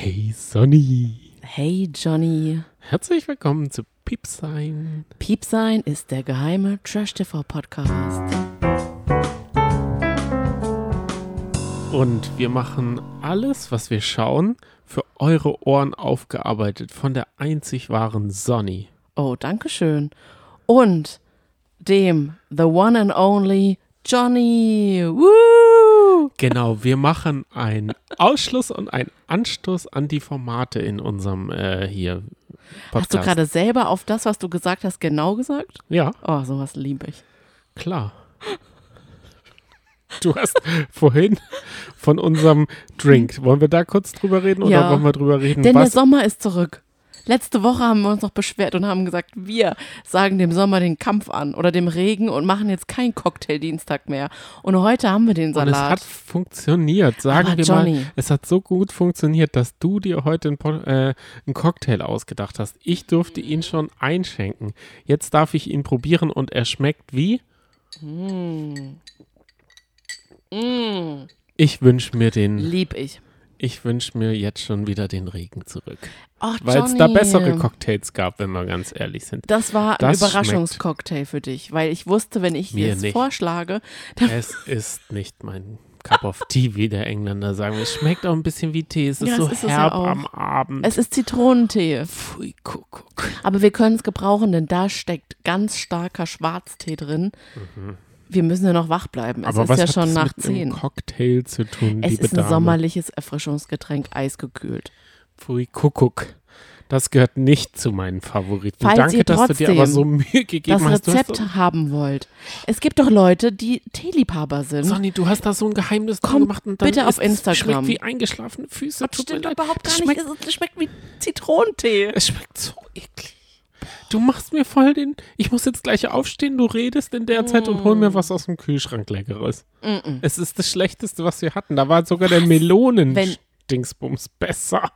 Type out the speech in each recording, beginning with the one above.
Hey Sonny. Hey Johnny. Herzlich willkommen zu Piepsein. Piepsein ist der geheime Trash-TV-Podcast. Und wir machen alles, was wir schauen, für eure Ohren aufgearbeitet von der einzig wahren Sonny. Oh, danke schön. Und dem The One and Only Johnny. Woo! Genau, wir machen einen Ausschluss und einen Anstoß an die Formate in unserem äh, hier Podcast. Hast du gerade selber auf das, was du gesagt hast, genau gesagt? Ja, Oh, sowas liebe ich. klar. Du hast vorhin von unserem Drink. Wollen wir da kurz drüber reden oder Ja. wollen wir drüber reden? Denn der was Sommer ist zurück. Letzte Woche haben wir uns noch beschwert und haben gesagt, wir sagen dem Sommer den Kampf an oder dem Regen und machen jetzt keinen Cocktail-Dienstag mehr. Und heute haben wir den Und es hat Salat. funktioniert, sagen Aber wir Johnny. mal. Es hat so gut funktioniert, dass du dir heute einen, äh, einen Cocktail ausgedacht hast. Ich durfte ihn schon einschenken. Jetzt darf ich ihn probieren und er schmeckt wie? Mm, Ich wünsche mir den, lieb ich. Ich wünsche mir jetzt schon wieder den Regen zurück. Weil es da bessere Cocktails gab, wenn wir ganz ehrlich sind. Das war ein Das Überraschungscocktail für dich, weil ich wusste, wenn ich Mir es nicht. vorschlage, Es ist nicht mein Cup of Tea, wie der Engländer sagen. Es schmeckt auch ein bisschen wie Tee. Es ist Ja, so ist herb ja am Abend. es ist Zitronentee. Pfui, Kuckuck. Aber wir können es gebrauchen, denn da steckt ganz starker Schwarztee drin. Wir müssen ja noch wach bleiben. Es. Aber ist was ja hat schon das nach mit einem zehn. Cocktail zu tun, Es liebe ist ein Dame? sommerliches Erfrischungsgetränk, eisgekühlt. Pfui, Kuckuck. Das gehört nicht zu meinen Favoriten. Falls Danke, ihr dass du dir aber so Mühe gegeben Das hast. Du hast Rezept haben wollt. Es gibt doch Leute, die Teeliebhaber sind. so, Sonny, du hast da so ein Geheimnis dran gemacht und dann bitte auf ist, es Instagram. schmeckt wie eingeschlafene Füße. das Tut mir leid. überhaupt gar es nicht. schmeckt, es schmeckt wie Zitronentee. Es schmeckt so eklig. Du machst mir voll den. Ich muss jetzt gleich aufstehen, du redest in der Zeit und hol mir was aus dem Kühlschrank Leckeres. Es ist das Schlechteste, was wir hatten. Da war sogar der Melonen-Dingsbums besser.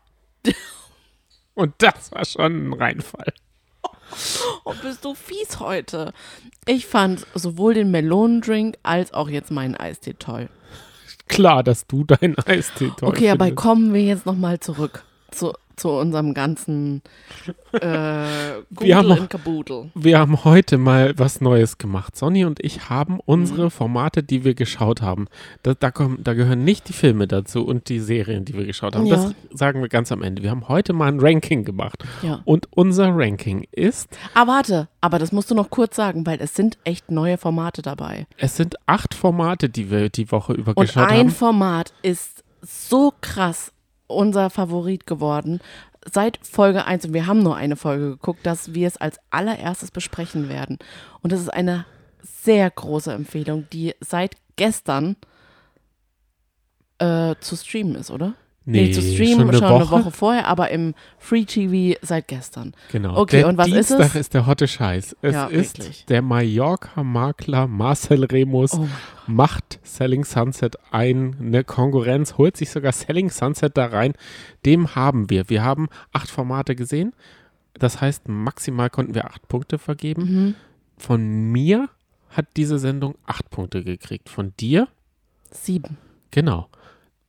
und das war schon ein Reinfall. Oh, bist du fies heute. Ich fand sowohl den Melonendrink als auch jetzt meinen Eistee toll. Klar, dass du deinen Eistee toll Okay, aber findest. kommen wir jetzt nochmal zurück zu, zu unserem ganzen äh, Wir haben und Kabudel. Wir haben heute mal was Neues gemacht. Sonny und ich haben Mhm. unsere Formate, die wir geschaut haben. Da, da, kommen, da gehören nicht die Filme dazu und die Serien, die wir geschaut haben. Ja. Das sagen wir ganz am Ende. Wir haben heute mal ein Ranking gemacht. Ja. Und unser Ranking ist, Ah, warte, aber das musst du noch kurz sagen, weil es sind echt neue Formate dabei. es sind acht Formate, die wir die Woche über Und geschaut ein haben. Format ist so krass unser Favorit geworden. Seit Folge 1, und wir haben nur eine Folge geguckt, dass wir es als allererstes besprechen werden. Und das ist eine sehr große Empfehlung, die seit gestern äh, zu streamen ist, oder? Nee, zu streamen schon eine Woche? vorher, aber im Free TV seit gestern. Genau. Okay, der und was ist Dienstag es? ist der hotte Scheiß. Es Ja, ist wirklich. der Mallorca-Makler Marcel Remus Oh macht Selling Sunset ein, eine Konkurrenz, holt sich sogar Selling Sunset da rein. Dem haben wir. Wir haben acht Formate gesehen. Das heißt, maximal konnten wir acht Punkte vergeben. Mhm. Von mir hat diese Sendung acht Punkte gekriegt. Von dir? Sieben. Genau.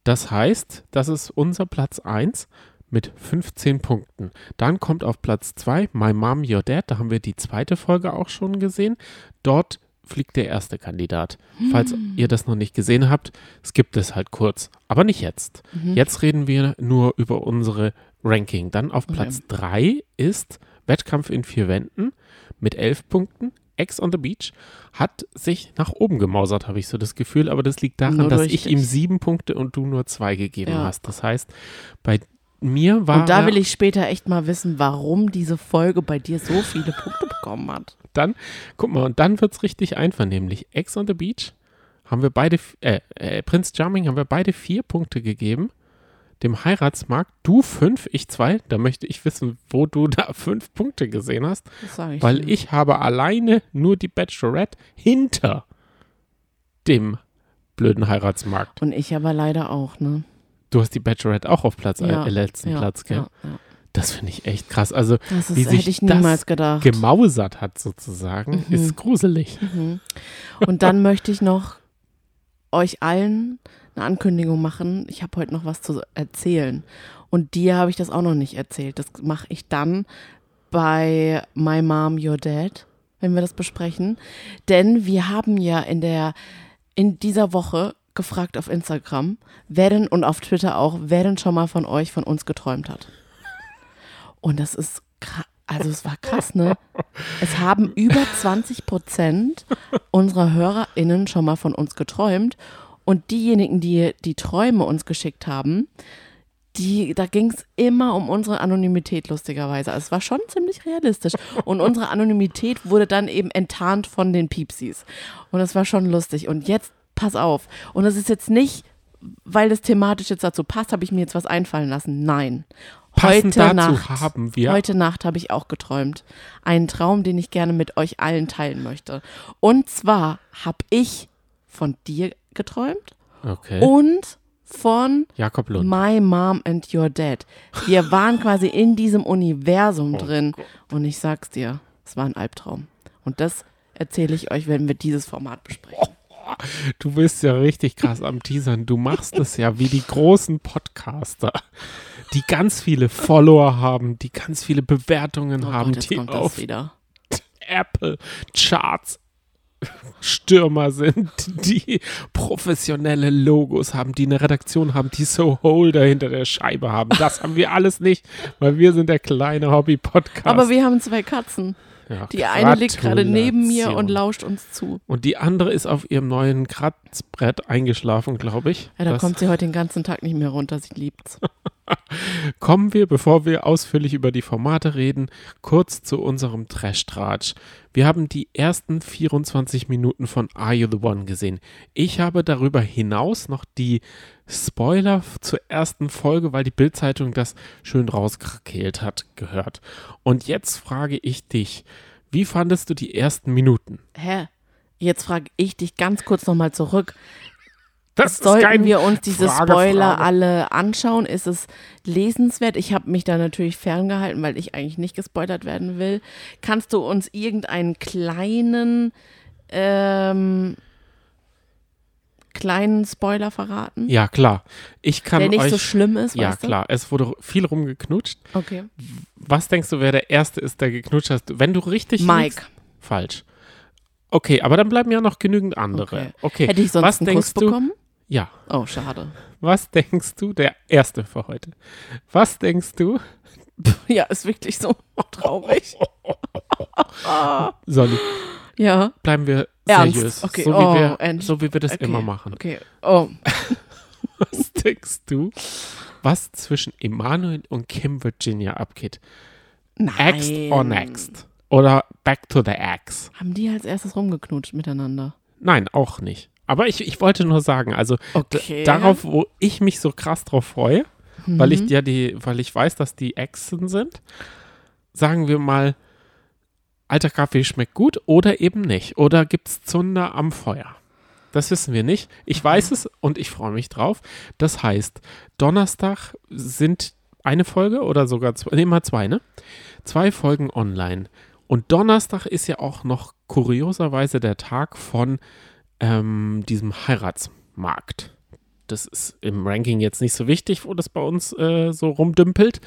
Das heißt, das ist unser Platz 1 mit 15 Punkten. Dann kommt auf Platz 2 My Mom, Your Dad. Da haben wir die zweite Folge auch schon gesehen. Dort fliegt der erste Kandidat. Falls ihr das noch nicht gesehen habt, skippt es halt kurz. Aber nicht jetzt. Jetzt reden wir nur über unsere Ranking. Dann auf Platz 3 ist Wettkampf in vier Wänden mit 11 Punkten. Ex on the Beach hat sich nach oben gemausert, habe ich so das Gefühl. Aber das liegt daran, dass ich ihm sieben Punkte und du nur zwei gegeben Ja. hast. Das heißt, bei mir war Und da will ich später echt mal wissen, warum diese Folge bei dir so viele Punkte bekommen hat. dann, guck mal, und dann wird es richtig einvernehmlich. Ex on the Beach haben wir beide, äh, äh, Prinz Charming haben wir beide vier Punkte gegeben. Dem Heiratsmarkt, du fünf, ich zwei. Da möchte ich wissen, wo du da fünf Punkte gesehen hast. Ich Weil dir. ich habe alleine nur die Bachelorette hinter dem blöden Heiratsmarkt. Und ich aber leider auch, ne? Du hast die Bachelorette auch auf Platz, Ja, äh, letzten ja, Platz, gell? Ja, ja. Das finde ich echt krass. Also, Das wie sich hätte ich niemals das gedacht. gemausert hat sozusagen, Mhm. ist gruselig. Und dann möchte ich noch euch allen eine Ankündigung machen. Ich habe heute noch was zu erzählen. Und dir habe ich das auch noch nicht erzählt. Das mache ich dann bei My Mom, Your Dad, wenn wir das besprechen. Denn wir haben ja in der, in dieser Woche gefragt auf Instagram, wer denn und auf Twitter auch, wer denn schon mal von euch, von uns geträumt hat. Und das ist krass. Also es war krass, ne? Es haben über 20 Prozent unserer HörerInnen schon mal von uns geträumt. Und diejenigen, die die Träume uns geschickt haben, die, da ging es immer um unsere Anonymität, lustigerweise. Also es war schon ziemlich realistisch. Und unsere Anonymität wurde dann eben enttarnt von den Piepsis. Und das war schon lustig. Und jetzt, pass auf. Und das ist jetzt nicht, weil das thematisch jetzt dazu passt, habe ich mir jetzt was einfallen lassen. Nein. Passend Heute dazu Nacht, haben wir. heute Nacht habe ich auch geträumt. Einen Traum, den ich gerne mit euch allen teilen möchte. Und zwar habe ich von dir geträumt Okay. und von Jakob Lund. My Mom and Your Dad. Wir waren quasi in diesem Universum Oh drin. Und ich sag's dir, es war ein Albtraum. Und das erzähle ich euch, wenn wir dieses Format besprechen. Du bist ja richtig krass am Teasern. Du machst es ja wie die großen Podcaster, die ganz viele Follower haben, die ganz viele Bewertungen Oh haben, Gott, die auf. Apple Charts Stürmer sind, die professionelle Logos haben, die eine Redaktion haben, die so Holder hinter der Scheibe haben. Das haben wir alles nicht, weil wir sind der kleine Hobby-Podcast. Aber wir haben zwei Katzen. Ja, Die eine liegt gerade neben mir und lauscht uns zu. Und die andere ist auf ihrem neuen Kratzbrett eingeschlafen, glaube ich. Ja, da Das- kommt sie heute den ganzen Tag nicht mehr runter. Sie liebt's. Kommen wir, bevor wir ausführlich über die Formate reden, kurz zu unserem Trash-Tratsch. Wir haben die ersten 24 Minuten von Are You the One gesehen. Ich habe darüber hinaus noch die Spoiler zur ersten Folge, weil die Bildzeitung das schön rauskrakeelt hat, gehört. Und jetzt frage ich dich, wie fandest du die ersten Minuten? Hä? Jetzt frage ich dich ganz kurz nochmal zurück. Das Sollten wir uns diese Frage, Spoiler Frage. alle anschauen? Ist es lesenswert? Ich habe mich da natürlich ferngehalten, weil ich eigentlich nicht gespoilert werden will. Kannst du uns irgendeinen kleinen, ähm, kleinen Spoiler verraten? Ja, klar. Ich kann der nicht euch. so schlimm ist, ja, weißt du? klar. Es wurde viel rumgeknutscht. Okay. Was denkst du, wer der Erste ist, der geknutscht hat? Wenn du richtig Mike. liegst? Falsch. Okay, aber dann bleiben ja noch genügend andere. Okay. Okay. Hätte ich sonst was einen denkst Kuss du? bekommen? Ja. Oh, schade. Was denkst du, der Erste für heute? Was denkst du? Ja, ist wirklich so traurig. Sonny, Ja. bleiben wir Ernst? seriös. Okay, So, wie oh, wir, endlich. so wie wir das Okay. immer machen. Okay. Oh, Was denkst du, was zwischen Emanuel und Kim Virginia abgeht? nein. Ext or next? Oder back to the ex? Haben die als erstes rumgeknutscht miteinander? Nein, auch nicht. Aber ich, ich wollte nur sagen, also Okay. darauf, wo ich mich so krass drauf freue, weil Mhm. ich ja die, weil ich weiß, dass die Exen sind, sagen wir mal, alter Kaffee schmeckt gut oder eben nicht. Oder gibt's Zunder am Feuer? Das wissen wir nicht. Ich weiß es und ich freue mich drauf. Das heißt, Donnerstag sind eine Folge oder sogar zwei, nee, mal zwei, ne? Zwei Folgen online. Und Donnerstag ist ja auch noch kurioserweise der Tag von ähm, diesem Heiratsmarkt. Das ist im Ranking jetzt nicht so wichtig, wo das bei uns äh, so rumdümpelt.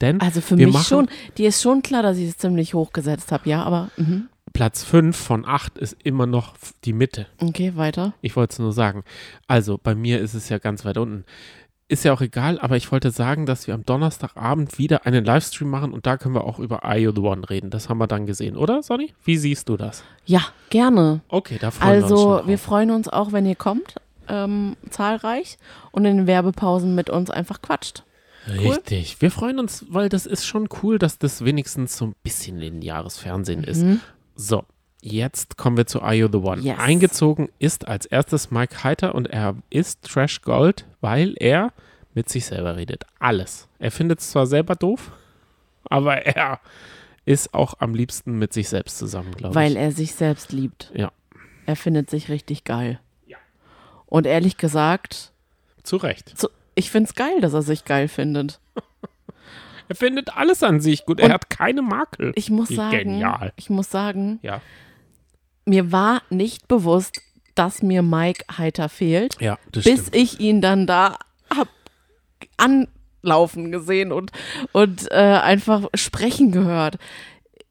Denn Also für mich machen schon, die ist schon klar, dass ich es ziemlich hoch gesetzt habe, ja, aber mhm. Platz 5 von 8 ist immer noch die Mitte. okay, weiter. Ich wollte es nur sagen. Also bei mir ist es ja ganz weit unten. Ist ja auch egal, aber ich wollte sagen, dass wir am Donnerstagabend wieder einen Livestream machen und da können wir auch über You the One reden. Das haben wir dann gesehen, oder, Sonny? Wie siehst du das? Ja, gerne. Okay, da freuen wir uns Also wir freuen uns auch, wenn ihr kommt, ähm, zahlreich und in den Werbepausen mit uns einfach quatscht. Richtig. Wir freuen uns, weil das ist schon cool, dass das wenigstens so ein bisschen lineares Fernsehen ist. Mhm. So, jetzt kommen wir zu Are You the One. Yes. Eingezogen ist als erstes Mike Heiter und er ist Trash Gold, weil er mit sich selber redet. Alles. Er findet es zwar selber doof, aber er ist auch am liebsten mit sich selbst zusammen, glaube Weil ich. er sich selbst liebt. Ja. Er findet sich richtig geil. Ja. Und ehrlich gesagt, Zu Recht. so, ich finde es geil, dass er sich geil findet. Er findet alles an sich gut. Er Und hat keine Makel. Ich muss sagen, Genial. ich muss sagen, Ja. Mir war nicht bewusst, dass mir Mike Heiter fehlt, Ja, bis stimmt. ich ihn dann da hab laufen gesehen und, und äh, einfach sprechen gehört.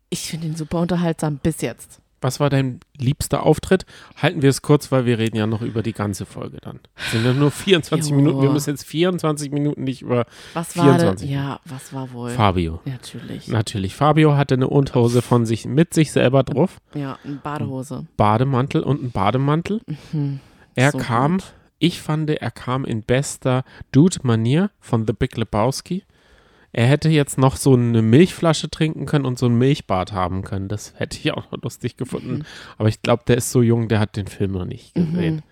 Ich finde ihn super unterhaltsam bis jetzt. Was war dein liebster Auftritt? Halten wir es kurz, weil wir reden ja noch über die ganze Folge dann. Es sind ja nur 24 Jo. Minuten. Wir müssen jetzt 24 Minuten nicht über Was war denn? 24. Ja, was war wohl? Fabio. Natürlich. Natürlich. Fabio hatte eine Unterhose von sich mit sich selber drauf, Ja, eine Badehose. Bademantel und einen Bademantel. Mhm. Er So kam, gut. ich fand, er kam in bester Dude-Manier von The Big Lebowski. Er hätte jetzt noch so eine Milchflasche trinken können und so ein Milchbad haben können. Das hätte ich auch noch lustig gefunden. Mhm. Aber ich glaube, der ist so jung, der hat den Film noch nicht gesehen.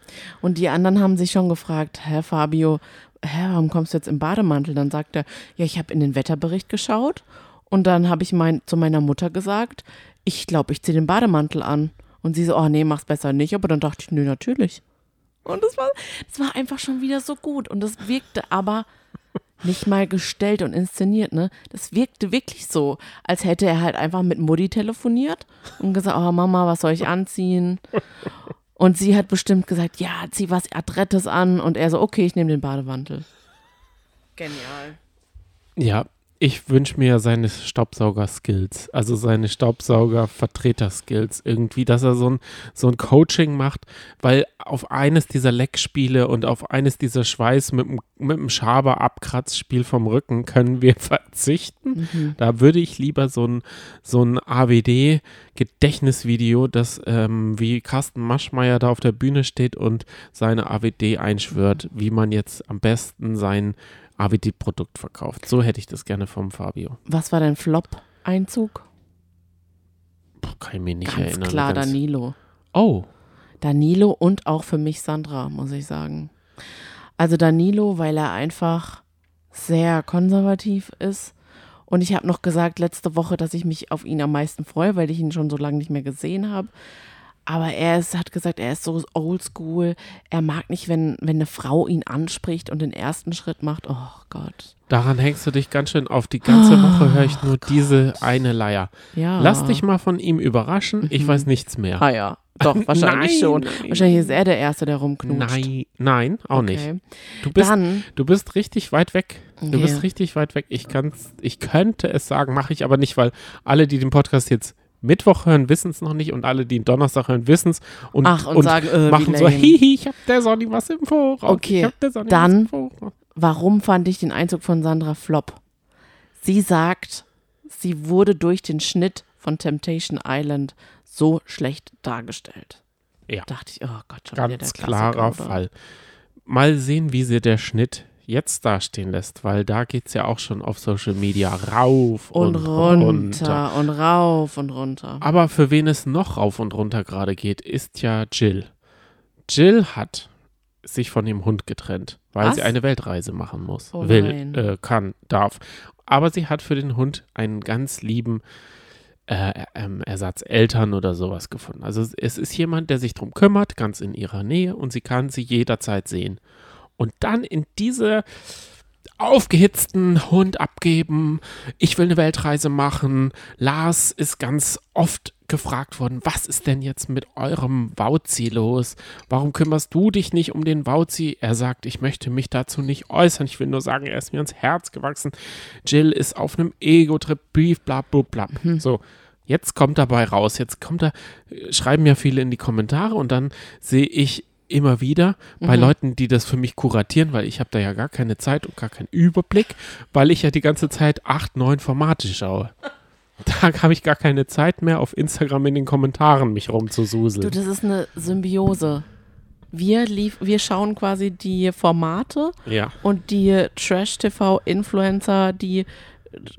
Und die anderen haben sich schon gefragt, Herr Fabio, hä, warum kommst du jetzt im Bademantel? Dann sagt er, ja, ich habe in den Wetterbericht geschaut und dann habe ich mein, zu meiner Mutter gesagt, ich glaube, ich ziehe den Bademantel an. Und sie so, oh nee, mach's besser nicht. Aber dann dachte ich, nö, natürlich. Und das war, das war einfach schon wieder so gut. Und das wirkte aber nicht mal gestellt und inszeniert, ne? Das wirkte wirklich so, als hätte er halt einfach mit Mutti telefoniert und gesagt, oh Mama, was soll ich anziehen? Und sie hat bestimmt gesagt, ja, zieh was Adrettes an. Und er so, okay, ich nehme den Bademantel. Genial. Ja, ich wünsche mir seine Staubsauger-Skills, also seine Staubsauger-Vertreter-Skills irgendwie, dass er so ein, so ein Coaching macht, weil auf eines dieser Leckspiele und auf eines dieser Schweiß mit, dem- mit dem Schaber Abkratzspiel vom Rücken können wir verzichten. Da würde ich lieber so ein, so ein AWD-Gedächtnisvideo, das ähm, wie Carsten Maschmeyer da auf der Bühne steht und seine AWD einschwört, wie man jetzt am besten sein AWD-Produkt verkauft. So hätte ich das gerne vom Fabio. Was war dein Flop-Einzug? Kann ich mich nicht Ganz erinnern. klar Ganz- Danilo. Oh, Danilo und auch für mich Sandra, muss ich sagen. Also Danilo, weil er einfach sehr konservativ ist. Und ich habe noch gesagt letzte Woche, dass ich mich auf ihn am meisten freue, weil ich ihn schon so lange nicht mehr gesehen habe. Aber er ist, hat gesagt, er ist so oldschool. Er mag nicht, wenn, wenn eine Frau ihn anspricht und den ersten Schritt macht. Oh Gott. daran hängst du dich ganz schön auf. Die ganze Woche höre ich nur diese eine Leier. Ja. Lass dich mal von ihm überraschen. Ich weiß nichts mehr. Ah ja, doch, wahrscheinlich Nein, schon. nein. Wahrscheinlich ist er der Erste, der rumknutscht. Nein, nein, auch nicht. Okay. Du bist, Dann, du bist richtig weit weg. Du Okay. bist richtig weit weg. Ich kann's, ich könnte es sagen, mache ich aber nicht, weil alle, die den Podcast jetzt Mittwoch hören, wissen es noch nicht und alle, die Donnerstag hören, wissen es und, ach, und, sagen, äh, machen so, hihi, ich hab der Sonny was im Voraus. Okay, ich hab der Sonny dann- was im Voraus. Warum fand ich den Einzug von Sandra Flop? Sie sagt, sie wurde durch den Schnitt von Temptation Island so schlecht dargestellt. Ja. Dachte ich, oh Gott, schon wieder der Ganz klarer? Fall. Mal sehen, wie sie der Schnitt jetzt dastehen lässt, weil da geht es ja auch schon auf Social Media rauf Und und, runter, runter. und rauf und runter. Aber für wen es noch rauf und runter gerade geht, ist ja Jill. Jill hat sich von dem Hund getrennt, weil Was? sie eine Weltreise machen muss. Oh will, äh, kann, darf. Aber sie hat für den Hund einen ganz lieben äh, ähm, Ersatzeltern oder sowas gefunden. Also es- es ist jemand, der sich darum kümmert, ganz in ihrer Nähe und sie kann sie jederzeit sehen. Und dann in diese aufgehitzten Hund abgeben, ich will eine Weltreise machen. Lars ist ganz oft gefragt worden, was ist denn jetzt mit eurem Wauzi los? Warum kümmerst du dich nicht um den Wauzi? Er sagt, ich möchte mich dazu nicht äußern. Ich will nur sagen, er ist mir ans Herz gewachsen. Jill ist auf einem Ego-Trip, brief, bla, bla, bla. So. Jetzt kommt dabei raus, jetzt kommt da, äh, schreiben ja viele in die Kommentare und dann sehe ich immer wieder bei Leuten, die das für mich kuratieren, weil ich habe da ja gar keine Zeit und gar keinen Überblick, weil ich ja die ganze Zeit acht, neun Formate schaue. Da habe ich gar keine Zeit mehr, auf Instagram in den Kommentaren mich Du, rumzususeln. das ist eine Symbiose. Wir, lief, wir schauen quasi die Formate Ja, und die Trash-TV-Influencer, die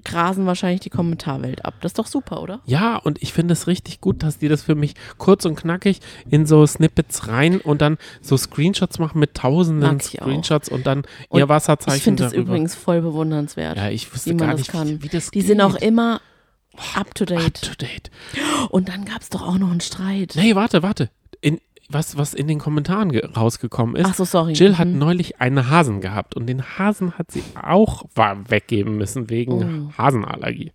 grasen wahrscheinlich die Kommentarwelt ab. Das ist doch super, oder? ja, und ich finde es richtig gut, dass die das für mich kurz und knackig in so Snippets rein und dann so Screenshots machen mit tausenden ich auch. Screenshots und dann Und ihr Wasserzeichen Ich finde das darüber. übrigens voll bewundernswert. ja, ich wusste wie man gar das nicht, kann. wie, wie das die geht. sind auch immer up to up date. to date. Und dann gab es doch auch noch einen Streit. Nee, warte, warte. Was, was in den Kommentaren ge- rausgekommen ist. Ach so, sorry. Jill hat Mhm. neulich einen Hasen gehabt und den Hasen hat sie auch weggeben müssen wegen Oh. Hasenallergie.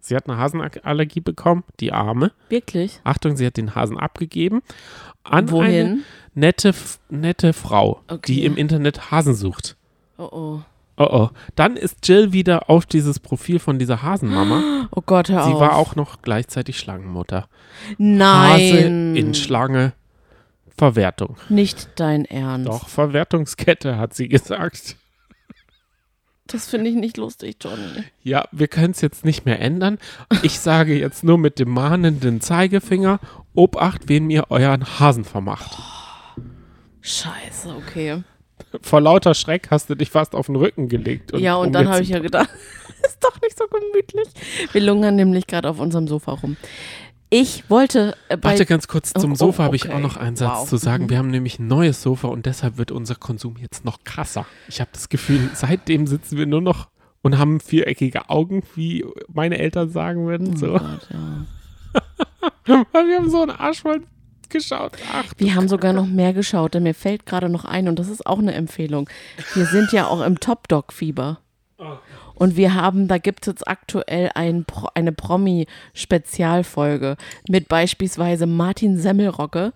Sie hat eine Hasenallergie bekommen, die Arme. Wirklich? Achtung, sie hat den Hasen abgegeben an eine Wohin? nette, F- nette Frau, Okay. die im Internet Hasen sucht. Oh oh. Oh oh. Dann ist Jill wieder auf dieses Profil von dieser Hasenmama. Oh Gott, hör Sie auf. war auch noch gleichzeitig Schlangenmutter. Hase Nein. in Schlange. Verwertung. Nicht dein Ernst. Doch, Verwertungskette, hat sie gesagt. Das finde ich nicht lustig, Johnny. Ja, wir können es jetzt nicht mehr ändern. Ich sage jetzt nur mit dem mahnenden Zeigefinger, Obacht, wen ihr euren Hasen vermacht. Scheiße, okay. Vor lauter Schreck hast du dich fast auf den Rücken gelegt. ja, und dann habe ich ja gedacht, ist doch nicht so gemütlich. Wir lungern nämlich gerade auf unserem Sofa rum. Ich wollte äh, Warte ganz kurz, zum Oh, oh, Sofa habe ich okay. auch noch einen Satz Wow. zu sagen. Mhm. Wir haben nämlich ein neues Sofa und deshalb wird unser Konsum jetzt noch krasser. Ich habe das Gefühl, seitdem sitzen wir nur noch und haben viereckige Augen, wie meine Eltern sagen würden. Oh So. Gott, ja. Weil wir haben so einen Arsch voll geschaut. Ach, Wir haben sogar noch mehr geschaut, denn mir fällt gerade noch ein, und das ist auch eine Empfehlung. Wir sind ja auch im Top-Dog-Fieber. Und wir haben, da gibt es jetzt aktuell ein, eine Promi-Spezialfolge mit beispielsweise Martin Semmelrocke.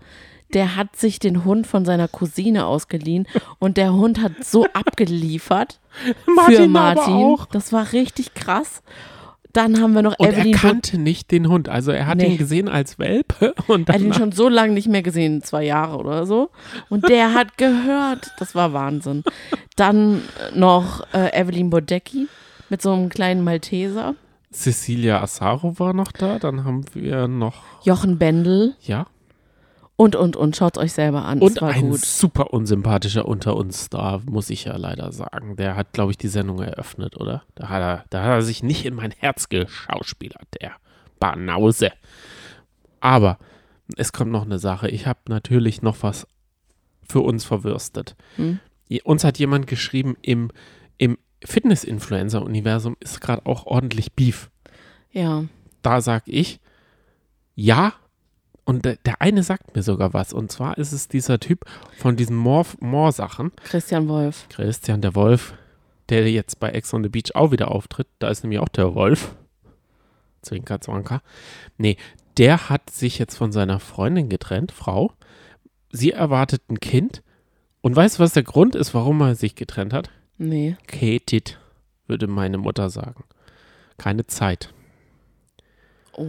Der hat sich den Hund von seiner Cousine ausgeliehen und der Hund hat so abgeliefert für Martin aber Martin. Das war richtig krass. Dann haben wir noch Und Evelyn er kannte nicht den Hund. Also er hat Nee. ihn gesehen als Welpe und Er hat ihn schon so lange nicht mehr gesehen, zwei Jahre oder so. Und der hat gehört. Das war Wahnsinn. Dann noch äh, Evelyn Bodecki mit so einem kleinen Malteser. Cecilia Assaro war noch da. Dann haben wir noch, Jochen Bendel ja, und, und, und. Schaut euch selber an. und ein gut. super unsympathischer unter uns da, muss ich ja leider sagen. Der hat, glaube ich, die Sendung eröffnet, oder? Da hat er, da hat er sich nicht in mein Herz geschauspielert, der Banause. Aber es kommt noch eine Sache. Ich habe natürlich noch was für uns verwürstet. Hm? Uns hat jemand geschrieben, im, im Fitness-Influencer-Universum ist gerade auch ordentlich Beef. Ja. Da sag ich, ja. Und der, der eine sagt mir sogar was. Und zwar ist es dieser Typ von diesen Moor-Sachen, Christian Wolf. Christian der Wolf, der jetzt bei Ex on the Beach auch wieder auftritt. Da ist nämlich auch der Wolf. Zwinker, Zwanker. Nee, der hat sich jetzt von seiner Freundin getrennt, Frau. Sie erwartet ein Kind. Und weißt du, was der Grund ist, warum er sich getrennt hat? Nee. Katit, würde meine Mutter sagen. Keine Zeit. Oh.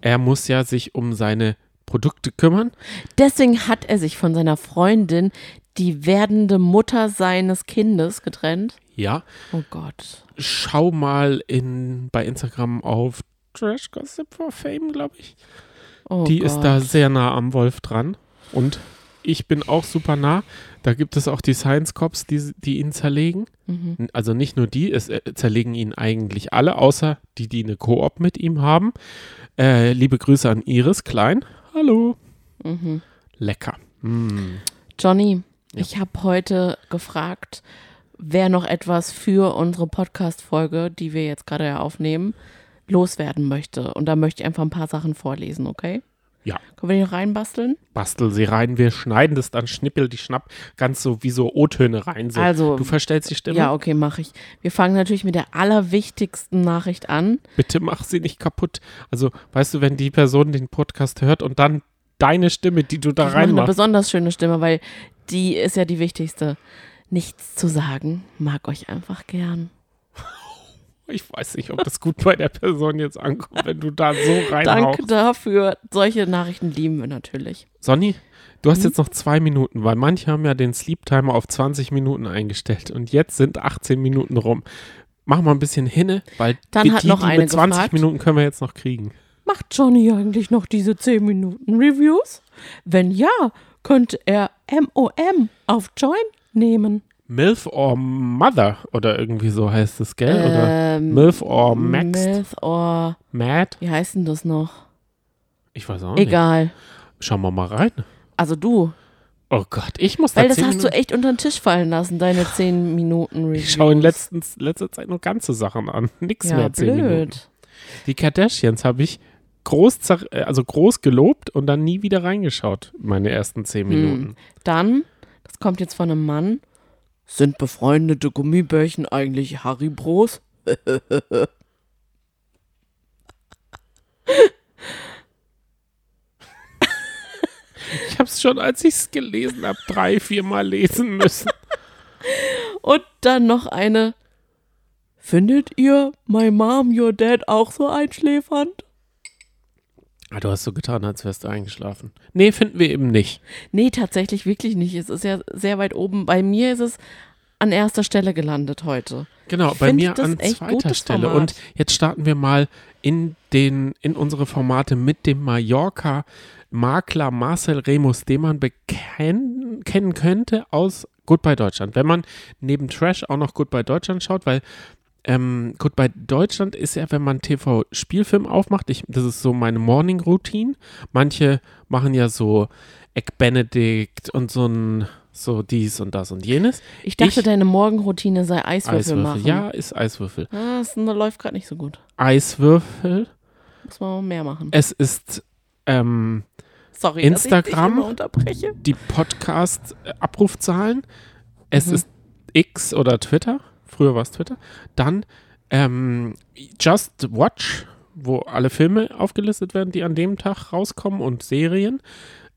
Er muss ja sich um seine Produkte kümmern. Deswegen hat er sich von seiner Freundin, die werdende Mutter seines Kindes, getrennt. Ja, Oh Gott. schau mal in, bei Instagram auf Trash Gossip for Fame, glaube ich. Oh Die Gott. ist da sehr nah am Wolf dran. Und ich bin auch super nah. Da gibt es auch die Science Cops, die, die ihn zerlegen. Mhm. Also nicht nur die, es äh, zerlegen ihn eigentlich alle, außer die, die eine Koop mit ihm haben. Äh, liebe Grüße an Iris Klein. Hallo. Mhm. Lecker. Mm. Johnny, Ja. ich habe heute gefragt, wer noch etwas für unsere Podcast-Folge, die wir jetzt gerade ja aufnehmen, loswerden möchte. Und da möchte ich einfach ein paar Sachen vorlesen, okay? Ja. Können wir die noch reinbasteln? Bastel sie rein, wir schneiden das dann, schnippel die Schnapp, ganz so wie so O-Töne rein. So. Also, du verstellst die Stimme? Ja, okay, mache ich. Wir fangen natürlich mit der allerwichtigsten Nachricht an. Bitte mach sie nicht kaputt. Also, weißt du, wenn die Person den Podcast hört und dann deine Stimme, die du da ich mache eine reinmachst. besonders schöne Stimme, weil die ist ja die wichtigste. Nichts zu sagen, mag euch einfach gern. Ich weiß nicht, ob das gut bei der Person jetzt ankommt, wenn du da so Danke reinhauchst. dafür. Solche Nachrichten lieben wir natürlich. Sonny, du hast Mhm. jetzt noch zwei Minuten, weil manche haben ja den Sleep Timer auf 20 Minuten eingestellt und jetzt sind 18 Minuten rum. Mach mal ein bisschen hinne, weil Dann die, hat die, noch die eine mit 20 gefragt. Minuten können wir jetzt noch kriegen. Macht Johnny eigentlich noch diese 10 Minuten Reviews? Wenn ja, könnte er MOM auf Join nehmen. MILF or Mother oder irgendwie so heißt es, gell? Oder Ähm, MILF or Maxed? Myth or, Mad? wie heißt denn das noch? Ich weiß auch nicht. Egal. Schauen wir mal rein. Also du. Oh Gott, ich muss da Weil das 10 hast du Minuten- echt unter den Tisch fallen lassen, deine 10 Minuten Reviews. Ich schaue in letztens, letzter Zeit nur ganze Sachen an. Nix ja, mehr 10 Minuten. blöd. Die Kardashians habe ich groß, äh, also groß gelobt und dann nie wieder reingeschaut, meine ersten 10 Hm. Minuten. Dann, das kommt jetzt von einem Mann. Sind befreundete Gummibärchen eigentlich Haribros? Ich habe es schon, als ich es gelesen habe, drei, viermal lesen müssen. Und dann noch eine, Findet ihr My Mom, Your Dad auch so einschläfernd? Ah, du hast so getan, als wärst du eingeschlafen. Nee, finden wir eben nicht. Nee, tatsächlich wirklich nicht. Es ist ja sehr weit oben. Bei mir ist es an erster Stelle gelandet heute. Genau, Ich bei mir an zweiter Stelle. Format. Und jetzt starten wir mal in, den, in unsere Formate mit dem Mallorca-Makler Marcel Remus, den man bekennen, kennen könnte aus Goodbye Deutschland. Wenn man neben Trash auch noch Goodbye Deutschland schaut, weil ähm, Goodbye Deutschland ist ja, wenn man TV-Spielfilm aufmacht, ich, das ist so meine Morning-Routine. Manche machen ja so Egg Benedict und so ein so dies und das und jenes. Ich dachte, Ich- deine Morgenroutine sei Eiswürfel, Eiswürfel. machen. Ja, ist Eiswürfel. Ah, das läuft gerade nicht so gut. Eiswürfel. Muss man mal mehr machen. Es ist ähm, Sorry, Instagram? die Podcast-Abrufzahlen. Es Mhm. ist X oder Twitter. Früher war es Twitter. Dann ähm, Just Watch, wo alle Filme aufgelistet werden, die an dem Tag rauskommen und Serien.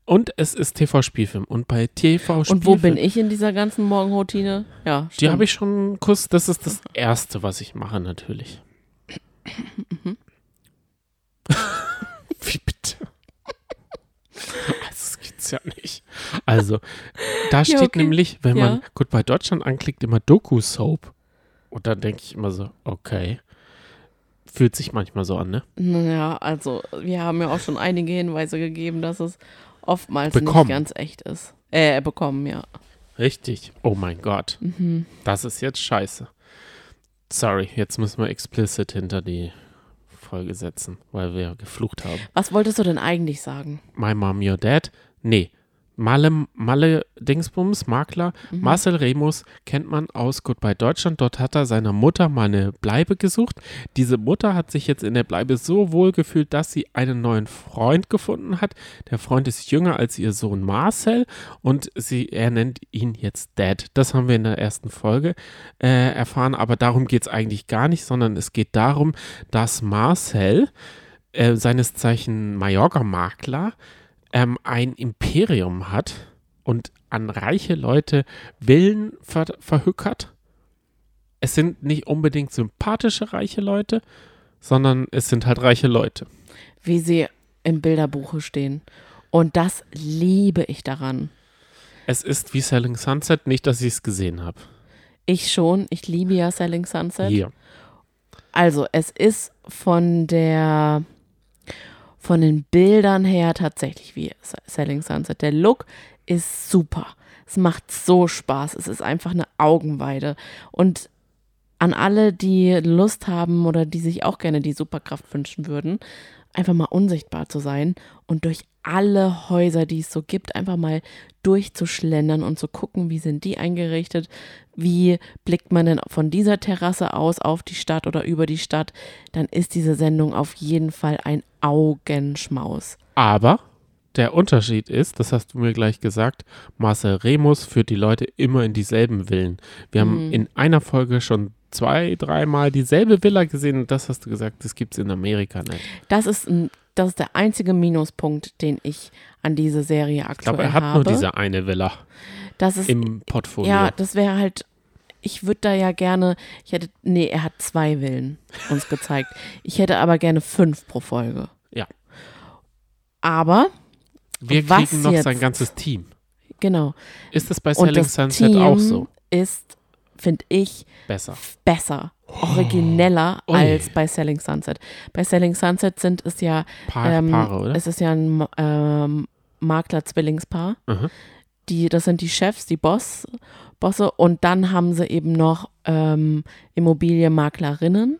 Und es ist TV-Spielfilm. Und bei TV-Spielfilm. Und wo bin ich in dieser ganzen Morgenroutine? Ja, Die habe ich schon kurz. Das ist das Erste, was ich mache, natürlich. Mhm. Wie bitte? Also, das gibt's ja nicht. Also, da steht okay. nämlich, wenn Ja. man gut bei Deutschland anklickt, immer Doku-Soap. Und dann denke ich immer so, okay. Fühlt sich manchmal so an, ne? Naja, also wir haben ja auch schon einige Hinweise gegeben, dass es oftmals Bekommen. nicht ganz echt ist. Äh, bekommen, ja. Richtig. Oh mein Gott. Mhm. Das ist jetzt scheiße. Sorry, jetzt müssen wir explicit hinter die Folge setzen, weil wir geflucht haben. Was wolltest du denn eigentlich sagen? My Mom, Your Dad? Nee. Malle, Malle Dingsbums, Makler, Mhm. Marcel Remus kennt man aus Goodbye Deutschland. Dort hat er seiner Mutter mal eine Bleibe gesucht. Diese Mutter hat sich jetzt in der Bleibe so wohl gefühlt, dass sie einen neuen Freund gefunden hat. Der Freund ist jünger als ihr Sohn Marcel und sie, er nennt ihn jetzt Dad. Das haben wir in der ersten Folge äh, erfahren, aber darum geht es eigentlich gar nicht, sondern es geht darum, dass Marcel, äh, seines Zeichen Mallorca-Makler, ähm, ein Imperium hat und an reiche Leute Villen ver verhückert. Es sind nicht unbedingt sympathische reiche Leute, sondern es sind halt reiche Leute. Wie sie im Bilderbuche stehen. Und das liebe ich daran. Es ist wie Selling Sunset, nicht, dass ich es gesehen habe. Ich schon, ich liebe ja Selling Sunset. Hier. Also, es ist von der von den Bildern her tatsächlich wie Selling Sunset. Der Look ist super. Es macht so Spaß. Es ist einfach eine Augenweide. Und an alle, die Lust haben oder die sich auch gerne die Superkraft wünschen würden, einfach mal unsichtbar zu sein und durch alle Häuser, die es so gibt, einfach mal durchzuschlendern und zu gucken, wie sind die eingerichtet, wie blickt man denn von dieser Terrasse aus auf die Stadt oder über die Stadt, dann ist diese Sendung auf jeden Fall ein Augenschmaus. Aber der Unterschied ist, das hast du mir gleich gesagt, Marcel Remus führt die Leute immer in dieselben Villen. Wir haben Mhm. in einer Folge schon zwei, dreimal dieselbe Villa gesehen und das hast du gesagt, das gibt es in Amerika nicht. Das ist, ein, das ist der einzige Minuspunkt, den ich an diese Serie Ich aktuell glaube, er hat habe. nur diese eine Villa das ist, im Portfolio. ja, das wäre halt, ich würde da ja gerne, ich hätte, nee, er hat zwei Villen uns gezeigt. Ich hätte aber gerne fünf pro Folge. Ja. Aber, Wir kriegen noch jetzt? sein ganzes Team. genau. Ist es bei Selling das Sunset Team auch so? ist, finde ich, Besser. besser, origineller Ui. als bei Selling Sunset. Bei Selling Sunset sind es ja, Pa ähm, Paare, oder? es ist ja ein ähm, Makler-Zwillingspaar. Mhm. Die, das sind die Chefs, die Boss, Bosse. Und dann haben sie eben noch ähm, Immobilienmaklerinnen,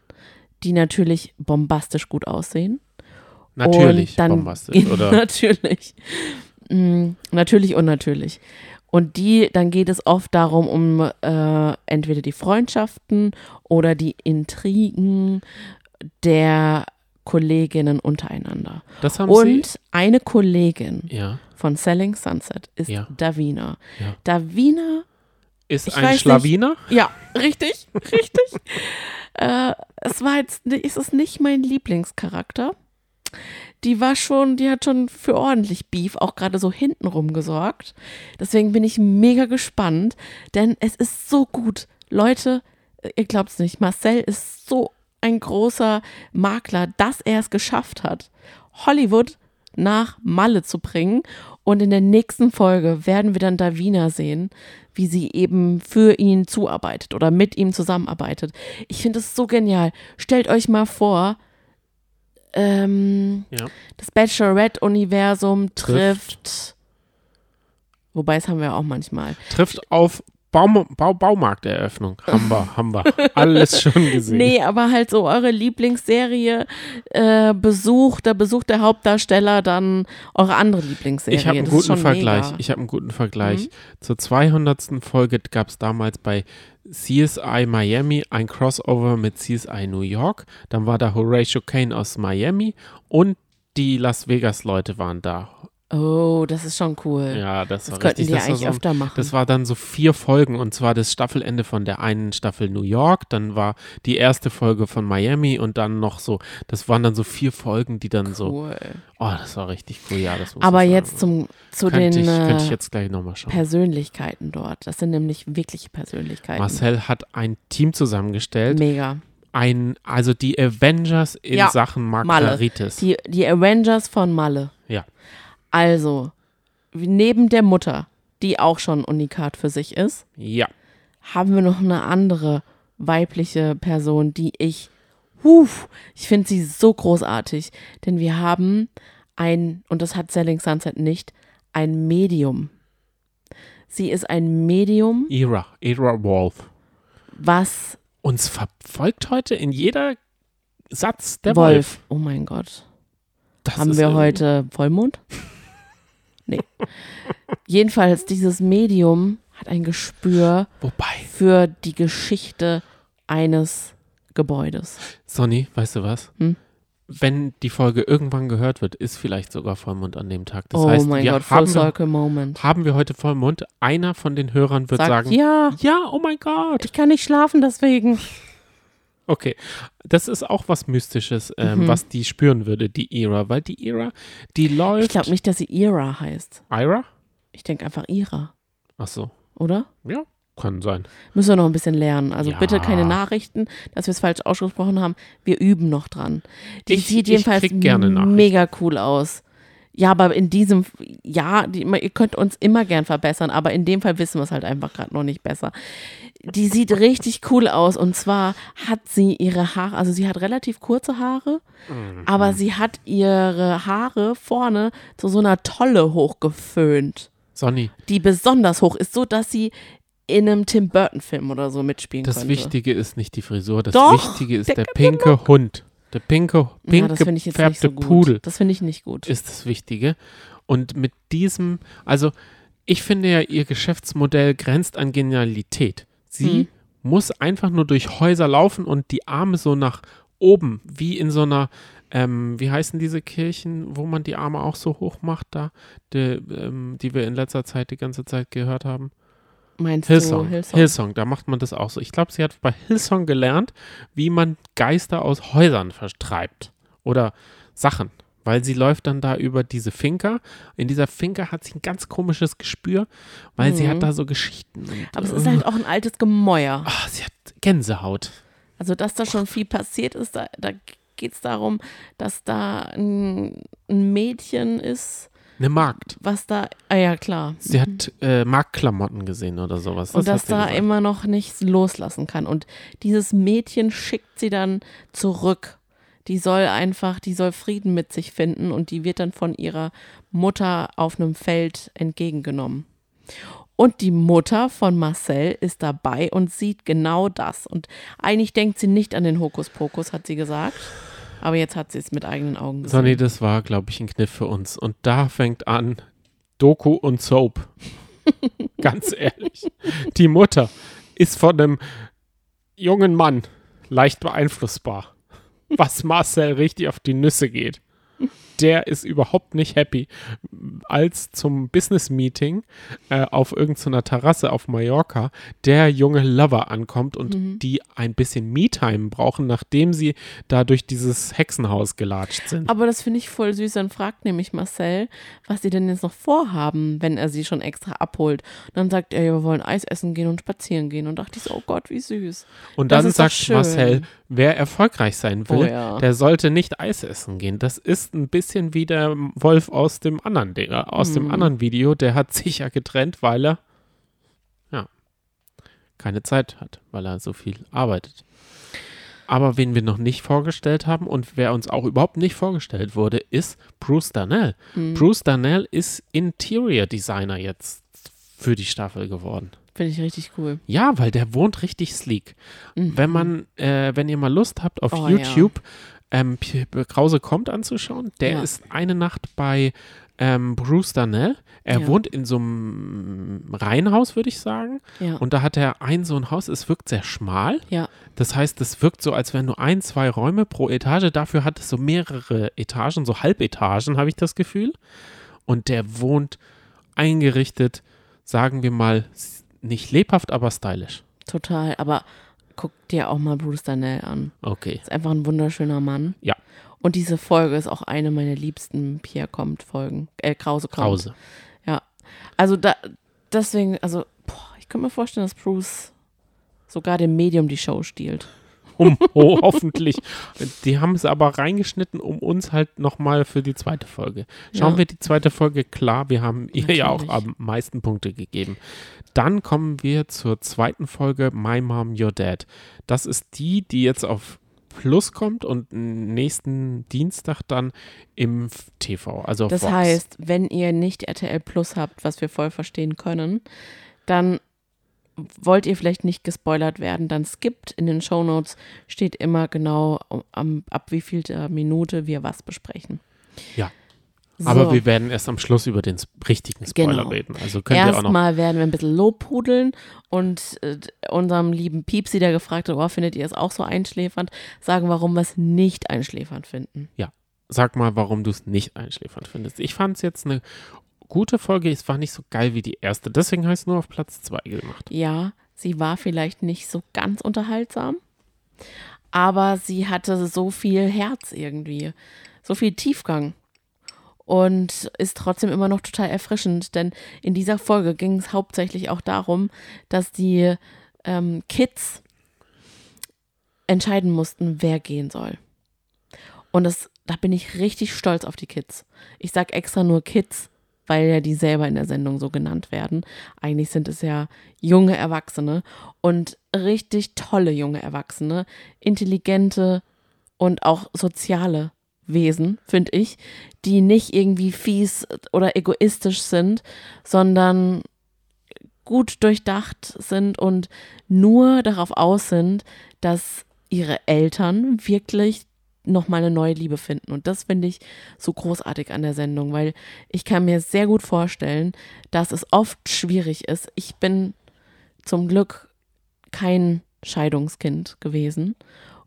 die natürlich bombastisch gut aussehen. Natürlich bombastisch, oder? natürlich. Mm, natürlich und natürlich. Und die, dann geht es oft darum, um äh, entweder die Freundschaften oder die Intrigen der Kolleginnen untereinander. Das haben Und sie? eine Kollegin Ja. von Selling Sunset ist Ja. Davina. Ja. Davina Ist Ich ein weiß nicht. Schlawiner? ja, richtig, richtig. äh, es war jetzt, ist es nicht mein Lieblingscharakter. Die war schon, die hat schon für ordentlich Beef, auch gerade so hintenrum gesorgt. Deswegen bin ich mega gespannt, denn es ist so gut. Leute, ihr glaubt es nicht, Marcel ist so ein großer Makler, dass er es geschafft hat, Hollywood nach Malle zu bringen. Und in der nächsten Folge werden wir dann Davina sehen, wie sie eben für ihn zuarbeitet oder mit ihm zusammenarbeitet. Ich finde es so genial. Stellt euch mal vor, ähm, Ja. das Bachelorette-Universum trifft, Trifft. wobei es haben wir auch manchmal. Trifft auf Baum, Bau, Baumarkteröffnung. Haben wir, haben wir. Alles schon gesehen. Nee, aber halt so eure Lieblingsserie äh, besucht, da besucht der Hauptdarsteller dann eure andere Lieblingsserie. Ich habe einen Das ist guten Vergleich. Ich habe einen guten Vergleich. Zur 200. Folge gab es damals bei CSI Miami ein Crossover mit CSI New York. Dann war da Horatio Kane aus Miami und die Las Vegas Leute waren da. Oh, das ist schon cool. Ja, das, das war könnten richtig. die das, eigentlich so öfter machen. das war dann so vier Folgen und zwar das Staffelende von der einen Staffel New York, dann war die erste Folge von Miami und dann noch so, das waren dann so vier Folgen, die dann so, cool. oh, das war richtig cool, ja, das muss Aber jetzt zum, zu könnte den ich, könnte ich äh, jetzt gleich nochmal schauen. Persönlichkeiten dort. Das sind nämlich wirkliche Persönlichkeiten. Marcel hat ein Team zusammengestellt. Mega. Ein, also die Avengers in Ja, Sachen Malle. Margaritis. Die, die Avengers von Malle. Ja. Also, neben der Mutter, die auch schon Unikat für sich ist, Ja. haben wir noch eine andere weibliche Person, die ich, huf, ich finde sie so großartig, denn wir haben ein, und das hat Selling Sunset nicht, ein Medium. Sie ist ein Medium, Ira, Ira Wolf. was Uns verfolgt heute in jeder Satz der Wolf. Wolf. Oh mein Gott. Das Haben wir heute Vollmond? Nee. Jedenfalls, dieses Medium hat ein Gespür Wobei, für die Geschichte eines Gebäudes. Sonny, weißt du was? Hm? Wenn die Folge irgendwann gehört wird, ist vielleicht sogar Vollmond an dem Tag. Das oh heißt, mein wir Gott, haben, wir, Circle Moment. haben wir heute Vollmond. Einer von den Hörern wird Sagt, sagen, ja, ja, oh mein Gott. ich kann nicht schlafen deswegen. Okay, das ist auch was Mystisches, ähm, Mhm. was die spüren würde, die Ira, weil die Ira, die läuft. Ich glaube nicht, dass sie Ira heißt. Ira? Ich denke einfach Ira, Ach so, oder? ja, kann sein. Müssen wir noch ein bisschen lernen. Also Ja. bitte keine Nachrichten, dass wir es falsch ausgesprochen haben. Wir üben noch dran. Die Ich- sieht jedenfalls krieg gerne Nachrichten. mega cool aus. Ja, aber in diesem, ja, die, ihr könnt uns immer gern verbessern, aber in dem Fall wissen wir es halt einfach gerade noch nicht besser. Die sieht richtig cool aus und zwar hat sie ihre Haare, also sie hat relativ kurze Haare, Mhm. aber sie hat ihre Haare vorne zu so einer Tolle hochgeföhnt, Sonny, die besonders hoch ist, so dass sie in einem Tim Burton Film oder so mitspielen das könnte. Wichtige ist nicht die Frisur, das Doch, Wichtige ist der der pinke Hund. Der pinke, pink ja, gefärbte so. Pudel Das finde ich nicht gut. ist das Wichtige. Und mit diesem, also ich finde ja, ihr Geschäftsmodell grenzt an Genialität. Sie Hm. muss einfach nur durch Häuser laufen und die Arme so nach oben, wie in so einer, ähm, wie heißen diese Kirchen, wo man die Arme auch so hoch macht, da, die, ähm, die wir in letzter Zeit die ganze Zeit gehört haben? Meinst Hillsong. du Hillsong? Hillsong, da macht man das auch so. Ich glaube, sie hat bei Hillsong gelernt, wie man Geister aus Häusern vertreibt oder Sachen, weil sie läuft dann da über diese Finca. In dieser Finca hat sie ein ganz komisches Gespür, weil sie Mhm. hat da so Geschichten. Und, Aber es ist halt auch ein altes Gemäuer. ah, sie hat Gänsehaut. Also, dass da schon viel passiert ist, da, da geht es darum, dass da ein, ein Mädchen ist, Eine Magd. was da, ah ja, klar. Sie hat äh, Marktklamotten gesehen oder sowas. Und das sie da gesagt. immer noch nicht loslassen kann. Und dieses Mädchen schickt sie dann zurück. Die soll einfach, die soll Frieden mit sich finden und die wird dann von ihrer Mutter auf einem Feld entgegengenommen. Und die Mutter von Marcel ist dabei und sieht genau das. Und eigentlich denkt sie nicht an den Hokuspokus, hat sie gesagt. Aber jetzt hat sie es mit eigenen Augen gesehen. Sonny, das war, glaube ich, ein Kniff für uns. Und da fängt an Doku und Soap. Ganz ehrlich. Die Mutter ist von einem jungen Mann leicht beeinflussbar. Was Marcel richtig auf die Nüsse geht. Der ist überhaupt nicht happy, als zum Business-Meeting äh, auf irgendeiner Terrasse auf Mallorca der junge Lover ankommt und Mhm. die ein bisschen Me-Time brauchen, nachdem sie da durch dieses Hexenhaus gelatscht sind. Aber das finde ich voll süß. Dann fragt nämlich Marcel, was sie denn jetzt noch vorhaben, wenn er sie schon extra abholt. Und dann sagt er, ja, wir wollen Eis essen gehen und spazieren gehen. Und dachte ich so, oh Gott, wie süß. Und dann sagt schön. Marcel, wer erfolgreich sein will, Oh ja. der sollte nicht Eis essen gehen. Das ist ein bisschen wie der Wolf aus dem anderen Ding, äh, aus dem Mhm. anderen Video. Der hat sich ja getrennt, weil er ja keine Zeit hat, weil er so viel arbeitet. Aber wen wir noch nicht vorgestellt haben und wer uns auch überhaupt nicht vorgestellt wurde, ist Bruce Darnell. Mhm. Bruce Darnell ist Interior Designer jetzt für die Staffel geworden. Finde ich richtig cool. Ja, weil der wohnt richtig sleek. Mhm. Wenn man, äh, wenn ihr mal Lust habt, auf Oh, YouTube ähm, P- P- Krause kommt anzuschauen, der Ja. ist eine Nacht bei ähm, Bruce Darnell. Er Ja. wohnt in so einem Reihenhaus, würde ich sagen. Ja. Und da hat er ein so ein Haus, es wirkt sehr schmal. ja. Das heißt, es wirkt so, als wären nur ein, zwei Räume pro Etage. Dafür hat es so mehrere Etagen, so Halbetagen, habe ich das Gefühl. Und der wohnt eingerichtet, sagen wir mal, nicht lebhaft, aber stylisch. Total. Aber guck dir auch mal Bruce Darnell an. Okay. Ist einfach ein wunderschöner Mann. Ja. Und diese Folge ist auch eine meiner liebsten Pierre kommt Folgen. Äh, Krause kommt. Krause. Also da, deswegen, also, boah, ich könnte mir vorstellen, dass Bruce sogar dem Medium die Show stiehlt. Um, oh, hoffentlich. Die haben es aber reingeschnitten, um uns halt nochmal für die zweite Folge. Schauen Ja. wir die zweite Folge, klar, wir haben ihr ja auch am meisten Punkte gegeben. Dann kommen wir zur zweiten Folge My Mom, Your Dad. Das ist die, die jetzt auf Plus kommt und nächsten Dienstag dann im TV, also Das Vox. heißt, wenn ihr nicht RTL Plus habt, was wir voll verstehen können, dann wollt ihr vielleicht nicht gespoilert werden, dann skippt. In den Shownotes steht immer genau, um, ab wie viel Minute wir was besprechen. Ja. So. Aber wir werden erst am Schluss über den richtigen Spoiler Genau. reden. Also könnt ihr auch noch. Erstmal werden wir ein bisschen lobpudeln und äh, unserem lieben Piepsi, der gefragt hat, oh, findet ihr es auch so einschläfernd, sagen, warum wir es nicht einschläfernd finden. Sag mal, warum du es nicht einschläfernd findest. Ich fand es jetzt eine gute Folge. Es war nicht so geil wie die erste. Deswegen ich es nur auf Platz 2 gemacht. Ja, sie war vielleicht nicht so ganz unterhaltsam, aber sie hatte so viel Herz irgendwie, so viel Tiefgang und ist trotzdem immer noch total erfrischend, denn in dieser Folge ging es hauptsächlich auch darum, dass die ähm, Kids entscheiden mussten, wer gehen soll. Und das, da bin ich richtig stolz auf die Kids. Ich sag extra nur Kids, weil ja die selber in der Sendung so genannt werden. Eigentlich sind es ja junge Erwachsene und richtig tolle junge Erwachsene, intelligente und auch soziale Wesen, finde ich, die nicht irgendwie fies oder egoistisch sind, sondern gut durchdacht sind und nur darauf aus sind, dass ihre Eltern wirklich nochmal eine neue Liebe finden. Und das finde ich so großartig an der Sendung, weil ich kann mir sehr gut vorstellen, dass es oft schwierig ist. Ich bin zum Glück kein Scheidungskind gewesen.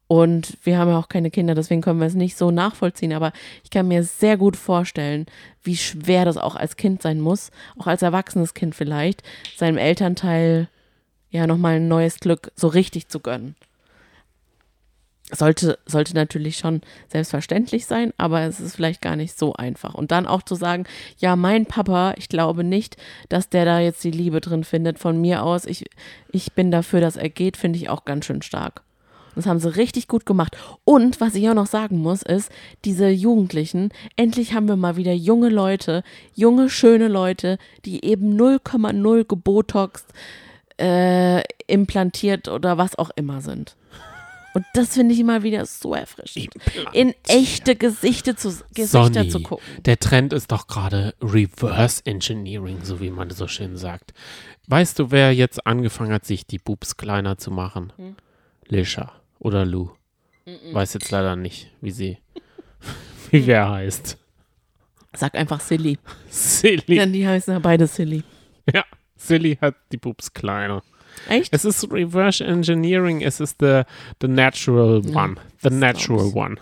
Und wir haben ja auch keine Kinder, deswegen können wir es nicht so nachvollziehen. Aber ich kann mir sehr gut vorstellen, wie schwer das auch als Kind sein muss, auch als erwachsenes Kind vielleicht, seinem Elternteil ja nochmal ein neues Glück so richtig zu gönnen. Sollte, sollte natürlich schon selbstverständlich sein, aber es ist vielleicht gar nicht so einfach. Und dann auch zu sagen, ja, mein Papa, ich glaube nicht, dass der da jetzt die Liebe drin findet. Von mir aus, ich, ich bin dafür, dass er geht, finde ich auch ganz schön stark. Das haben sie richtig gut gemacht. Und was ich auch noch sagen muss, ist, diese Jugendlichen, endlich haben wir mal wieder junge Leute, junge, schöne Leute, die eben 0,0 gebotoxt, äh, implantiert oder was auch immer sind. Und das finde ich immer wieder so erfrischend. In echte Gesichter zu, Gesichter Sonny, zu gucken. der Trend ist doch gerade Reverse Engineering, so wie man so schön sagt. Weißt du, wer jetzt angefangen hat, sich die Boobs kleiner zu machen? Hm. Lisha oder Lou. Weiß jetzt leider nicht, wie sie, wie wer heißt. Sag einfach Silly. Silly. Denn die heißen ja beide Silly. Ja, Silly hat die Boobs kleiner. Echt? Es ist Reverse Engineering, es ist the, the natural Ja, one. The das glaub natural ich. one.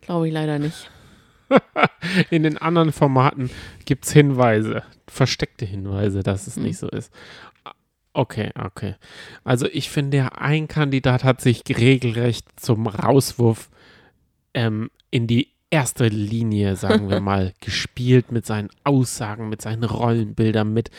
Glaube ich leider nicht. In den anderen Formaten gibt es Hinweise, versteckte Hinweise, dass es nicht so ist. Okay, okay. Also ich finde, ja, ein Kandidat hat sich regelrecht zum Rauswurf ähm, in die erste Linie, sagen wir mal, gespielt mit seinen Aussagen, mit seinen Rollenbildern, mit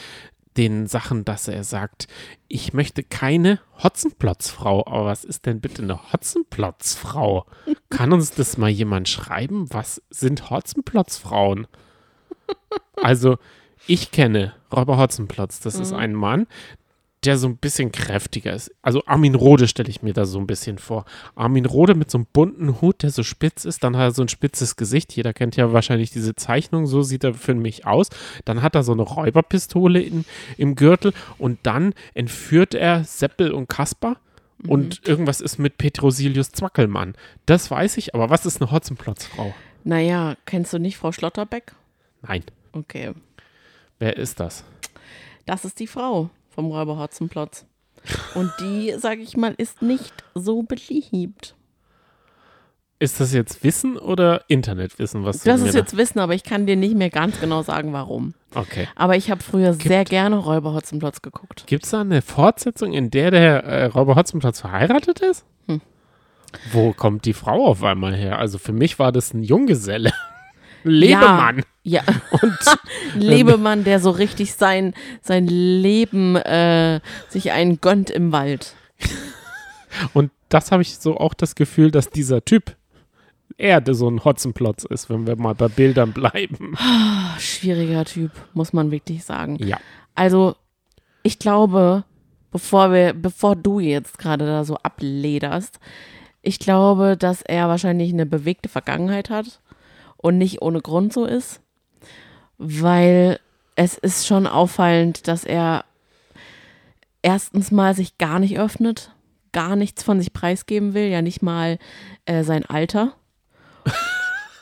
den Sachen, dass er sagt, ich möchte keine Hotzenplotzfrau. Aber was ist denn bitte eine Hotzenplotzfrau? Kann uns das mal jemand schreiben? Was sind Hotzenplotzfrauen? Also, ich kenne Räuber Hotzenplotz. Das ist ein Mann, der so ein bisschen kräftiger ist. Also Armin Rode stelle ich mir da so ein bisschen vor. Armin Rode mit so einem bunten Hut, der so spitz ist, dann hat er so ein spitzes Gesicht. Jeder kennt ja wahrscheinlich diese Zeichnung, so sieht er für mich aus. Dann hat er so eine Räuberpistole in, im Gürtel und dann entführt er Seppel und Kaspar. Und irgendwas ist mit Petrosilius Zwackelmann. Das weiß ich, aber was ist eine Hotzenplotzfrau? Naja, kennst du nicht Frau Schlotterbeck? Nein. Okay. Wer ist das? Das ist die Frau vom Räuber Hotzenplotz. Und die, sag ich mal, ist nicht so beliebt. Ist das jetzt Wissen oder Internetwissen, was du Das ist da- jetzt Wissen, aber ich kann dir nicht mehr ganz genau sagen, warum. Okay. Aber ich habe früher sehr gerne Räuber Hotzenplotz geguckt. Gibt es da eine Fortsetzung, in der der äh, Räuber Hotzenplotz verheiratet ist? Hm. Wo kommt die Frau auf einmal her? Also für mich war das ein Junggeselle. Lebemann. Ja. Lebemann, der so richtig sein, sein Leben äh, sich einen gönnt im Wald. Und das habe ich so auch das Gefühl, dass dieser Typ eher der so ein Hotzenplotz ist, wenn wir mal bei Bildern bleiben. Ach, schwieriger Typ, muss man wirklich sagen. Ja. Also, ich glaube, bevor wir, bevor du jetzt gerade da so ablederst, ich glaube, dass er wahrscheinlich eine bewegte Vergangenheit hat und nicht ohne Grund so ist, weil es ist schon auffallend, dass er erstens mal sich gar nicht öffnet, gar nichts von sich preisgeben will, ja nicht mal äh, sein Alter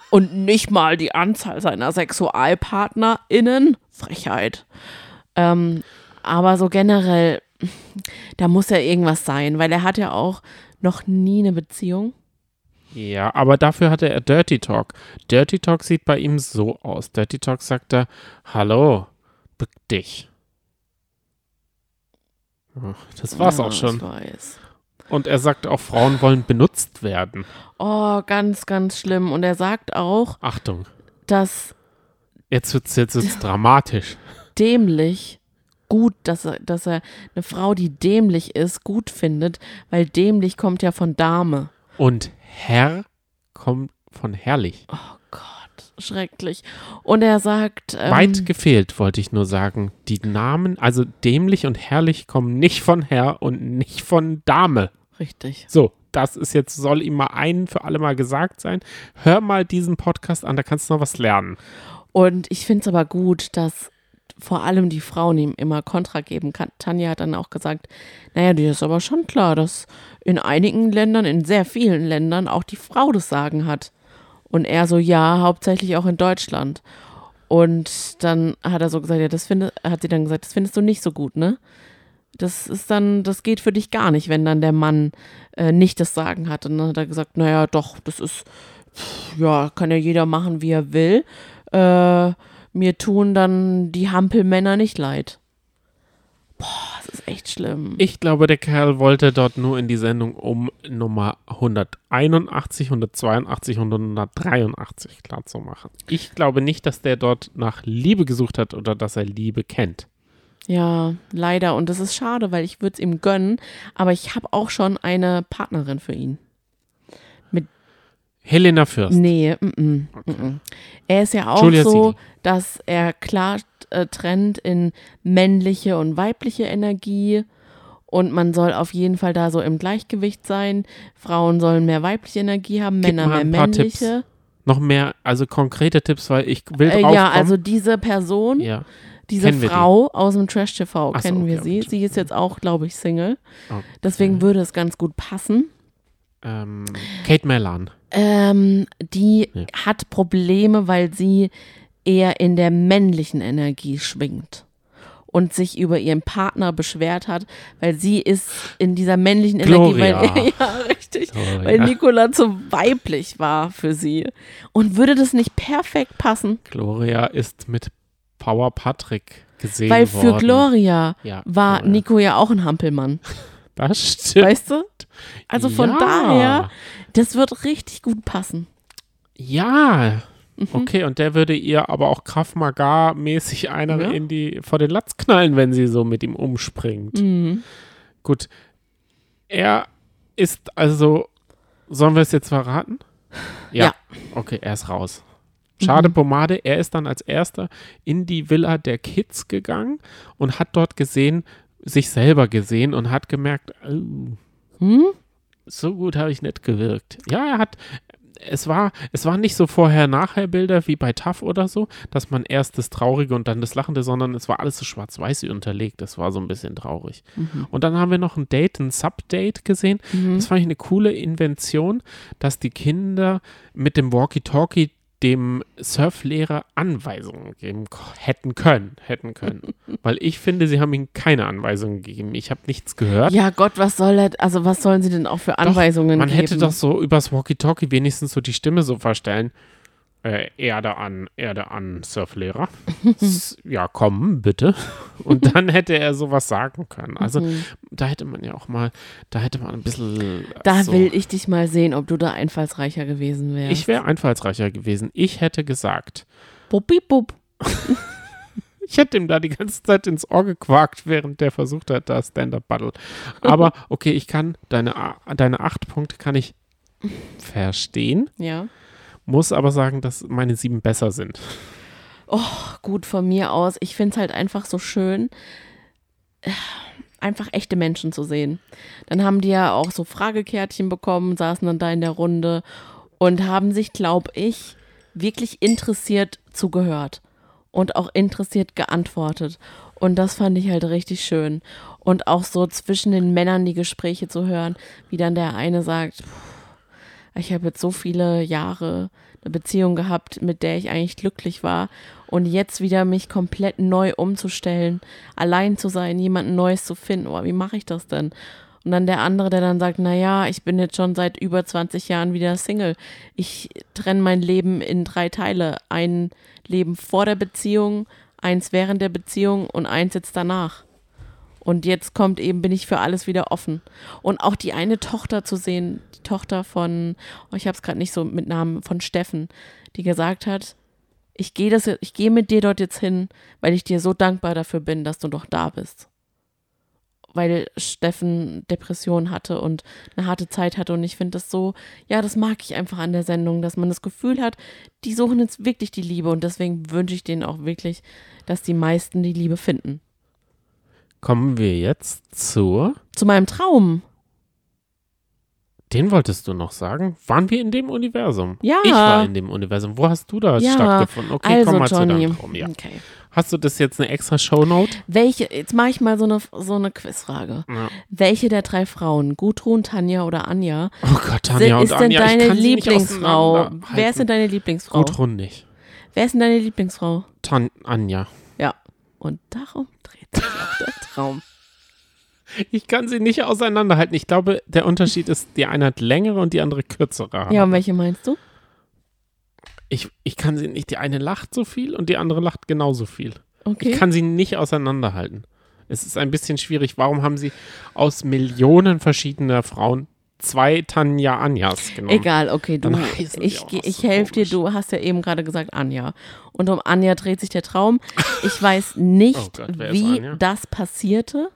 und nicht mal die Anzahl seiner SexualpartnerInnen. Frechheit. Ähm, aber so generell, da muss ja irgendwas sein, weil er hat ja auch noch nie eine Beziehung. Ja, aber dafür hatte er Dirty Talk. Dirty Talk sieht bei ihm so aus. Dirty Talk sagt er, hallo, bück dich. Das war's ja, auch schon. Und er sagt auch, Frauen wollen benutzt werden. Oh, ganz, ganz schlimm. Und er sagt auch, Achtung, dass jetzt wird's, jetzt wird's dramatisch. dämlich gut, dass er, dass er eine Frau, die dämlich ist, gut findet, weil dämlich kommt ja von Dame. Und Herr kommt von herrlich. Oh Gott, schrecklich. Und er sagt, ähm, Weit gefehlt, wollte ich nur sagen. Die Namen, also dämlich und herrlich, kommen nicht von Herr und nicht von Dame. richtig. So, das ist jetzt, soll ihm mal ein für alle Mal gesagt sein. Hör mal diesen Podcast an, da kannst du noch was lernen. Und ich finde es aber gut, dass vor allem die Frauen ihm immer Kontra geben. Tanja hat dann auch gesagt, naja, dir ist aber schon klar, dass in einigen Ländern, in sehr vielen Ländern auch die Frau das Sagen hat. Und er so, ja, hauptsächlich auch in Deutschland. Und dann hat er so gesagt, ja, das finde, hat sie dann gesagt, das findest du nicht so gut, ne? Das ist dann, das geht für dich gar nicht, wenn dann der Mann äh, nicht das Sagen hat. Und dann hat er gesagt, naja, doch, das ist, ja, kann ja jeder machen, wie er will. Äh, mir tun dann die Hampelmänner nicht leid. Boah, das ist echt schlimm. Ich glaube, der Kerl wollte dort nur in die Sendung um Nummer 181, 182 und 183 klar zu machen. Ich glaube nicht, dass der dort nach Liebe gesucht hat oder dass er Liebe kennt. Ja, leider. Und das ist schade, weil ich würde es ihm gönnen. Aber ich habe auch schon eine Partnerin für ihn. Helena Fürst. Nee, mm -mm, mm -mm. er ist ja auch Julia so, Siegel. dass er klar äh, trennt in männliche und weibliche Energie. Und man soll auf jeden Fall da so im Gleichgewicht sein. Frauen sollen mehr weibliche Energie haben, Gib Männer mal mehr männliche. Noch mehr, also konkrete Tipps, weil ich will Äh, drauf ja, kommen. also diese Person, ja. diese kennen wir die? Frau aus dem Trash TV, Ach so, kennen okay, wir sie. dem Sie ist jetzt auch, glaube ich, Single. Okay. Deswegen würde es ganz gut passen. Ähm, Kate Mellan. Ähm, die Ja. hat Probleme, weil sie eher in der männlichen Energie schwingt. und sich über ihren Partner beschwert hat, weil sie ist in dieser männlichen Energie, weil, ja, richtig, Gloria. weil Nicola zu weiblich war für sie. Und würde das nicht perfekt passen? Gloria ist mit Power Patrick gesehen weil für worden. Gloria Ja, war Gloria. Nico ja auch ein Hampelmann, Das stimmt. weißt du? Also von Ja. daher, das wird richtig gut passen. Ja. Mhm. Okay, und der würde ihr aber auch Krav Maga-mäßig einer Ja. in die, vor den Latz knallen, wenn sie so mit ihm umspringt. Mhm. Gut. Er ist also, sollen wir es jetzt verraten? Ja. Okay, er ist raus. Schade Mhm. Pomade, er ist dann als erster in die Villa der Kids gegangen und hat dort gesehen, sich selber gesehen und hat gemerkt, oh, Hm? so gut habe ich nicht gewirkt. Ja, er hat, es war, es waren nicht so Vorher-Nachher-Bilder wie bei TAF oder so, dass man erst das Traurige und dann das Lachende, sondern es war alles so schwarz-weiß unterlegt. Das war so ein bisschen traurig. Und dann haben wir noch ein Date, ein Subdate gesehen. Mhm. Das fand ich eine coole Invention, dass die Kinder mit dem Walkie-Talkie dem Surflehrer Anweisungen geben hätten können, hätten können. Weil ich finde, sie haben ihm keine Anweisungen gegeben. Ich habe nichts gehört. Ja, Gott, was soll das, also was sollen sie denn auch für Anweisungen Man geben? hätte doch so übers Walkie-Talkie wenigstens so die Stimme so verstellen. Äh, Erde an, Erde an, Surflehrer. Ja, komm, bitte. Und dann hätte er sowas sagen können. Also, Mhm. da hätte man ja auch mal, da hätte man ein bisschen. äh, Da so. will ich dich mal sehen, ob du da einfallsreicher gewesen wärst. Ich wäre einfallsreicher gewesen. Ich hätte gesagt, Buppi bup. ich hätte ihm da die ganze Zeit ins Ohr gequakt, während der versucht hat, da Stand-Up-Battle. Aber okay, ich kann, deine, deine acht Punkte kann ich verstehen. Ja. Muss aber sagen, dass meine sieben besser sind. Gut von mir aus. Ich finde es halt einfach so schön, einfach echte Menschen zu sehen. Dann haben die ja auch so Fragekärtchen bekommen, saßen dann da in der Runde und haben sich, glaube ich, wirklich interessiert zugehört und auch interessiert geantwortet. Und das fand ich halt richtig schön. Und auch so zwischen den Männern die Gespräche zu hören, wie dann der eine sagt, "Puh, ich habe jetzt so viele Jahre eine Beziehung gehabt, mit der ich eigentlich glücklich war. Und jetzt wieder mich komplett neu umzustellen, allein zu sein, jemanden Neues zu finden. Oh, wie mache ich das denn? Und dann der andere, der dann sagt, na ja, ich bin jetzt schon seit über 20 Jahren wieder Single. Ich trenne mein Leben in drei Teile. Ein Leben vor der Beziehung, eins während der Beziehung und eins jetzt danach. Und jetzt kommt eben, bin ich für alles wieder offen. Und auch die eine Tochter zu sehen, die Tochter von, oh, ich habe es gerade nicht so mit Namen, von Steffen, die gesagt hat, ich gehe das, ich gehe mit dir dort jetzt hin, weil ich dir so dankbar dafür bin, dass du doch da bist. Weil Steffen Depression hatte und eine harte Zeit hatte und ich finde das so, ja, das mag ich einfach an der Sendung, dass man das Gefühl hat, die suchen jetzt wirklich die Liebe und deswegen wünsche ich denen auch wirklich, dass die meisten die Liebe finden. Kommen wir jetzt zur. Zu meinem Traum. Den wolltest du noch sagen? Waren wir in dem Universum? Ja. Ich war in dem Universum. Wo hast du da Ja, stattgefunden? Okay, also komm mal zu Johnny. deinem Traum. Ja. Okay. Hast du das jetzt eine extra Shownote? Welche, jetzt mache ich mal so eine, so eine Quizfrage. Ja. Welche der drei Frauen, Gudrun, Tanja oder Anja, Oh Gott, Tanja und ist denn Anja, ich deine kann sie nicht Lieblingsfrau? Wer ist denn deine Lieblingsfrau? Gudrun nicht. Wer ist denn deine Lieblingsfrau? Tan Anja. Ja. Und darum dreht der Traum. Ich kann sie nicht auseinanderhalten. Ich glaube, der Unterschied ist, die eine hat längere und die andere kürzere Haare. Ja, und welche meinst du? ich, ich kann sie nicht, die eine lacht so viel und die andere lacht genauso viel. Okay. Ich kann sie nicht auseinanderhalten. Es ist ein bisschen schwierig. Warum haben sie aus Millionen verschiedener Frauen zwei Tanja Anjas genommen? Egal, okay, du, ich, noch ich so helfe dir, du hast ja eben gerade gesagt Anja. Und um Anja dreht sich der Traum. Ich weiß nicht, Oh Gott, wie das passierte.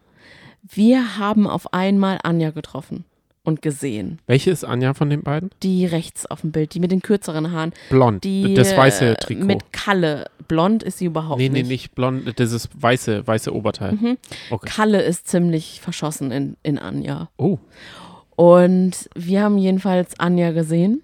Wir haben auf einmal Anja getroffen und gesehen. Welche ist Anja von den beiden? Die rechts auf dem Bild, die mit den kürzeren Haaren. Blond. Die das weiße äh, Trikot. mit Kalle. Blond ist sie überhaupt nee, nee, nicht. nicht blond. Das ist weiße, weiße Oberteil. Mhm. Okay. Kalle ist ziemlich verschossen in, in Anja. Oh. Und wir haben jedenfalls Anja gesehen.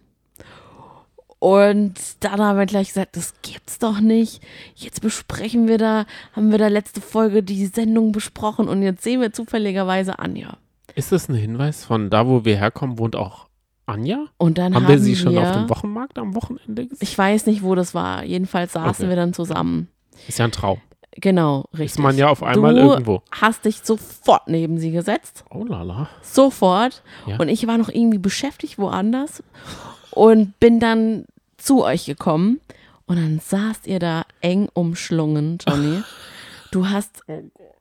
Und dann haben wir gleich gesagt, das gibt's doch nicht. Jetzt besprechen wir da, haben wir da letzte Folge die Sendung besprochen und jetzt sehen wir zufälligerweise Anja. Ist das ein Hinweis von da, wo wir herkommen, wohnt auch Anja? Und dann Haben haben, wir sie schon wir, auf dem Wochenmarkt am Wochenende gesehen? Ich weiß nicht, wo das war. Jedenfalls saßen Okay. wir dann zusammen. Ist ja ein Traum. Genau, richtig. Ist man ja auf einmal du irgendwo. hast dich sofort neben sie gesetzt. Oh lala. Sofort. Ja. Und ich war noch irgendwie beschäftigt woanders und bin dann zu euch gekommen. Und dann saßt ihr da eng umschlungen, Johnny. Du hast,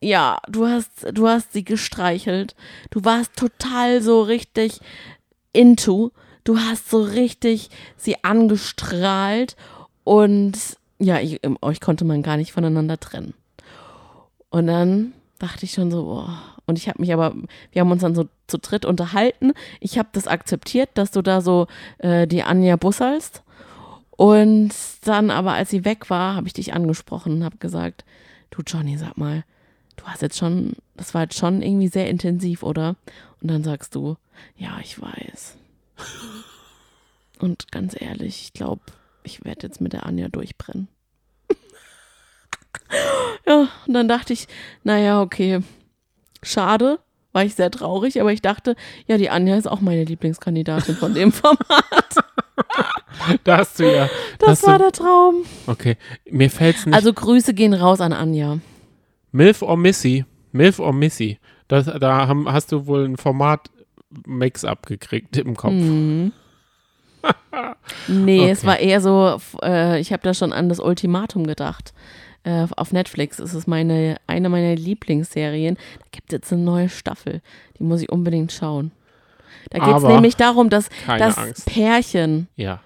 ja, du hast, du hast sie gestreichelt. Du warst total so richtig into. Du hast so richtig sie angestrahlt. Und ja, ich, euch konnte man gar nicht voneinander trennen. Und dann dachte ich schon so, boah. Und ich habe mich aber, wir haben uns dann so zu dritt unterhalten. Ich habe das akzeptiert, dass du da so äh, die Anja bussalst. Und dann aber, als sie weg war, habe ich dich angesprochen und habe gesagt, du Johnny, sag mal, du hast jetzt schon, das war jetzt schon irgendwie sehr intensiv, oder? Und dann sagst du, ja, ich weiß. Und ganz ehrlich, ich glaube, ich werde jetzt mit der Anja durchbrennen. ja, und dann dachte ich, naja, okay, schade, war ich sehr traurig, aber ich dachte, ja, die Anja ist auch meine Lieblingskandidatin von dem Format. Da hast du ja. da Das war du, der Traum. okay, mir fällt's nicht. Also Grüße gehen raus an Anja. Milf or Missy. Milf or Missy. Das, da haben, hast du wohl ein Format Mix-up gekriegt im Kopf. Mhm. Nee, es Okay. war eher so, äh, ich habe da schon an das Ultimatum gedacht. Äh, auf Netflix ist es meine, eine meiner Lieblingsserien. Da gibt es jetzt eine neue Staffel. Die muss ich unbedingt schauen. Da geht es nämlich darum, dass das. Pärchen Ja.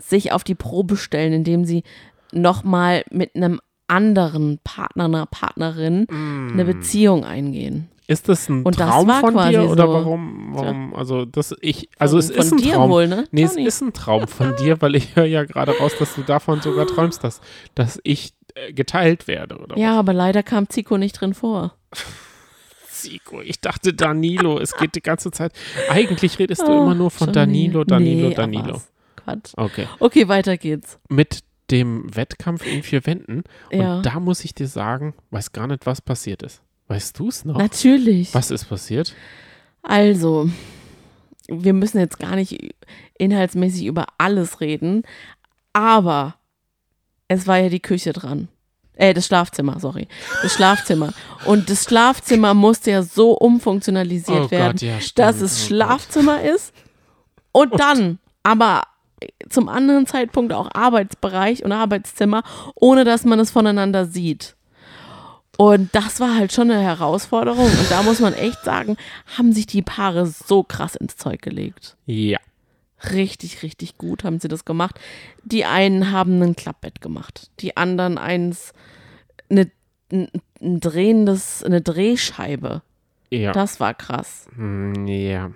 sich auf die Probe stellen, indem sie nochmal mit einem anderen Partner, einer Partnerin Mm. eine Beziehung eingehen. Ist das ein Und das Traum war von dir oder so- warum, warum, also das ich, also es ist ein Traum. wohl, ne, Nee, es ist ein Traum von dir, weil ich höre ja gerade raus, dass du davon sogar träumst, dass, dass ich äh, geteilt werde, oder Ja, aber leider kam Zico nicht drin vor. was? Zico, ich dachte Danilo, es geht die ganze Zeit. Eigentlich redest du Oh, immer nur von. Danilo, Danilo, nee, Danilo. was. Quatsch. Okay. Okay, weiter geht's. Mit dem Wettkampf in vier Wänden. Ja. Und da muss ich dir sagen, weiß gar nicht, was passiert ist. Weißt du es noch? Natürlich. Was ist passiert? Also, wir müssen jetzt gar nicht inhaltsmäßig über alles reden, aber es war ja die Küche dran. Äh, das Schlafzimmer, sorry. Das Schlafzimmer. Und das Schlafzimmer musste ja so umfunktionalisiert oh werden, Gott, ja, dass es Oh Schlafzimmer ist und dann aber zum anderen Zeitpunkt auch Arbeitsbereich und Arbeitszimmer, ohne dass man es voneinander sieht. Und das war halt schon eine Herausforderung. Und da muss man echt sagen, haben sich die Paare so krass ins Zeug gelegt. Ja. Richtig, richtig gut haben sie das gemacht. Die einen haben ein Klappbett gemacht, die anderen eins, eine, ein, ein drehendes, eine Drehscheibe. Ja. Das war krass. Hm, ja.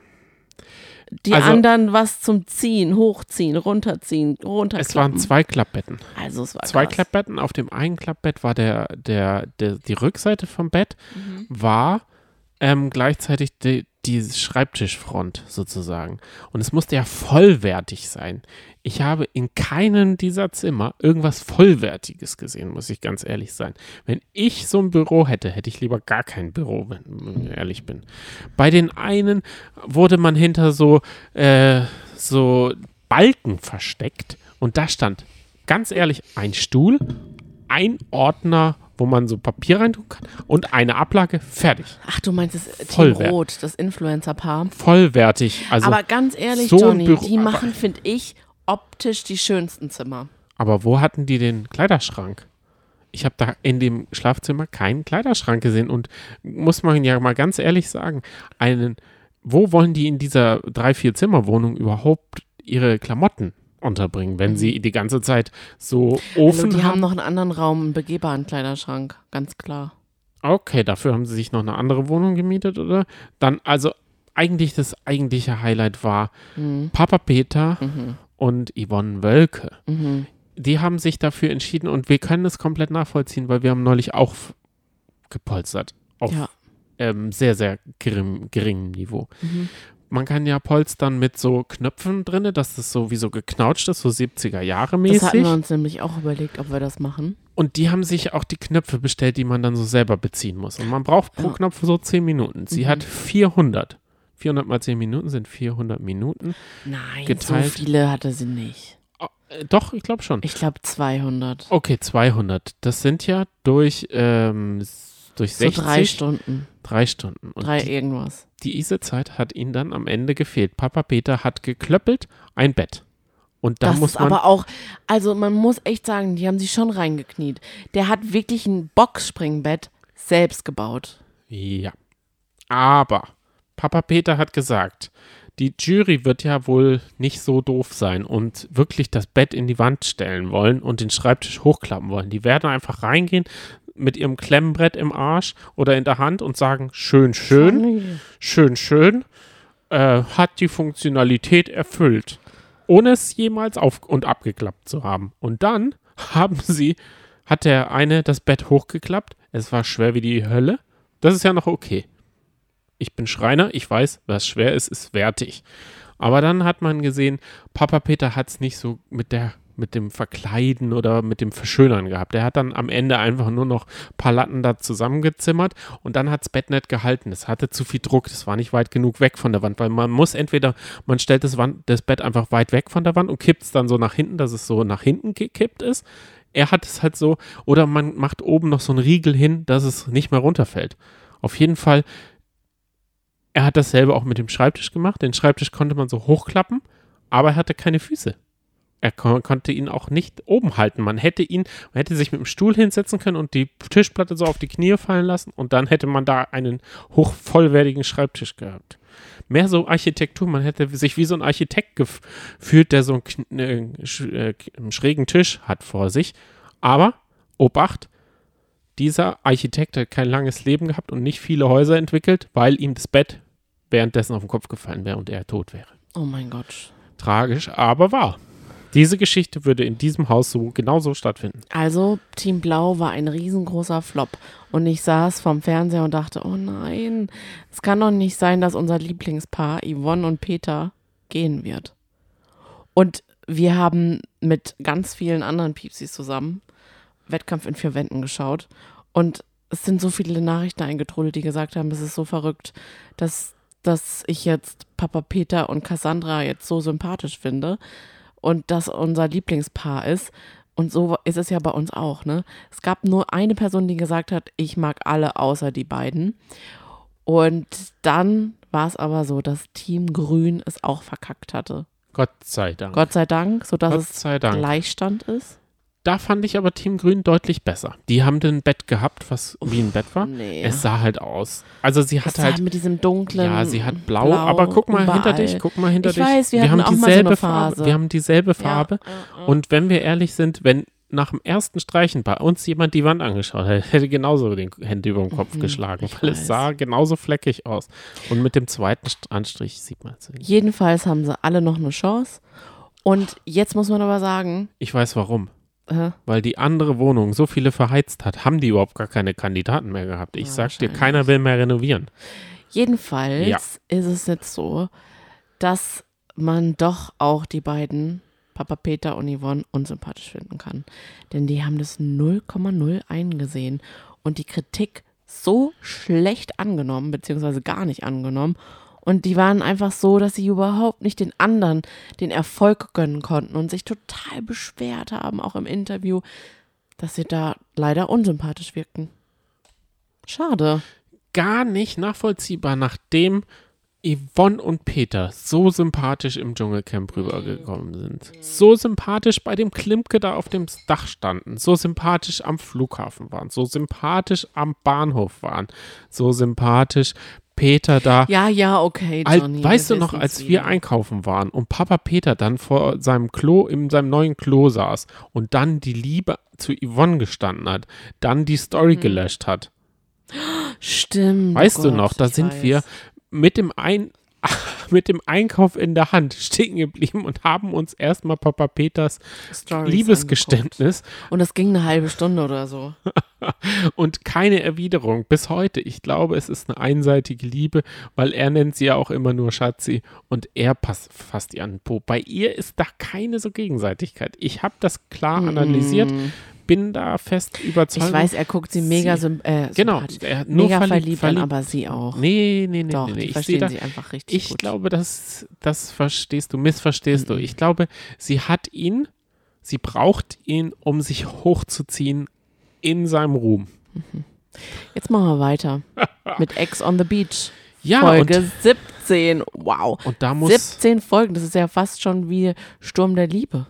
Die Also- anderen was zum Ziehen, hochziehen, runterziehen, runterklappen. Es waren zwei Klappbetten. Also es war Zwei krass. Klappbetten. Auf dem einen Klappbett war der, der, der, die Rückseite vom Bett, Mhm. war ähm, gleichzeitig die, die Schreibtischfront sozusagen. Und es musste ja vollwertig sein. Ich habe in keinem dieser Zimmer irgendwas Vollwertiges gesehen, muss ich ganz ehrlich sein. Wenn ich so ein Büro hätte, hätte ich lieber gar kein Büro, wenn ich ehrlich bin. Bei den einen wurde man hinter so, äh, so Balken versteckt und da stand ganz ehrlich ein Stuhl, ein Ordner, wo man so Papier reintun kann und eine Ablage, fertig. Ach, du meinst das Team Vollwert- Rot, das Influencer-Paar. Vollwertig. Also, aber ganz ehrlich, so Johnny, Büro- die machen, finde ich, optisch die schönsten Zimmer. aber wo hatten die den Kleiderschrank? Ich habe da in dem Schlafzimmer keinen Kleiderschrank gesehen und muss man ja mal ganz ehrlich sagen, einen, wo wollen die in dieser drei, vier Zimmerwohnung überhaupt ihre Klamotten unterbringen, wenn sie die ganze Zeit so Ofen Mhm. Also, die haben? noch einen anderen Raum, einen begehbaren Kleiderschrank, ganz klar. Okay, dafür haben sie sich noch eine andere Wohnung gemietet, oder? Dann, also eigentlich das eigentliche Highlight war Mhm. Papa Peter Mhm. und Yvonne Wölke. Mhm. Die haben sich dafür entschieden und wir können es komplett nachvollziehen, weil wir haben neulich auch gepolstert. Auf Ja. ähm, sehr, sehr gering, geringem Niveau. Man kann ja polstern mit so Knöpfen drin, dass das so wie so geknautscht ist, so 70er Jahre mäßig. Das hatten wir uns nämlich auch überlegt, ob wir das machen. Und die haben sich auch die Knöpfe bestellt, die man dann so selber beziehen muss. Und man braucht pro Ja. Knopf so 10 Minuten. Sie Mhm. hat 400. 400 mal 10 Minuten sind 400 Minuten. Nein, Geteilt. so viele hatte sie nicht. Äh, doch, ich glaube schon. Ich glaube 200. Okay, 200. Das sind ja durch, ähm, durch 60. So drei Stunden. Drei Stunden. Und Drei die, irgendwas. diese Zeit hat ihnen dann am Ende gefehlt. Papa Peter hat geklöppelt, ein Bett. Und da das muss ist man. aber auch, also man muss echt sagen, die haben sich schon reingekniet. Der hat wirklich ein Boxspringbett selbst gebaut. Ja. Aber Papa Peter hat gesagt, die Jury wird ja wohl nicht so doof sein und wirklich das Bett in die Wand stellen wollen und den Schreibtisch hochklappen wollen. Die werden einfach reingehen mit ihrem Klemmbrett im Arsch oder in der Hand und sagen, schön, schön, schön, schön, äh, hat die Funktionalität erfüllt, ohne es jemals auf und abgeklappt zu haben. Und dann haben sie, hat der eine das Bett hochgeklappt, es war schwer wie die Hölle. Das ist ja noch okay. Ich bin Schreiner, ich weiß, was schwer ist, ist wertig. Aber dann hat man gesehen, Papa Peter hat es nicht so mit der mit dem Verkleiden oder mit dem Verschönern gehabt. Der hat dann am Ende einfach nur noch ein paar Latten da zusammengezimmert und dann hat das Bett nicht gehalten. Es hatte zu viel Druck, das war nicht weit genug weg von der Wand, weil man muss entweder, man stellt das, Wand, das Bett einfach weit weg von der Wand und kippt es dann so nach hinten, dass es so nach hinten gekippt ist. Er hat es halt so, oder man macht oben noch so einen Riegel hin, dass es nicht mehr runterfällt. Auf jeden Fall, er hat dasselbe auch mit dem Schreibtisch gemacht. Den Schreibtisch konnte man so hochklappen, aber er hatte keine Füße. Er kon konnte ihn auch nicht oben halten. Man hätte ihn, man hätte sich mit dem Stuhl hinsetzen können und die Tischplatte so auf die Knie fallen lassen und dann hätte man da einen hochvollwertigen Schreibtisch gehabt. Mehr so Architektur, man hätte sich wie so ein Architekt gefühlt, der so einen, äh, sch äh, einen schrägen Tisch hat vor sich. Aber, Obacht, dieser Architekt hat kein langes Leben gehabt und nicht viele Häuser entwickelt, weil ihm das Bett währenddessen auf den Kopf gefallen wäre und er tot wäre. Oh mein Gott. Tragisch, aber wahr. Diese Geschichte würde in diesem Haus so genauso stattfinden. Also, Team Blau war ein riesengroßer Flop. Und ich saß vorm Fernseher und dachte, oh nein, es kann doch nicht sein, dass unser Lieblingspaar Yvonne und Peter gehen wird. Und wir haben mit ganz vielen anderen Piepsis zusammen Wettkampf in vier Wänden geschaut. Und es sind so viele Nachrichten eingetrudelt, die gesagt haben, es ist so verrückt, dass, dass ich jetzt Papa Peter und Cassandra jetzt so sympathisch finde und das unser Lieblingspaar ist. Und so ist es ja bei uns auch, ne? Es gab nur eine Person, die gesagt hat, ich mag alle außer die beiden. Und dann war es aber so, dass Team Grün es auch verkackt hatte. Gott sei Dank. Gott sei Dank, sodass Gott es sei Dank. Gleichstand ist. Da fand ich aber Team Grün deutlich besser. Die haben ein Bett gehabt, was wie ein Bett war. Nee. Es sah halt aus. Also sie Es hat halt. mit diesem dunklen. Ja, sie hat blau, aber guck mal hinter überall. dich, guck mal hinter Ich dich. weiß, wir hatten haben auch mal so dieselbe eine Farbe. Wir haben dieselbe Farbe. Ja. Und wenn wir ehrlich sind, wenn nach dem ersten Streichen bei uns jemand die Wand angeschaut hätte, hätte genauso den Hände über den Kopf geschlagen, Mhm, ich weil es weiß. sah genauso fleckig aus. Und mit dem zweiten St- Anstrich sieht man es. nicht. Jedenfalls haben sie alle noch eine Chance. Und jetzt muss man aber sagen, Ich weiß warum. Äh, Weil die andere Wohnung so viele verheizt hat, haben die überhaupt gar keine Kandidaten mehr gehabt. Ich Ja, sag dir, keiner will mehr renovieren. jedenfalls Ja. ist es jetzt so, dass man doch auch die beiden, Papa Peter und Yvonne, unsympathisch finden kann. Denn die haben das 0,0 eingesehen und die Kritik so schlecht angenommen, beziehungsweise gar nicht angenommen. Und die waren einfach so, dass sie überhaupt nicht den anderen den Erfolg gönnen konnten und sich total beschwert haben, auch im Interview, dass sie da leider unsympathisch wirkten. Schade. Gar nicht nachvollziehbar, nachdem Yvonne und Peter so sympathisch im Dschungelcamp rübergekommen sind. So sympathisch bei dem Klimke da auf dem Dach standen. So sympathisch am Flughafen waren. So sympathisch am Bahnhof waren. So sympathisch Peter da Ja, ja, okay, Johnny. weißt wir du noch, als wir wieder. einkaufen waren und Papa Peter dann vor seinem Klo, in seinem neuen Klo saß und dann die Liebe zu Yvonne gestanden hat, dann die Story gelöscht hat. Stimmt. Weißt oh du Gott, noch, da sind weiß. wir mit dem ein mit dem Einkauf in der Hand stehen geblieben und haben uns erstmal Papa Peters Stories Liebesgeständnis angeguckt. Und das ging eine halbe Stunde oder so. und keine Erwiderung bis heute. Ich glaube, es ist eine einseitige Liebe, weil er nennt sie ja auch immer nur Schatzi und er passt fasst ihr an den Po. Bei ihr ist da keine so Gegenseitigkeit. Ich habe das klar analysiert, bin da fest überzeugt. Ich weiß, er guckt sie mega Sie- äh, Genau, er nur mega verliebt- verliebt, an, aber sie auch. Nee, nee, nee, Doch, nee, nee. Ich verstehen da, sie einfach richtig ich gut. glaube, das, das verstehst du, missverstehst du. Ich glaube, sie hat ihn Sie braucht ihn, um sich hochzuziehen in seinem Ruhm. Jetzt machen wir weiter mit Ex on the Beach. Ja, Folge und, 17. Wow. und da muss 17 Folgen, das ist ja fast schon wie Sturm der Liebe.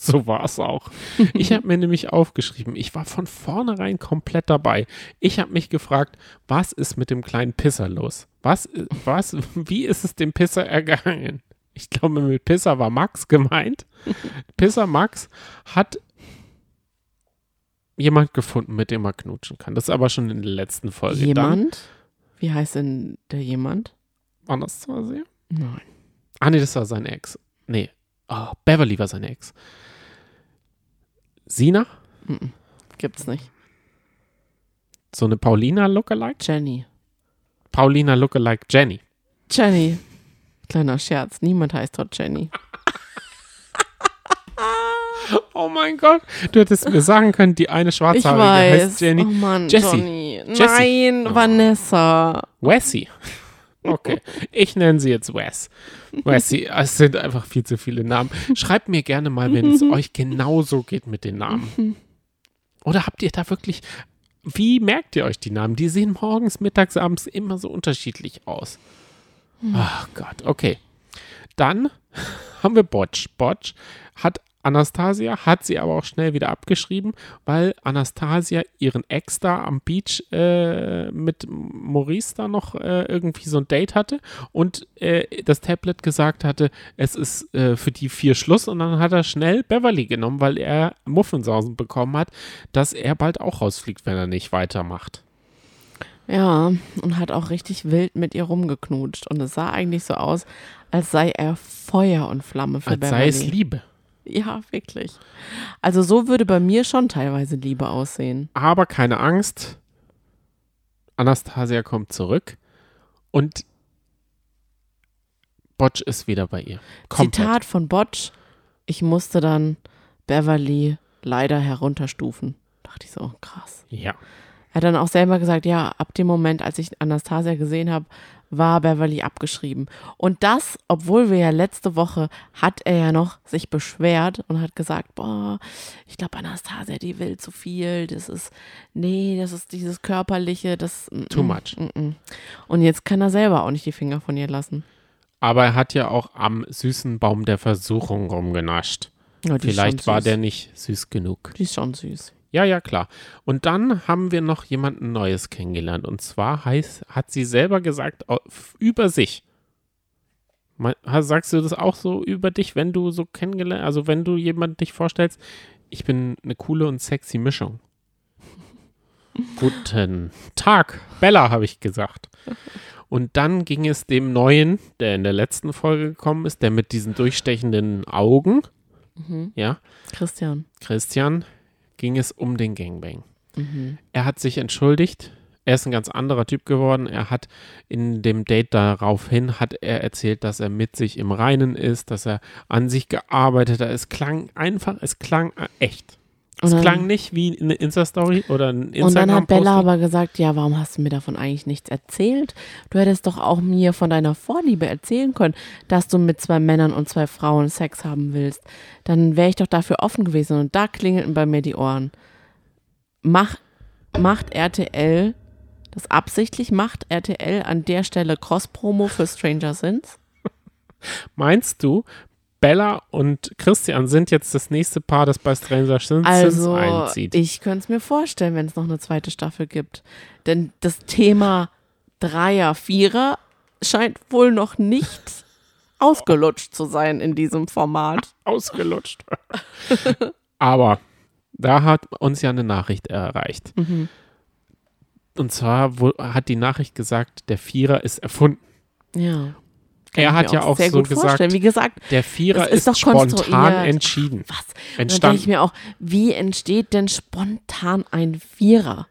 So war es auch. Ich habe mir nämlich aufgeschrieben, ich war von vornherein komplett dabei. Ich habe mich gefragt, was ist mit dem kleinen Pisser los? Was, was, wie ist es dem Pisser ergangen? Ich glaube, mit Pisser war Max gemeint. Pisser Max hat jemand gefunden, mit dem er knutschen kann. Das ist aber schon in der letzten Folge. Jemand? Wie heißt denn der jemand? Dann, war das? Nein. Ah, nee, das war seine Ex. Nee, oh, Beverly war seine Ex. Sina? Gibt's nicht. So eine Paulina Lookalike? Jenny. Paulina Lookalike Jenny. Jenny. Kleiner Scherz. Niemand heißt dort Jenny. Oh mein Gott, du hättest mir sagen können, die eine Ich Schwarzhaarige weiß. heißt Jenny. Oh Mann, Jessie. Johnny. Jessie. Nein, Oh. Vanessa. Wessie. Okay, ich nenne sie jetzt Wes. Wessie, es sind einfach viel zu viele Namen. Schreibt mir gerne mal, wenn es euch genauso geht mit den Namen. Oder habt ihr da wirklich, wie merkt ihr euch die Namen? Die sehen morgens, mittags, abends immer so unterschiedlich aus. Ach Gott, okay. Dann haben wir Botch. Botch hat Anastasia, hat sie aber auch schnell wieder abgeschrieben, weil Anastasia ihren Ex da am Beach äh, mit Maurice da noch äh, irgendwie so ein Date hatte und äh, das Tablet gesagt hatte, es ist äh, für die vier Schluss und dann hat er schnell Beverly genommen, weil er Muffensausen bekommen hat, dass er bald auch rausfliegt, wenn er nicht weitermacht. Ja, und hat auch richtig wild mit ihr rumgeknutscht. Und es sah eigentlich so aus, als sei er Feuer und Flamme für Als Beverly. sei es Liebe. Ja, wirklich. Also so würde bei mir schon teilweise Liebe aussehen. Aber keine Angst. Anastasia kommt zurück und Botch ist wieder bei ihr. Komplett. Zitat von Botch, ich musste dann Beverly leider herunterstufen. Dachte ich so, oh, krass. Ja. Er hat dann auch selber gesagt, ja, ab dem Moment, als ich Anastasia gesehen habe, war Beverly abgeschrieben. Und das, obwohl wir ja letzte Woche hat er ja noch sich beschwert und hat gesagt, boah, ich glaube Anastasia, die will zu viel, das ist, nee, das ist dieses körperliche, das mm, Too mm, much. mm, mm. Und jetzt kann er selber auch nicht die Finger von ihr lassen. Aber er hat ja auch am süßen Baum der Versuchung rumgenascht. Ja, Vielleicht war der nicht süß genug. Die ist schon süß. Ja, ja, klar. Und dann haben wir noch jemanden Neues kennengelernt. Und zwar heißt, hat sie selber gesagt, über sich. Sagst du das auch so über dich, wenn du so kennengelernt, also wenn du jemanden dich vorstellst, ich bin eine coole und sexy Mischung. Guten Tag, Bella, habe ich gesagt. Und dann ging es dem Neuen, der in der letzten Folge gekommen ist, der mit diesen durchstechenden Augen, ja, Christian. Christian, ging es um den Gangbang. Mhm. Er hat sich entschuldigt. Er ist ein ganz anderer Typ geworden. Er hat in dem Date daraufhin hat er erzählt, dass er mit sich im Reinen ist, dass er an sich gearbeitet hat. Es klang einfach, es klang äh, echt. Es klang nicht wie eine Insta-Story oder ein Instagram-Posting. Und dann hat Bella aber gesagt, ja, warum hast du mir davon eigentlich nichts erzählt? Du hättest doch auch mir von deiner Vorliebe erzählen können, dass du mit zwei Männern und zwei Frauen Sex haben willst. Dann wäre ich doch dafür offen gewesen. Und da klingelten bei mir die Ohren. Mach, macht RTL das absichtlich? Macht RTL an der Stelle Cross-Promo für Stranger Things? Meinst du, Bella und Christian sind jetzt das nächste Paar, das bei Stranger Things Also, einzieht? ich könnte es mir vorstellen, wenn es noch eine zweite Staffel gibt. Denn das Thema Dreier, Vierer scheint wohl noch nicht ausgelutscht zu sein in diesem Format. ausgelutscht. Aber da hat uns ja eine Nachricht erreicht. Mhm. Und zwar hat die Nachricht gesagt, der Vierer ist erfunden. Ja. Er hat ja auch sehr so gut vorstellen. gesagt, Wie gesagt, der Vierer ist ist, doch spontan entschieden. was? Dann denke ich Entstanden, mir auch, wie entsteht denn spontan ein Vierer?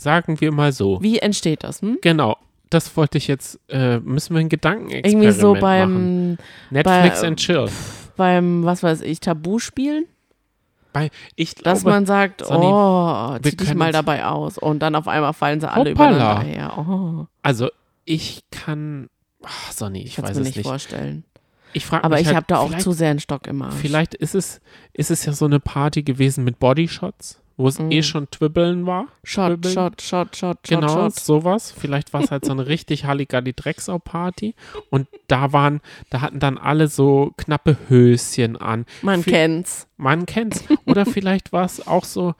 sagen wir mal so. Wie entsteht das? Hm? Genau, das wollte ich jetzt, äh, müssen wir ein Gedankenexperiment Irgendwie so machen. beim, Netflix bei- and Chill. beim, was weiß ich, Tabuspielen? Bei, ich Dass glaube, man sagt, Sonny, oh, zieh dich mal dabei aus. Und dann auf einmal fallen sie alle Hoppala. übereinander her. Oh, also ich kann, ach, Sonny, ich ich kann weiß es mir es nicht nicht. vorstellen. Ich Aber ich halt, habe da auch zu sehr einen Stock im Arsch. Vielleicht ist es, ist es ja so eine Party gewesen mit Bodyshots, wo es Mhm. eh schon Twibbeln war. Shot, Twibbeln. Shot, Shot, Shot, Shot, Genau, Shot. sowas. Vielleicht war es halt so eine richtig Halligalli Drecksau-Party. Und da waren, da hatten dann alle so knappe Höschen an. Man Viel- kennt's. Man kennt's. Oder vielleicht war es auch so,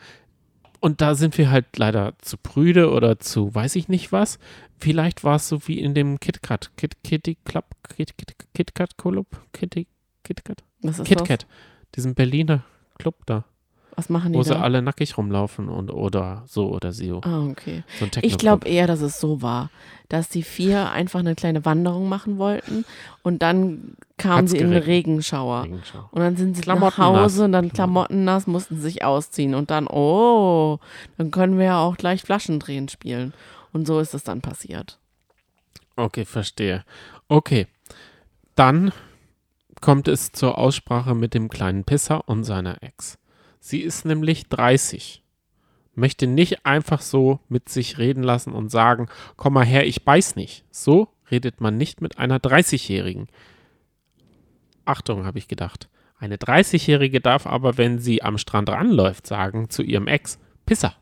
und da sind wir halt leider zu prüde oder zu weiß ich nicht was. Vielleicht war es so wie in dem KitKat, Kit, Kitty Club, Kit, Kit, KitKat Club, Kitty, KitKat, Was ist das? KitKat, diesem Berliner Club da, Was machen die wo sie da? alle nackig rumlaufen und oder so oder so. Ah, okay. So Ich glaube eher, dass es so war, dass die vier einfach eine kleine Wanderung machen wollten und dann kamen Hat's sie in einen geregnet. Regenschauer. Regenschau. Und dann sind sie Klamotten nach Hause nass. und dann Klamotten nass, mussten sie sich ausziehen. Und dann, oh, dann können wir ja auch gleich Flaschendrehen spielen. Und so ist es dann passiert. Okay, verstehe. Okay, dann kommt es zur Aussprache mit dem kleinen Pisser und seiner Ex. Sie ist nämlich 30. Möchte nicht einfach so mit sich reden lassen und sagen, komm mal her, ich beiß nicht. So redet man nicht mit einer 30-Jährigen. Achtung, habe ich gedacht. Eine 30-Jährige darf aber, wenn sie am Strand ranläuft, sagen zu ihrem Ex, Pisser.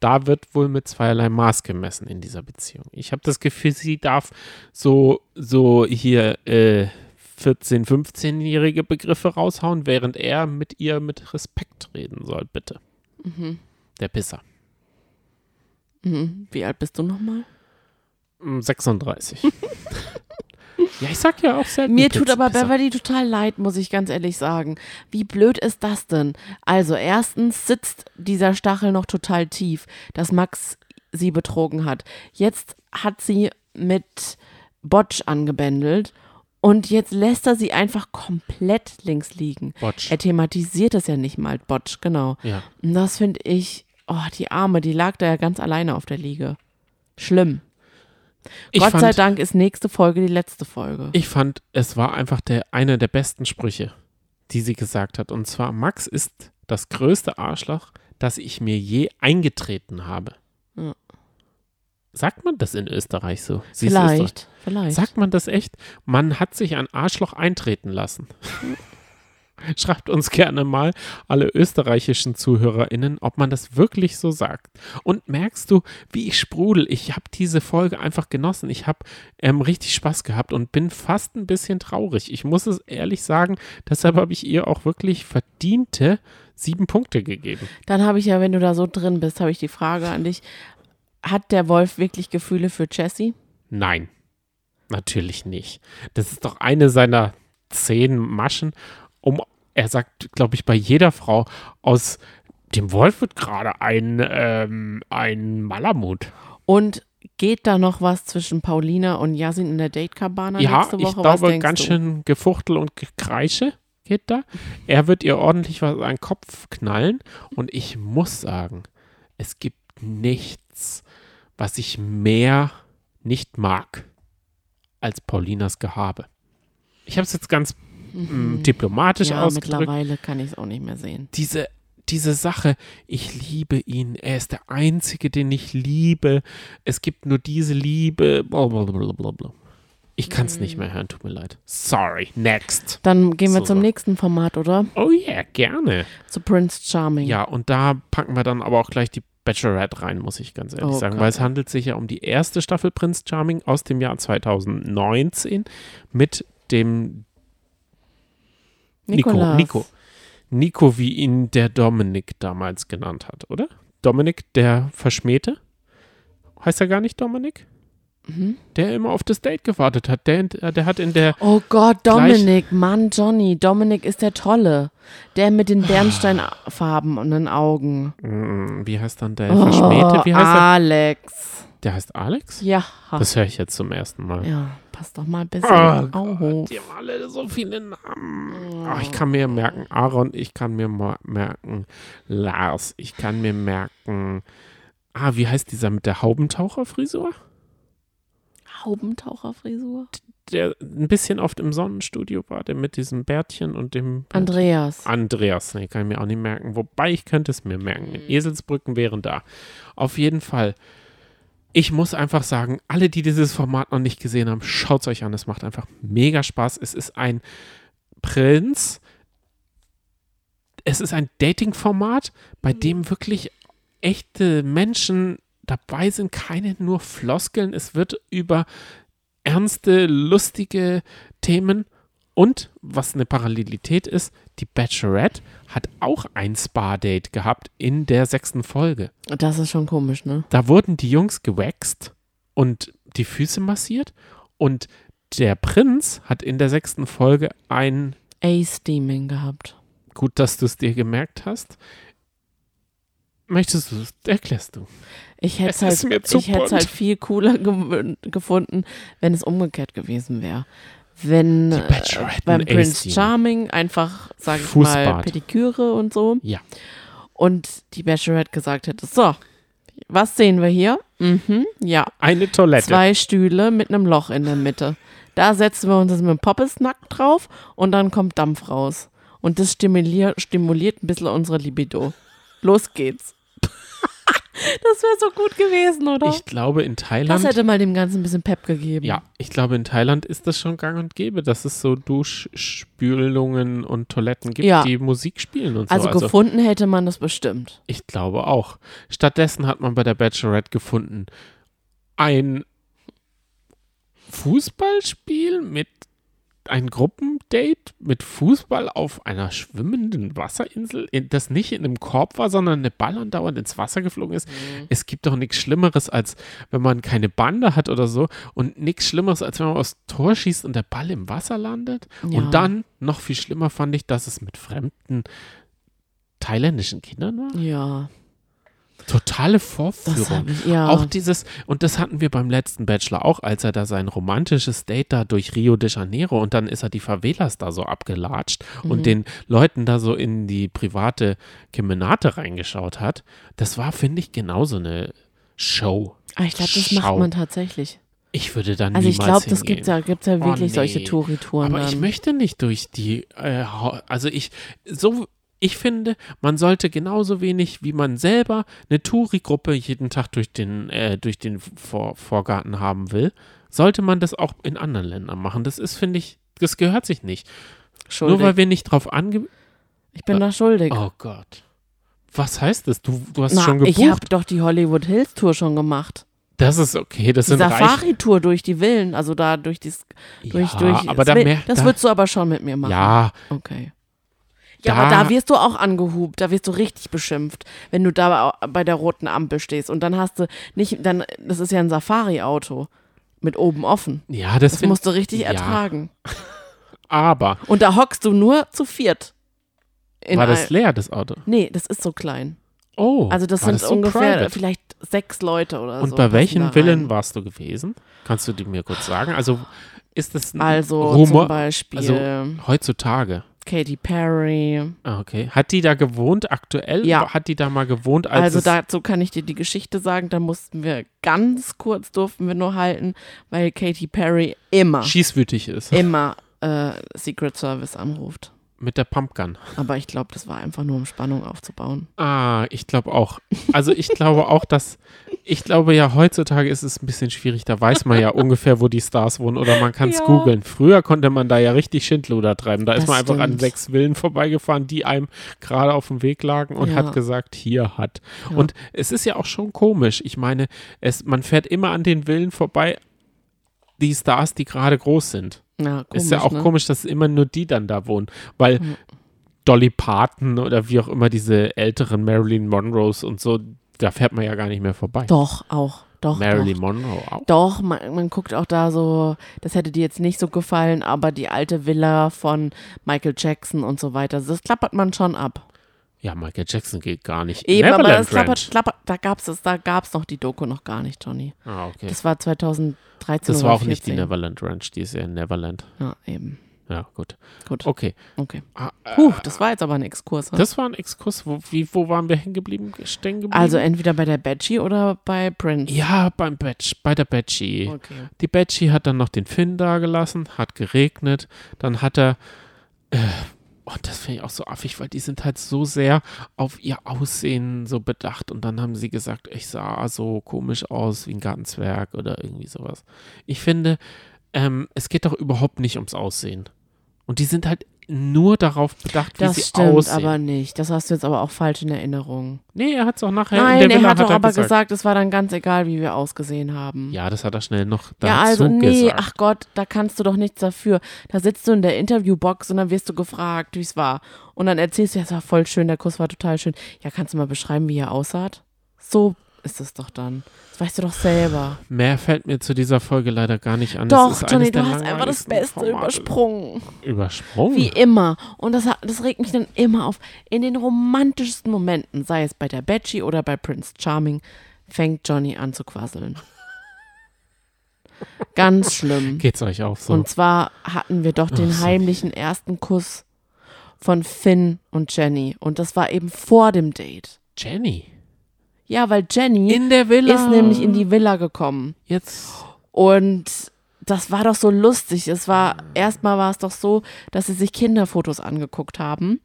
Da wird wohl mit zweierlei Maß gemessen in dieser Beziehung. Ich habe das Gefühl, sie darf so, so hier äh, 14-, 15-jährige Begriffe raushauen, während er mit ihr mit Respekt reden soll, bitte. Der Pisser. Mhm. Wie alt bist du nochmal? Mm, 36. ja, ich sag ja auch selten. Mir tut aber Pisser. Beverly total leid, muss ich ganz ehrlich sagen. Wie blöd ist das denn? Also, erstens sitzt dieser Stachel noch total tief, dass Max sie betrogen hat. Jetzt hat sie mit Botsch angebändelt und jetzt lässt er sie einfach komplett links liegen. Botsch. Er thematisiert es ja nicht mal, Botsch, genau. Ja. Und das finde ich, oh, die Arme, die lag da ja ganz alleine auf der Liege. Schlimm. Ich Gott fand, sei Dank ist nächste Folge die letzte Folge. Ich fand, es war einfach der, einer der besten Sprüche, die sie gesagt hat. Und zwar, Max ist das größte Arschloch, das ich mir je eingetreten habe. Ja. Sagt man das in Österreich so? Sie ist Österreich. Vielleicht, vielleicht. Sagt man das echt? Man hat sich ein Arschloch eintreten lassen. Schreibt uns gerne mal, alle österreichischen ZuhörerInnen, ob man das wirklich so sagt. Und merkst du, wie ich sprudel? Ich habe diese Folge einfach genossen. Ich habe ähm, richtig Spaß gehabt und bin fast ein bisschen traurig. Ich muss es ehrlich sagen, deshalb habe ich ihr auch wirklich verdiente sieben Punkte gegeben. Dann habe ich ja, wenn du da so drin bist, habe ich die Frage an dich. Hat der Wolf wirklich Gefühle für Jessie? Nein, natürlich nicht. Das ist doch eine seiner zehn Maschen, um, er sagt, glaube ich, bei jeder Frau aus dem Wolf wird gerade ein, ähm, ein Malamut. Und geht da noch was zwischen Paulina und Yasin in der Date-Cabana Ja, nächste Woche? ich was glaube, ganz du? schön Gefuchtel und Gekreische geht da. Er wird ihr ordentlich was an den Kopf knallen und ich muss sagen, es gibt nichts, was ich mehr nicht mag als Paulinas Gehabe. Ich habe es jetzt ganz mm, diplomatisch Mhm. Ja, ausgedrückt. mittlerweile kann ich es auch nicht mehr sehen. Diese, diese Sache, ich liebe ihn, er ist der Einzige, den ich liebe, es gibt nur diese Liebe, blablabla. Ich kann es Mhm. nicht mehr hören, tut mir leid. Sorry, next. Dann gehen wir So, zum nächsten Format, oder? Oh yeah, gerne. Zu Prince Charming. Ja, und da packen wir dann aber auch gleich die Bachelorette rein, muss ich ganz ehrlich Oh sagen, Gott. weil es handelt sich ja um die erste Staffel Prince Charming aus dem Jahr 2019 mit dem Nico. Nico. Nico, wie ihn der Dominik damals genannt hat, oder? Dominik, der Verschmähte? Heißt er gar nicht Dominik? Mhm. Der immer auf das Date gewartet hat. Der, der hat in der. Oh Gott, Dominik, Mann, Johnny. Dominik ist der Tolle. Der mit den bernsteinfarbenen Augen. Mm, Wie heißt dann der Verschmähte? Wie heißt? Alex. Der heißt Alex? Ja. Das höre ich jetzt zum ersten Mal. Ja, pass doch mal ein bisschen Oh auf. Die haben alle so viele Namen. Ach, ich kann mir merken Aaron, ich kann mir merken Lars, ich kann mir merken. Ah, wie heißt dieser mit der Haubentaucherfrisur? Haubentaucherfrisur? Der ein bisschen oft im Sonnenstudio war, der mit diesem Bärtchen und dem. Andreas. Andreas, nee, kann ich mir auch nicht merken. Wobei ich könnte es mir merken. Eselsbrücken wären da. Auf jeden Fall. ich muss einfach sagen, alle, die dieses Format noch nicht gesehen haben, schaut es euch an. Es macht einfach mega Spaß. Es ist ein Prinz. Es ist ein Dating-Format, bei dem wirklich echte Menschen dabei sind, keine nur Floskeln. Es wird über ernste, lustige Themen und was eine Parallelität ist, die Bachelorette hat auch ein Spa-Date gehabt in der sechsten Folge. Das ist schon komisch, ne? Da wurden die Jungs gewaxt und die Füße massiert und der Prinz hat in der sechsten Folge ein, A-Steaming gehabt. gut, dass du es dir gemerkt hast. Möchtest du es? Erklärst du. Ich hätte Es halt, ich hätte halt viel cooler gewün- gefunden, wenn es umgekehrt gewesen wäre. Wenn äh, beim Prince. Charming einfach, sag ich Fußbad. mal, Pediküre und so Ja. und die Bachelorette gesagt hätte, so, was sehen wir hier? Mhm, ja, Eine Toilette. zwei Stühle mit einem Loch in der Mitte. Da setzen wir uns mit dem Poppes nackt drauf und dann kommt Dampf raus. Und das stimuliert, stimuliert ein bisschen unsere Libido. Los geht's. Das wäre so gut gewesen, oder? Ich glaube, in das Thailand. hätte mal dem Ganzen ein bisschen Pep gegeben. Ja, ich glaube, in Thailand ist das schon gang und gäbe, dass es so Duschspülungen und Toiletten gibt, Ja. die Musik spielen und so. Also, gefunden hätte man das bestimmt. Ich glaube auch. Stattdessen hat man bei der Bachelorette gefunden ein Fußballspiel mit ein Gruppendate mit Fußball auf einer schwimmenden Wasserinsel, in- das nicht in einem Korb war, sondern eine Ball andauernd ins Wasser geflogen ist. Es gibt doch nichts Schlimmeres, als wenn man keine Bande hat oder so und nichts Schlimmeres, als wenn man aufs Tor schießt und der Ball im Wasser landet. Ja. Und dann, noch viel schlimmer fand ich, dass es mit fremden thailändischen Kindern war. Ja, Totale Vorführung. ich, ja. Auch dieses, und das hatten wir beim letzten Bachelor auch, als er da sein romantisches Date da durch Rio de Janeiro und dann ist er die Favelas da so abgelatscht Mhm. und den Leuten da so in die private Kemenate reingeschaut hat. Das war, finde ich, genauso eine Show. Ah, ich glaube, das Schau. macht man tatsächlich. Ich würde dann Also ich glaube, das gibt ja, gibt's ja Oh, wirklich nee. solche Touri-Touren. Aber ich dann. möchte nicht durch die, äh, also ich, so, ich finde, man sollte genauso wenig, wie man selber eine Touri-Gruppe jeden Tag durch den, äh, durch den Vor Vorgarten haben will, sollte man das auch in anderen Ländern machen. Das ist, finde ich, das gehört sich nicht. schuldig. Nur weil wir nicht drauf ange... ich bin da schuldig. Oh Gott. Was heißt das? Du, du hast Na, schon ich habe gebucht. doch die Hollywood Hills Tour schon gemacht. Das ist okay, das Die sind. Safari-Tour durch die Villen, also da durch das, durch, Ja, durch, aber das, da mehr- das da- würdest du aber schon mit mir machen. Ja, Okay. Ja, Da- aber da wirst du auch angehupt, da wirst du richtig beschimpft, wenn du da bei der roten Ampel stehst und dann hast du nicht, dann, das ist ja ein Safari-Auto mit oben offen. ja, das, Das find- musst du richtig ja, ertragen. Aber Und da hockst du nur zu viert. War das leer, das Auto? Nee, das ist so klein. Oh, Also das sind so ungefähr private? vielleicht sechs Leute oder Und so. bei passen welchen da Villen warst du gewesen? Kannst du die mir kurz sagen? Also ist das ein Also Rumor? zum Beispiel also heutzutage. Katy Perry. Ah, okay. Hat die da gewohnt aktuell? Ja. Hat die da mal gewohnt, als Also dazu kann ich dir die Geschichte sagen, da mussten wir ganz kurz durften wir nur halten, weil Katy Perry immer, schießwütig ist? immer äh, Secret Service anruft. Mit der Pumpgun. Aber ich glaube, das war einfach nur, um Spannung aufzubauen. Ah, ich glaube auch. Also ich glaube auch, dass ich glaube ja, heutzutage ist es ein bisschen schwierig. Da weiß man ja ungefähr, wo die Stars wohnen oder man kann es Ja. googeln. Früher konnte man da ja richtig Schindluder treiben. Da ist Das man einfach an stimmt. sechs Villen vorbeigefahren, die einem gerade auf dem Weg lagen und Ja. hat gesagt, hier hat. Ja. Und es ist ja auch schon komisch. Ich meine, es, man fährt immer an den Villen vorbei, die Stars, die gerade groß sind. Ja, komisch, ist ja auch ne? komisch, dass immer nur die dann da wohnen, weil Mhm. Dolly Parton oder wie auch immer diese älteren Marilyn Monroes und so, da fährt man ja gar nicht mehr vorbei. Doch, auch. Doch, Marilyn doch. Monroe auch. Doch, man, man guckt auch da so, das hätte dir jetzt nicht so gefallen, aber die alte Villa von Michael Jackson und so weiter, das klappert man schon ab. Ja, Michael Jackson geht gar nicht. Eben, aber Neverland das klappert, Ranch. klappert, da gab's es, da gab's noch die Doku noch gar nicht, Johnny. Ah, okay. Das, Das war 2013 oder war auch nicht die 14. Neverland Ranch, die ist ja in Neverland. Ja, eben. Ja, gut. Gut, Okay. okay. Ah, äh, Puh, das war jetzt aber ein Exkurs. ne? das war ein Exkurs. Wo, wie, wo waren wir hängen geblieben? Stehen geblieben? Also entweder bei der Batchy oder bei Prince. ja, beim Batch, bei der Batchy. Okay. Die Betsy hat dann noch den Finn da gelassen, hat geregnet, dann hat er, äh, Und das finde ich auch so affig, weil die sind halt so sehr auf ihr Aussehen so bedacht. Und dann haben sie gesagt, ich sah so komisch aus wie ein Gartenzwerg oder irgendwie sowas. Ich finde, ähm, es geht doch überhaupt nicht ums Aussehen. Und die sind halt nur darauf bedacht, wie Das sie stimmt aussehen. aber nicht. Das hast du jetzt aber auch falsch in Erinnerung. nee, er hat es auch nachher in Nein, der er hat doch aber gesagt. gesagt. es war dann ganz egal, wie wir ausgesehen haben. Ja, das hat er schnell noch dazu Ja, also nee, gesagt. ach Gott, da kannst du doch nichts dafür. Da sitzt du in der Interviewbox und dann wirst du gefragt, wie es war. Und dann erzählst du, ja, es war voll schön, der Kuss war total schön. Ja, kannst du mal beschreiben, wie er aussah? So ist es doch dann. Das weißt du doch selber. Mehr fällt mir zu dieser Folge leider gar nicht an. doch, Johnny, du hast einfach das Beste Formate. übersprungen. Übersprungen? Wie immer. Und das, das regt mich dann immer auf. In den romantischsten Momenten, sei es bei der Betchy oder bei Prince Charming, fängt Johnny an zu quasseln. Ganz schlimm. Geht's euch auch so? Und zwar hatten wir doch den Ach so. heimlichen ersten Kuss von Finn und Jenny. Und das war eben vor dem Date. Jenny. Ja, weil Jenny In der Villa. ist nämlich in die Villa gekommen. Jetzt. Und das war doch so lustig. Es war, erstmal war es doch so, dass sie sich Kinderfotos angeguckt haben.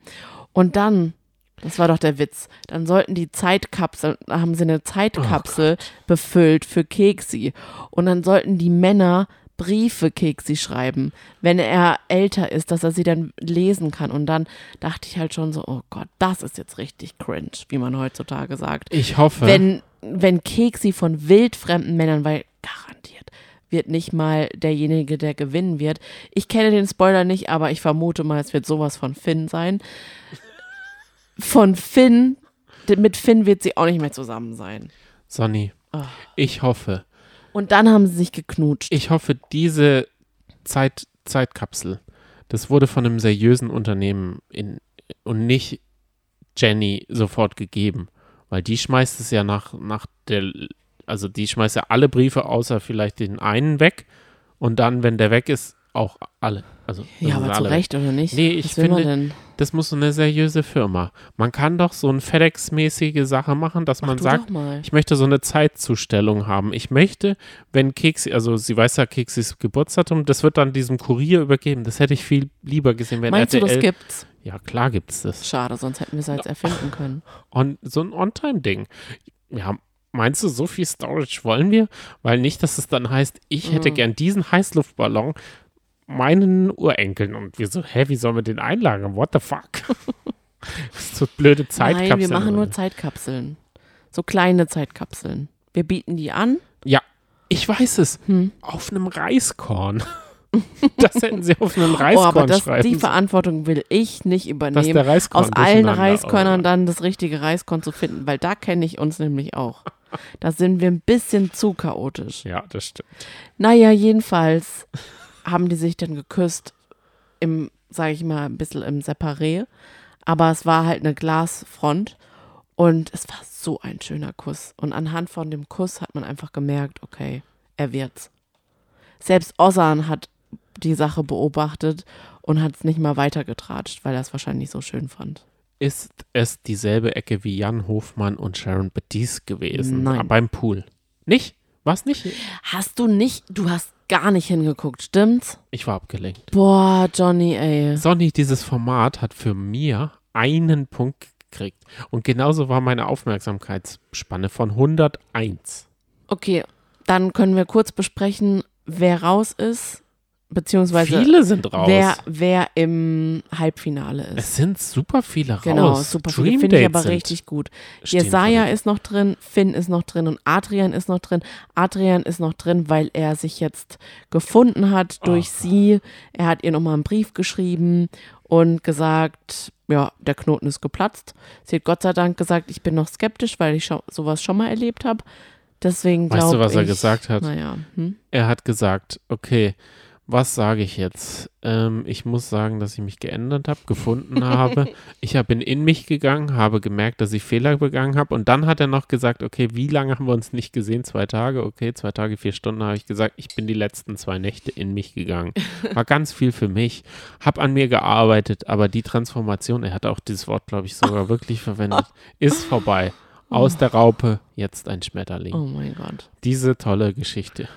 Und dann, das war doch der Witz, dann sollten die Zeitkapsel, da haben sie eine Zeitkapsel befüllt für Keksi. Und dann sollten die Männer Briefe Keksi schreiben, wenn er älter ist, dass er sie dann lesen kann. Und dann dachte ich halt schon so, oh Gott, das ist jetzt richtig cringe, wie man heutzutage sagt Ich hoffe. wenn, wenn Keksi von wildfremden Männern, weil garantiert wird nicht mal derjenige, der gewinnen wird. Ich kenne den Spoiler nicht, aber ich vermute mal, es wird sowas von Finn sein. Von Finn, mit Finn wird sie auch nicht mehr zusammen sein. Sonny, Oh. ich hoffe, Und dann haben sie sich geknutscht. ich hoffe, diese Zeit, Zeitkapsel, das wurde von einem seriösen Unternehmen in, und nicht Jenny sofort gegeben. Weil die schmeißt es ja nach, nach der, also die schmeißt ja alle Briefe außer vielleicht den einen weg und dann, wenn der weg ist, auch alle. Also, ja, aber zu alle weg. Recht oder nicht? Nee, ich Was will man finde- denn? Das muss so eine seriöse Firma. Man kann doch so eine FedEx-mäßige Sache machen, dass Mach man du sagt, ich möchte so eine Zeitzustellung haben. Ich möchte, wenn Keksi, also sie weiß ja Keksis Geburtsdatum, das wird dann diesem Kurier übergeben. Das hätte ich viel lieber gesehen, wenn Meinst du, RTL. das gibt's? ja, klar gibt's das. Schade, sonst hätten wir es jetzt erfinden können. On, so ein On-Time-Ding. Ja, meinst du, so viel Storage wollen wir? Weil nicht, dass es dann heißt, ich hätte Mhm. gern diesen Heißluftballon meinen Urenkeln. Und wir so, hä, wie sollen wir den einlagern? What the fuck? das ist so blöde Zeitkapseln. Nein, wir machen nur Zeitkapseln. So kleine Zeitkapseln. Wir bieten die an. Ja, ich weiß es. Hm. Auf einem Reiskorn. das hätten sie auf einem Oh, Reiskorn aber das, schreiben die. Verantwortung will ich nicht übernehmen. Aus allen Reiskörnern Oh, dann das richtige Reiskorn zu finden, weil da kenne ich uns nämlich auch. Da sind wir ein bisschen zu chaotisch. Ja, das stimmt. Naja, jedenfalls haben die sich dann geküsst im, sage ich mal, ein bisschen im Separé. Aber es war halt eine Glasfront und es war so ein schöner Kuss. Und anhand von dem Kuss hat man einfach gemerkt, okay, er wird's. Selbst Ozan hat die Sache beobachtet und hat es nicht mal weitergetratscht, weil er es wahrscheinlich so schön fand. Ist es dieselbe Ecke wie Jan Hofmann und Sharon Baptiste gewesen? Nein. Beim Pool. Nicht? Was nicht? Hast du nicht, du hast gar nicht hingeguckt, stimmt's? Ich war abgelenkt. Boah, Johnny, ey. Sonny, dieses Format hat für mir einen Punkt gekriegt. Und genauso war meine Aufmerksamkeitsspanne von 101. Okay, dann können wir kurz besprechen, wer raus ist, beziehungsweise Viele sind raus. wer, wer im Halbfinale ist. es sind super viele raus. Genau, super viele. Dream Finde ich aber richtig gut. Jesaja ist noch drin, Finn ist noch drin und Adrian ist noch drin. Adrian ist noch drin, weil er sich jetzt gefunden hat durch Oh. sie. Er hat ihr nochmal einen Brief geschrieben und gesagt, ja, der Knoten ist geplatzt. Sie hat Gott sei Dank gesagt, ich bin noch skeptisch, weil ich sowas schon mal erlebt habe. Deswegen glaube ich. Weißt du, was er gesagt hat? Naja, hm? Er hat gesagt, okay, was sage ich jetzt? Ähm, ich muss sagen, dass ich mich geändert habe, gefunden habe. Ich hab- bin in mich gegangen, habe gemerkt, dass ich Fehler begangen habe. Und dann hat er noch gesagt, okay, wie lange haben wir uns nicht gesehen? Zwei Tage, okay, zwei Tage, vier Stunden habe ich gesagt, ich bin die letzten zwei Nächte in mich gegangen. War ganz viel für mich, habe an mir gearbeitet, aber die Transformation, er hat auch dieses Wort, glaube ich, sogar wirklich verwendet, ist vorbei. Aus der Raupe, jetzt ein Schmetterling Oh mein Gott. diese tolle Geschichte.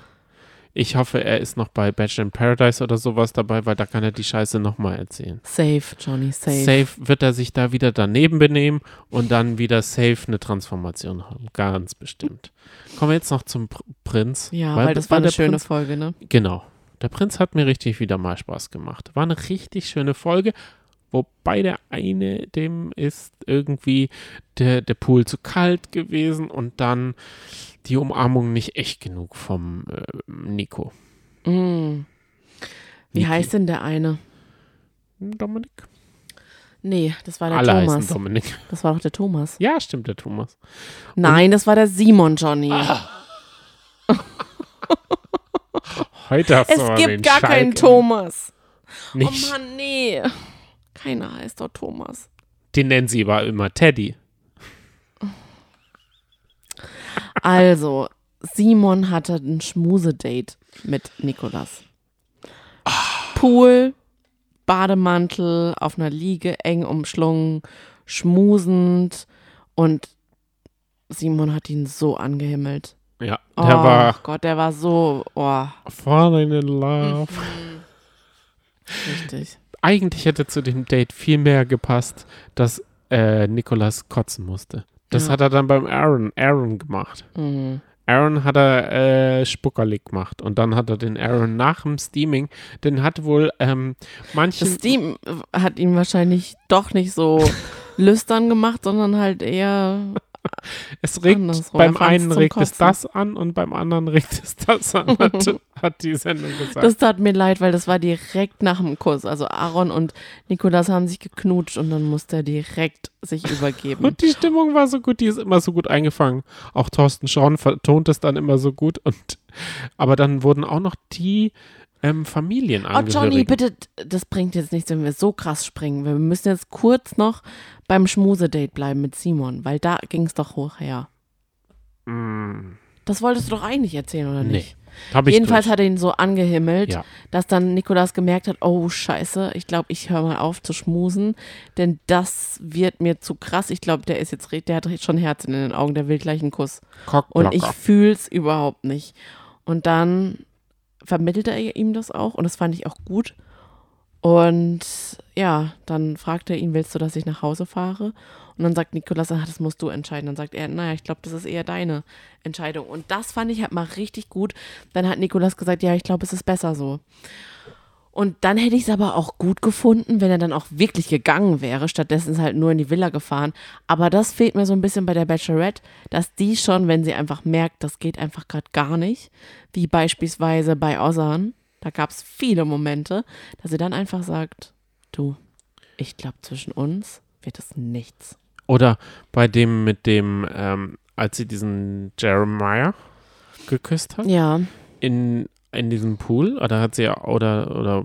Ich hoffe, er ist noch bei Bachelor in Paradise oder sowas dabei, weil da kann er die Scheiße nochmal erzählen. Safe, Johnny, safe. Safe wird er sich da wieder daneben benehmen und dann wieder safe eine Transformation haben. Ganz bestimmt. Kommen wir jetzt noch zum Pr Prinz. Ja, weil, das war eine schöne Prinz, Folge, ne? Genau. Der Prinz hat mir richtig wieder mal Spaß gemacht. War eine richtig schöne Folge. Wobei der eine, dem ist irgendwie der, der Pool zu kalt gewesen und dann die Umarmung nicht echt genug vom äh, Nico. Mm. Wie Niki. heißt denn der eine? Dominik? Nee, das war der Alle heißen Thomas. Dominik. Das war doch der Thomas. Ja, stimmt, der Thomas. Nein, das war der Simon, Johnny. Ah, Heute hast es du den gibt gar Schalk keinen Thomas. Nicht. Oh Mann, nee. Keiner heißt doch Thomas. Den nennen sie aber immer Teddy. Also, Simon hatte ein Schmusedate mit Nikolas. Pool, Bademantel, auf einer Liege, eng umschlungen, schmusend und Simon hat ihn so angehimmelt. Ja, Oh der war Gott, der war so, oh, falling in love. richtig. Eigentlich hätte zu dem Date viel mehr gepasst, dass äh, Nikolas kotzen musste. Das Ja. hat er dann beim Aaron, Aaron gemacht. Mhm. Aaron hat er äh, Spuckerlig gemacht und dann hat er den Aaron nach dem Steaming, den hat wohl ähm, manche Das Steam hat ihn wahrscheinlich doch nicht so lüstern gemacht, sondern halt eher Es regt, Andersrum, beim einen regt es Kotzen. das an und beim anderen regt es das an, hat, hat die Sendung gesagt. Das tat mir leid, weil das war direkt nach dem Kuss. Also Aaron und Nikolas haben sich geknutscht und dann musste er direkt sich übergeben. und die Stimmung war so gut, die ist immer so gut eingefangen. Auch Thorsten Schorn vertont es dann immer so gut. Und, aber dann wurden auch noch die ähm, Oh Familienangehörigen. Johnny, bitte, das bringt jetzt nichts, wenn wir so krass springen. Wir müssen jetzt kurz noch beim Schmusedate bleiben mit Simon, weil da ging es doch hoch her. Mm, Das wolltest du doch eigentlich erzählen, oder nee, nicht? hab ich Jedenfalls durch. hat er ihn so angehimmelt, Ja. dass dann Nikolas gemerkt hat, oh scheiße, ich glaube, ich höre mal auf zu schmusen, denn das wird mir zu krass. Ich glaube, der ist jetzt, der hat schon Herz in den Augen, der will gleich einen Kuss. Und ich Cockblocker. fühl's überhaupt nicht. Und dann vermittelte er ihm das auch und das fand ich auch gut. Und ja, dann fragte er ihn, willst du, dass ich nach Hause fahre? Und dann sagt Nikolas, ach, das musst du entscheiden. Dann sagt er, naja, ich glaube, das ist eher deine Entscheidung. Und das fand ich halt mal richtig gut. Dann hat Nikolas gesagt, ja, ich glaube, es ist besser so. Und dann hätte ich es aber auch gut gefunden, wenn er dann auch wirklich gegangen wäre. Stattdessen ist halt nur in die Villa gefahren. Aber das fehlt mir so ein bisschen bei der Bachelorette, dass die schon, wenn sie einfach merkt, das geht einfach gerade gar nicht, wie beispielsweise bei Ozan, da gab es viele Momente, dass sie dann einfach sagt, du, ich glaube, zwischen uns wird es nichts. Oder bei dem mit dem, ähm, als sie diesen Jeremiah geküsst hat, Ja, in, in diesem Pool, oder hat sie, oder, oder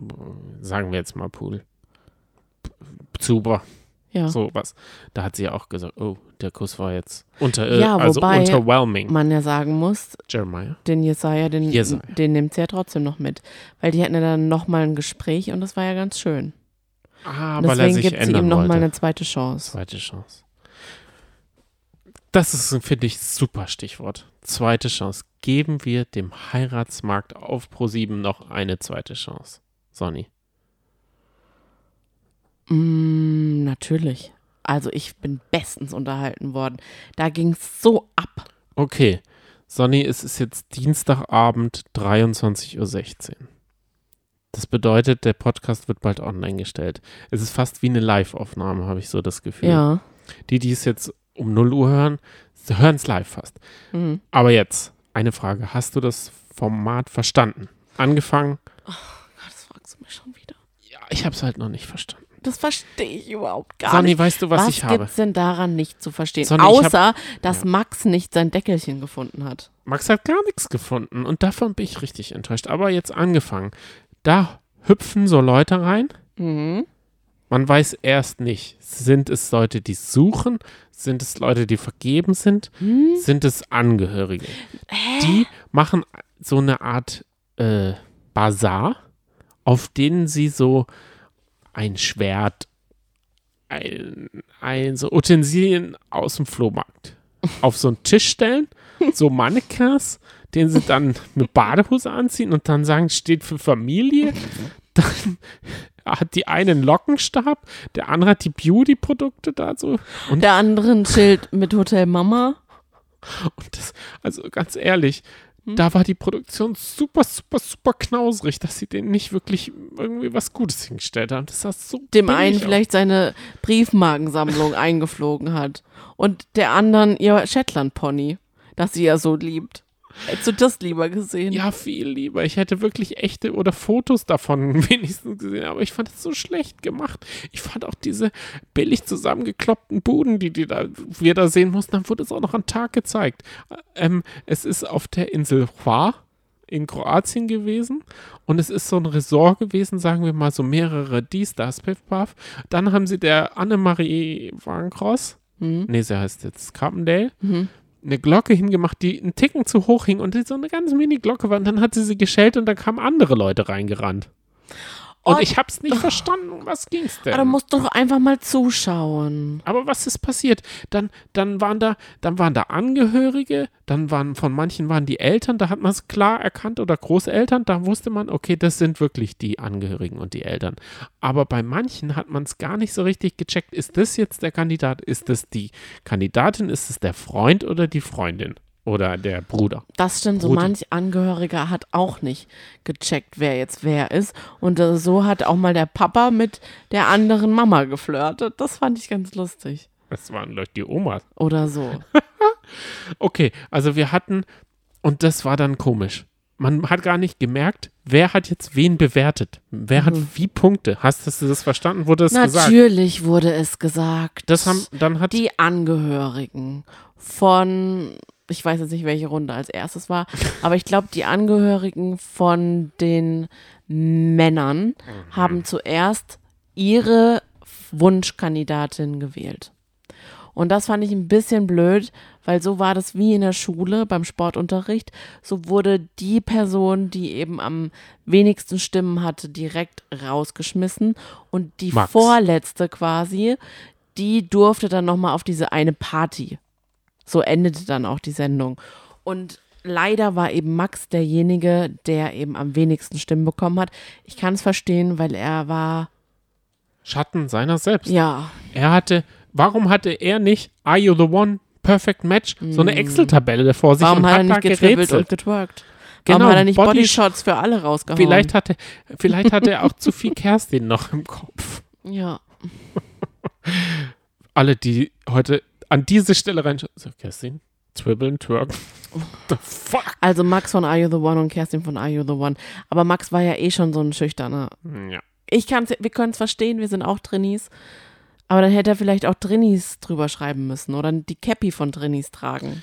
sagen wir jetzt mal Pool, Zuber, ja. sowas. Da hat sie ja auch gesagt, oh, der Kuss war jetzt unter, äh, Ja, also wobei unterwhelming. Man ja sagen muss, Jeremiah. den Jesaja, den, Jesaja. den nimmt sie ja trotzdem noch mit. Weil die hatten ja dann nochmal ein Gespräch und das war ja ganz schön. Ah, Und weil deswegen gibt sie ihm nochmal eine zweite Chance. Zweite Chance. Das ist, finde ich, super Stichwort. Zweite Chance. Geben wir dem Heiratsmarkt auf Pro7 noch eine zweite Chance. Sonny. Mm, natürlich. Also ich bin bestens unterhalten worden. Da ging es so ab. Okay. Sonny, es ist jetzt Dienstagabend 23.16 Uhr. Das bedeutet, der Podcast wird bald online gestellt. Es ist fast wie eine Live-Aufnahme, habe ich so das Gefühl. Ja. Die, die es jetzt um 0 Uhr hören, hören es live fast. Mhm. Aber jetzt, eine Frage. Hast du das Format verstanden? Angefangen? Das fragst du mich schon wieder. Ja, ich habe es halt noch nicht verstanden. Das verstehe ich überhaupt gar Sonny, nicht. weißt du, was, was ich habe? gibt's denn daran nicht zu verstehen? Sonny, ich hab- Außer, dass Ja. Max nicht sein Deckelchen gefunden hat. Max hat gar nichts gefunden und davon bin ich richtig enttäuscht. Aber jetzt angefangen. Da hüpfen so Leute rein. Mhm. Man weiß erst nicht, sind es Leute, die suchen? Sind es Leute, die vergeben sind? Hm? Sind es Angehörige? Die machen so eine Art äh, Bazar, auf denen sie so Schwert, ein, ein so Utensilien aus dem Flohmarkt auf so einen Tisch stellen so Mannequins, den sie dann eine Badehose anziehen und dann sagen, steht für Familie. Dann hat die eine einen Lockenstab, der andere hat die Beauty-Produkte dazu. Und, Der andere ein Schild mit Hotel Mama. und das, also ganz ehrlich, da war die Produktion super, super, super knausrig, dass sie denen nicht wirklich irgendwie was Gutes hingestellt haben. Das sah so Dem einen aus. vielleicht seine Briefmarkensammlung eingeflogen hat. Und der anderen ihr Shetland-Pony, das sie ja so liebt. Hättest du das lieber gesehen? Ja, viel lieber. Ich hätte wirklich echte oder Fotos davon wenigstens gesehen, aber ich fand es so schlecht gemacht. Ich fand auch diese billig zusammengekloppten Buden, die, die da, wir da sehen mussten, dann wurde es auch noch am Tag gezeigt. Ähm, es ist auf der Insel Hvar in Kroatien gewesen und es ist so ein Resort gewesen, sagen wir mal so mehrere D-Stars Piff Puff. Dann haben sie der Annemarie Wagenkross, Hm? nee, sie heißt jetzt Carpendale, Mhm. Eine Glocke hingemacht, die einen Ticken zu hoch hing und so eine ganz mini Glocke war. Und dann hat sie sie geschellt und dann kamen andere Leute reingerannt. Und Oh, ich hab's nicht verstanden. Um Was ging's denn? Aber du musst doch einfach mal zuschauen. Aber was ist passiert? Dann, dann waren da, dann waren da Angehörige, dann waren von manchen waren die Eltern, da hat man es klar erkannt oder Großeltern, da wusste man, okay, das sind wirklich die Angehörigen und die Eltern. Aber bei manchen hat man es gar nicht so richtig gecheckt. Ist das jetzt der Kandidat? Ist das die Kandidatin? Ist es der Freund oder die Freundin? Oder der Bruder? Das stimmt, so Brudi. manch Angehöriger hat auch nicht gecheckt, wer jetzt wer ist. Und äh, so hat auch mal der Papa mit der anderen Mama geflirtet. Das fand ich ganz lustig. Das waren Leute, die Omas. Oder so. Okay, also wir hatten, und das war dann komisch. Man hat gar nicht gemerkt, wer hat jetzt wen bewertet. Wer hat wie Punkte. Hast, du das verstanden? Wurde das gesagt? Natürlich wurde es gesagt. Das haben, dann hat, die Angehörigen von, ich weiß jetzt nicht, welche Runde als erstes war, aber ich glaube, die Angehörigen von den Männern haben zuerst ihre Wunschkandidatin gewählt. Und das fand ich ein bisschen blöd, weil so war das wie in der Schule beim Sportunterricht. So wurde die Person, die eben am wenigsten Stimmen hatte, direkt rausgeschmissen. Und die Max. vorletzte quasi, die durfte dann nochmal auf diese eine Party. So endete dann auch die Sendung. Und leider war eben Max derjenige, der eben am wenigsten Stimmen bekommen hat. Ich kann es verstehen, weil er war, Schatten seiner selbst. ja, Er hatte, warum hatte er nicht Are You the One? Perfect Match? So eine Excel-Tabelle vor sich warum und hat er nicht getribbelt und getwerkt? Warum Genau, hat er nicht Body- Bodyshots für alle rausgehauen? Vielleicht hatte, vielleicht hatte er auch zu viel Kerstin noch im Kopf. Ja. Alle, die heute an diese Stelle reinschauen. So, Kerstin, twibbeln, twerken. The fuck? Also Max von Are You the One und Kerstin von Are You the One. Aber Max war ja eh schon so ein schüchterner. Ja. Ich kann's, wir können es verstehen, wir sind auch Drinnies. Aber dann hätte er vielleicht auch Drinnies drüber schreiben müssen oder die Cappy von Drinnies tragen.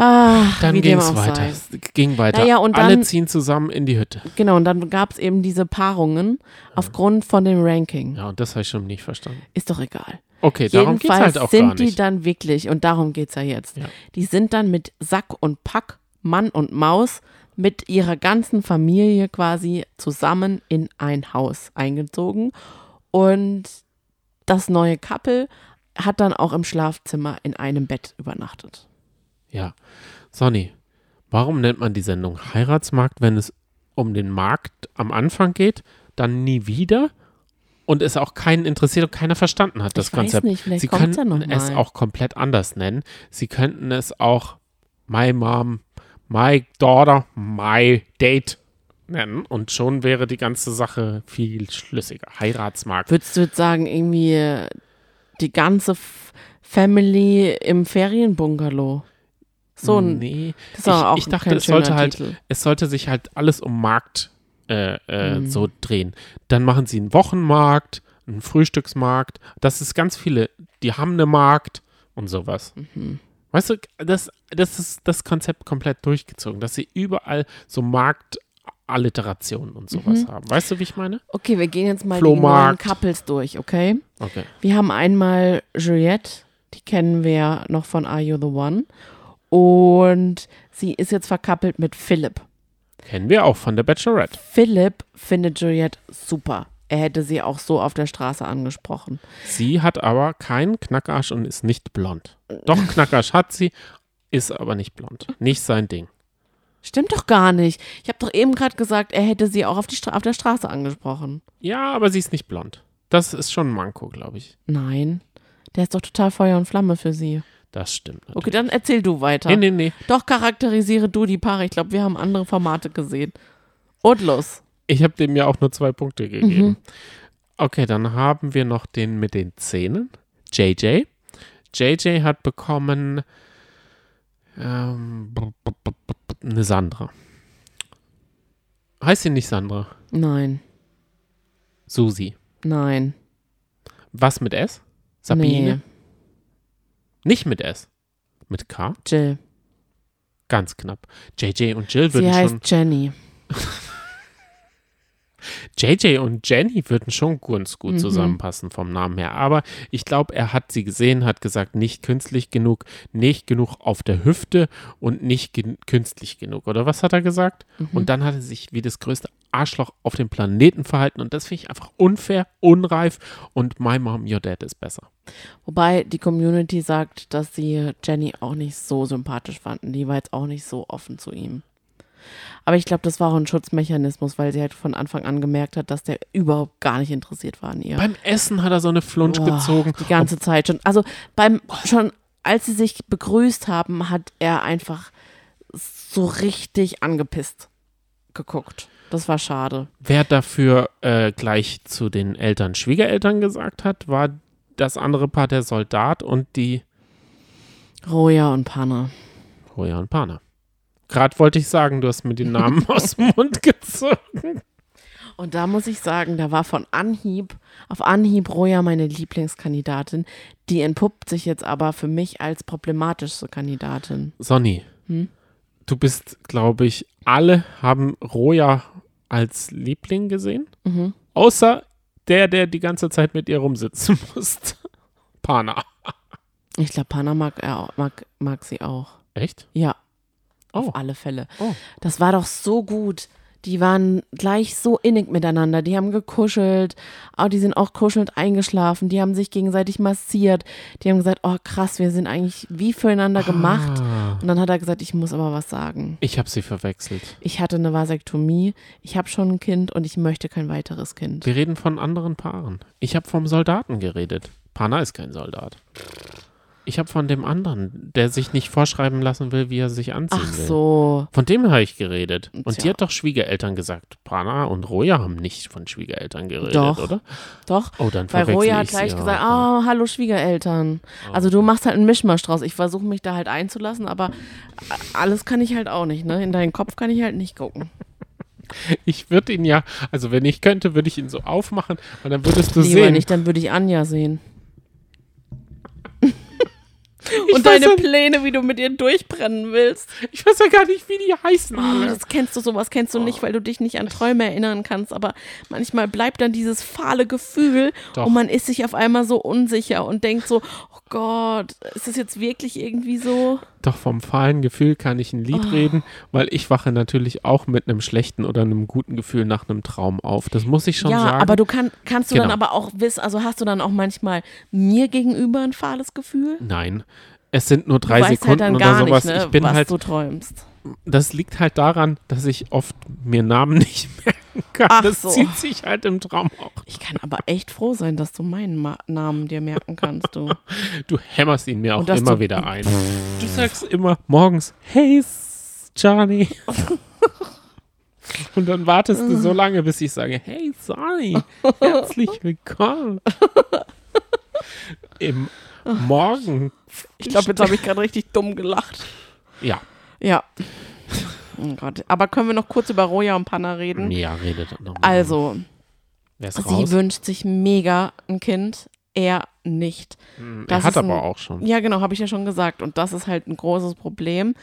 Ah, Dann ging es weiter. sei. Ging weiter. Naja, und Alle dann- ziehen zusammen in die Hütte. Genau, und dann gab es eben diese Paarungen aufgrund von dem Ranking. Ja, und das habe ich schon nicht verstanden. Ist doch egal. Okay, darum geht es Jedenfalls halt auch sind gar die nicht. dann wirklich, und darum geht es ja jetzt, Ja. die sind dann mit Sack und Pack, Mann und Maus, mit ihrer ganzen Familie quasi zusammen in ein Haus eingezogen. Und das neue Couple hat dann auch im Schlafzimmer in einem Bett übernachtet. Ja. Sonny, warum nennt man die Sendung Heiratsmarkt, wenn es um den Markt am Anfang geht, dann nie wieder und es auch keinen interessiert und keiner verstanden hat, das Ich weiß Konzept? nicht, vielleicht Sie ja könnten noch es auch komplett anders nennen. Sie könnten es auch My Mom, My Daughter, My Date nennen und schon wäre die ganze Sache viel schlüssiger. Heiratsmarkt. Würdest du jetzt sagen, irgendwie die ganze Family im Ferienbungalow? So ein, nee. das ist auch ich, ich dachte, es sollte halt Titel. es sollte sich halt alles um Markt äh, äh, Mhm. so drehen. Dann machen sie einen Wochenmarkt, einen Frühstücksmarkt. Das ist ganz viele, die haben einen Markt und sowas. Mhm. Weißt du, das, das ist das Konzept komplett durchgezogen, dass sie überall so Marktalliterationen und sowas Mhm. haben. Weißt du, wie ich meine? Okay, wir gehen jetzt mal Flohmarkt. die neuen Couples durch, okay? Okay. Wir haben einmal Juliette, die kennen wir noch von Are You the One? Und sie ist jetzt verkappelt mit Philipp. Kennen wir auch von der Bachelorette. Philipp findet Juliette super. Er hätte sie auch so auf der Straße angesprochen. Sie hat aber keinen Knackarsch und ist nicht blond. Doch, Knackarsch hat sie, ist aber nicht blond. Nicht sein Ding. Stimmt doch gar nicht. Ich habe doch eben gerade gesagt, er hätte sie auch auf, die auf der Straße angesprochen. Ja, aber sie ist nicht blond. Das ist schon ein Manko, glaube ich. Nein. Der ist doch total Feuer und Flamme für sie. Das stimmt. Natürlich. Okay, dann erzähl du weiter. Nee, nee, nee. Doch charakterisiere du die Paare. Ich glaube, wir haben andere Formate gesehen. Und los. Ich habe dem ja auch nur zwei Punkte gegeben. Okay, dann haben wir noch den mit den Zähnen. JJ. JJ hat bekommen ähm, eine Sandra. Heißt sie nicht Sandra? Nein. Susi. Nein. Was mit S? Sabine? Nicht mit S. Mit K? Jill. Ganz knapp. JJ und Jill Sie würden heißt schon. Jenny. JJ und Jenny würden schon ganz gut Mhm. zusammenpassen vom Namen her. Aber ich glaube, er hat sie gesehen, hat gesagt, nicht künstlich genug, nicht genug auf der Hüfte und nicht gen künstlich genug. Oder was hat er gesagt? Mhm. Und dann hat er sich wie das größte Arschloch auf dem Planeten verhalten. Und das finde ich einfach unfair, unreif. Und My Mom, Your Dad ist besser. Wobei die Community sagt, dass sie Jenny auch nicht so sympathisch fanden. Die war jetzt auch nicht so offen zu ihm. Aber ich glaube, das war auch ein Schutzmechanismus, weil sie halt von Anfang an gemerkt hat, dass der überhaupt gar nicht interessiert war an ihr. Beim Essen hat er so eine Flunsch Boah, gezogen. Die ganze Zeit schon. Also beim schon, als sie sich begrüßt haben, hat er einfach so richtig angepisst geguckt. Das war schade. Wer dafür äh, gleich zu den Eltern, Schwiegereltern gesagt hat, war das andere Paar der Soldat und die Roja und Panna. Hoya und Pana. Gerade wollte ich sagen, du hast mir den Namen aus dem Mund gezogen. Und da muss ich sagen, da war von Anhieb, auf Anhieb Roja meine Lieblingskandidatin. Die entpuppt sich jetzt aber für mich als problematischste Kandidatin. Sonny, Hm? du bist, glaube ich, alle haben Roja als Liebling gesehen. Mhm. Außer der, der die ganze Zeit mit ihr rumsitzen musste. Pana. Ich glaube, Panna mag, er auch, mag, mag sie auch. Echt? Ja, Oh. auf alle Fälle. Oh. Das war doch so gut. Die waren gleich so innig miteinander. Die haben gekuschelt. Oh, die sind auch kuschelnd eingeschlafen. Die haben sich gegenseitig massiert. Die haben gesagt, oh krass, wir sind eigentlich wie füreinander gemacht. Ah, Und dann hat er gesagt, ich muss aber was sagen. ich habe sie verwechselt. Ich hatte eine Vasektomie. Ich habe schon ein Kind und ich möchte kein weiteres Kind. Wir reden von anderen Paaren. Ich habe vom Soldaten geredet. Pana ist kein Soldat. Ich habe von dem anderen, der sich nicht vorschreiben lassen will, wie er sich anziehen Ach will. so. Von dem habe ich geredet. Und die Tja. hat doch Schwiegereltern gesagt. Pana und Roja haben nicht von Schwiegereltern geredet, Doch. oder? Doch. Oh, dann Weil verwechsel Roja hat ich gleich sie gesagt, auch. oh, hallo Schwiegereltern. Also du machst halt einen Mischmasch draus. Ich versuche mich da halt einzulassen, aber alles kann ich halt auch nicht, ne? In deinen Kopf kann ich halt nicht gucken. Ich würde ihn ja, also wenn ich könnte, würde ich ihn so aufmachen und dann würdest du Lieber sehen. nicht, dann würde ich Anja sehen. Ich Und deine ja- Pläne, wie du mit ihr durchbrennen willst. Ich weiß ja gar nicht, wie die heißen. Oh, das kennst du, sowas kennst du nicht, weil du dich nicht an Träume erinnern kannst. Aber manchmal bleibt dann dieses fahle Gefühl Doch. und man ist sich auf einmal so unsicher und denkt so, oh Gott, ist das jetzt wirklich irgendwie so? Doch vom fahlen Gefühl kann ich ein Lied Oh. reden, weil ich wache natürlich auch mit einem schlechten oder einem guten Gefühl nach einem Traum auf. Das muss ich schon ja, sagen. aber du kann, kannst du dann Genau. aber auch wissen, also hast du dann auch manchmal mir gegenüber ein fahles Gefühl? Nein. Es sind nur drei weißt Sekunden halt dann oder sowas. nicht, ne, ich bin was halt, du träumst. das liegt halt daran, dass ich oft mir Namen nicht merken kann. Ach das so. zieht sich halt im Traum auch. Ich kann aber echt froh sein, dass du meinen Ma Namen dir merken kannst, du. Du hämmerst ihn mir auch immer wieder ein. Du sagst immer morgens, hey, Johnny. Und dann wartest du so lange, bis ich sage, hey, Sonny, herzlich willkommen. Im Morgen. Ich glaube, jetzt habe ich gerade richtig dumm gelacht. Ja, Ja. Oh Gott. Aber können wir noch kurz über Roja und Panna reden? ja, redet noch mal. Also, Wer ist sie raus? wünscht sich mega ein Kind, er nicht. Hm, das er hat ist ein- aber auch schon. Ja, genau, habe ich ja schon gesagt. Und das ist halt ein großes Problem.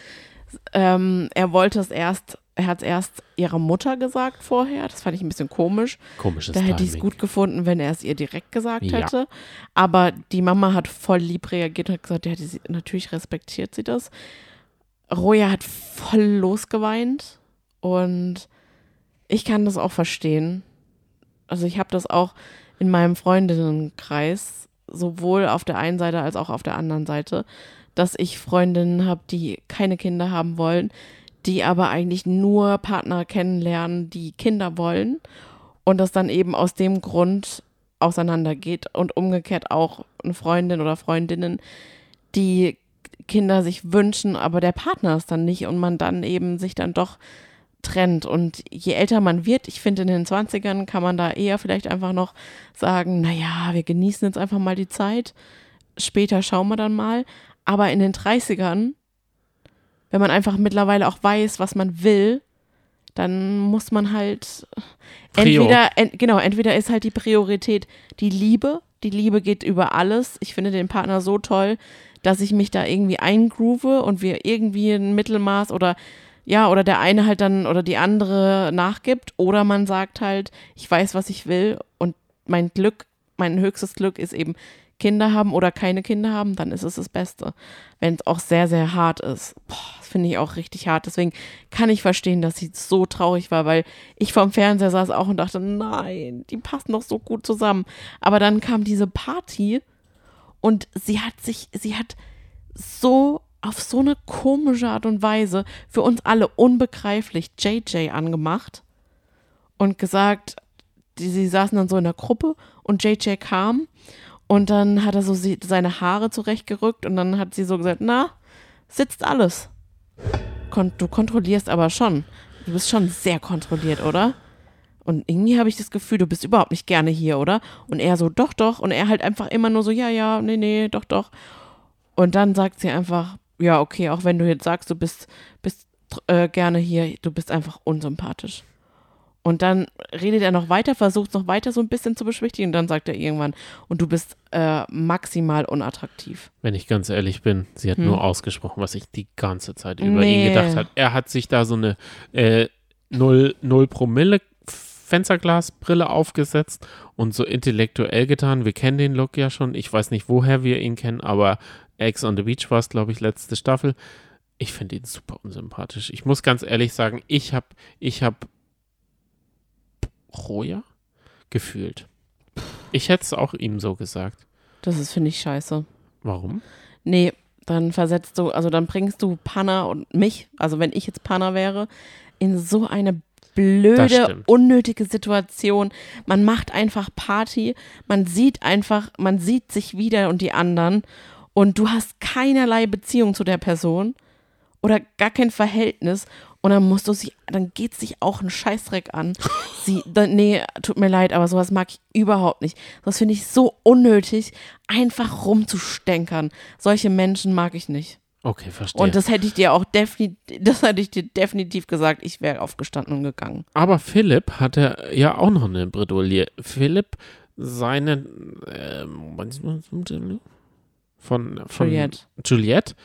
Ähm, er wollte es erst, er hat es erst ihrer Mutter gesagt vorher. Das fand ich ein bisschen komisch. Komisches Da hätte ich es gut gefunden, wenn er es ihr direkt gesagt Ja. hätte. Aber die Mama hat voll lieb reagiert und hat gesagt, ja, die, natürlich respektiert sie das. Roja hat voll losgeweint und ich kann das auch verstehen. Also ich habe das auch in meinem Freundinnenkreis sowohl auf der einen Seite als auch auf der anderen Seite, dass ich Freundinnen habe, die keine Kinder haben wollen, die aber eigentlich nur Partner kennenlernen, die Kinder wollen und das dann eben aus dem Grund auseinandergeht und umgekehrt auch eine Freundin oder Freundinnen, die Kinder sich wünschen, aber der Partner ist dann nicht und man dann eben sich dann doch trennt. Und je älter man wird, ich finde in den 20ern kann man da eher vielleicht einfach noch sagen, naja, wir genießen jetzt einfach mal die Zeit, später schauen wir dann mal. Aber in den 30ern, wenn man einfach mittlerweile auch weiß, was man will, dann muss man halt entweder, ent, genau, entweder ist halt die Priorität die Liebe. Die Liebe geht über alles. Ich finde den Partner so toll, dass ich mich da irgendwie eingroove und wir irgendwie ein Mittelmaß oder ja, oder der eine halt dann oder die andere nachgibt oder man sagt halt, ich weiß, was ich will und mein Glück, mein höchstes Glück ist eben Kinder haben oder keine Kinder haben, dann ist es das Beste. Wenn es auch sehr, sehr hart ist. Das finde ich auch richtig hart. Deswegen kann ich verstehen, dass sie so traurig war, weil ich vorm Fernseher saß auch und dachte, nein, die passen doch so gut zusammen. Aber dann kam diese Party und sie hat sich, sie hat so auf so eine komische Art und Weise für uns alle unbegreiflich JJ angemacht und gesagt, die, sie saßen dann so in der Gruppe und JJ kam und dann hat er so seine Haare zurechtgerückt und dann hat sie so gesagt, na, sitzt alles. Kon du kontrollierst aber schon. Du bist schon sehr kontrolliert, oder? Und irgendwie habe ich das Gefühl, du bist überhaupt nicht gerne hier, oder? Und er so, doch, doch. Und er halt einfach immer nur so, ja, ja, nee, nee, doch, doch. Und dann sagt sie einfach, ja, okay, auch wenn du jetzt sagst, du bist, bist äh, gerne hier, du bist einfach unsympathisch. Und dann redet er noch weiter, versucht es noch weiter so ein bisschen zu beschwichtigen. Und dann sagt er irgendwann, und du bist äh, maximal unattraktiv. Wenn ich ganz ehrlich bin, sie hat Hm. nur ausgesprochen, was ich die ganze Zeit über Nee. ihn gedacht habe. Er hat sich da so eine äh, 0, 0 Promille Fensterglasbrille aufgesetzt und so intellektuell getan. Wir kennen den Look ja schon. Ich weiß nicht, woher wir ihn kennen, aber Ex on the Beach war es, glaube ich, letzte Staffel. Ich finde ihn super unsympathisch. Ich muss ganz ehrlich sagen, ich habe ich hab Roja gefühlt. Ich hätte es auch ihm so gesagt. Das ist, finde ich, scheiße. Warum? Nee, dann versetzt du, also dann bringst du Panna und mich, also wenn ich jetzt Panna wäre, in so eine blöde, unnötige Situation. Man macht einfach Party, man sieht einfach, man sieht sich wieder und die anderen und du hast keinerlei Beziehung zu der Person oder gar kein Verhältnis und dann musst du sie, dann geht sich auch ein Scheißdreck an. Sie, dann, nee, tut mir leid, aber sowas mag ich überhaupt nicht. Das finde ich so unnötig, einfach rumzustänkern. Solche Menschen mag ich nicht. Okay, verstehe. Und das hätte ich dir auch definitiv, das hätte ich dir definitiv gesagt, ich wäre aufgestanden und gegangen. Aber Philipp hatte ja auch noch eine Bredouille. Philipp, seine ähm, von, von Juliette. Juliette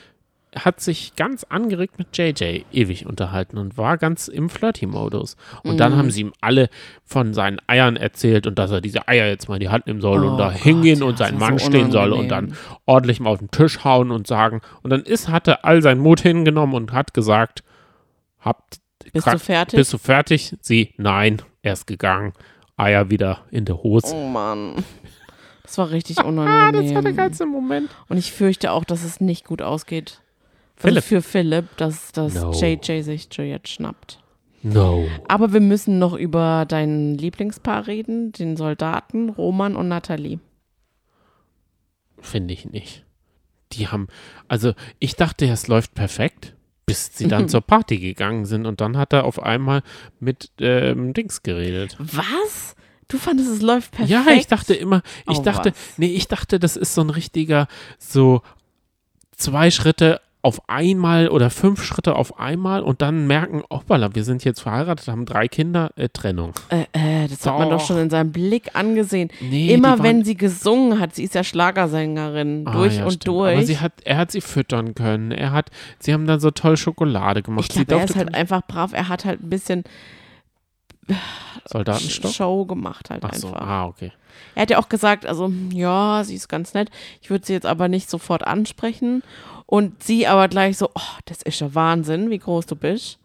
hat sich ganz angeregt mit JJ ewig unterhalten und war ganz im Flirty-Modus. Und dann Mhm. haben sie ihm alle von seinen Eiern erzählt und dass er diese Eier jetzt mal in die Hand nehmen soll Oh und da Gott, hingehen ja, und seinen Mann so stehen soll und dann unangenehm. ordentlich mal auf den Tisch hauen und sagen. Und dann ist, hat er all seinen Mut hingenommen und hat gesagt, habt Bist du fertig? bist du fertig? Sie, nein, er ist gegangen. Eier wieder in der Hose. oh Mann. Das war richtig Ah, das unangenehm. war der geilste Moment. und ich fürchte auch, dass es nicht gut ausgeht. Philipp. Für Philipp, dass, dass No. JJ sich Juliette schnappt. No. Aber wir müssen noch über dein Lieblingspaar reden, den Soldaten Roman und Nathalie. Finde ich nicht. Die haben, also ich dachte, es läuft perfekt, bis sie dann zur Party gegangen sind und dann hat er auf einmal mit ähm, Dings geredet. Was? Du fandest, es läuft perfekt? Ja, ich dachte immer, ich Oh, dachte, was? nee, ich dachte, das ist so ein richtiger, so zwei Schritte auf einmal oder fünf Schritte auf einmal und dann merken, hoppala, wir sind jetzt verheiratet, haben drei Kinder, äh, Trennung. Äh, äh, das hat man doch Doch. schon in seinem Blick angesehen. Nee, Immer wenn sie gesungen hat, sie ist ja Schlagersängerin, Ah, durch ja, und stimmt. durch. Aber sie hat, er hat sie füttern können. Er hat, sie haben dann so toll Schokolade gemacht. ich sie glaube, er ist halt einfach brav. Er hat halt ein bisschen Soldatenstock. Show gemacht halt Ach so, einfach. ah, okay. Er hat ja auch gesagt, also ja, sie ist ganz nett. Ich würde sie jetzt aber nicht sofort ansprechen. Und sie aber gleich so, oh, das ist ja Wahnsinn, wie groß du bist.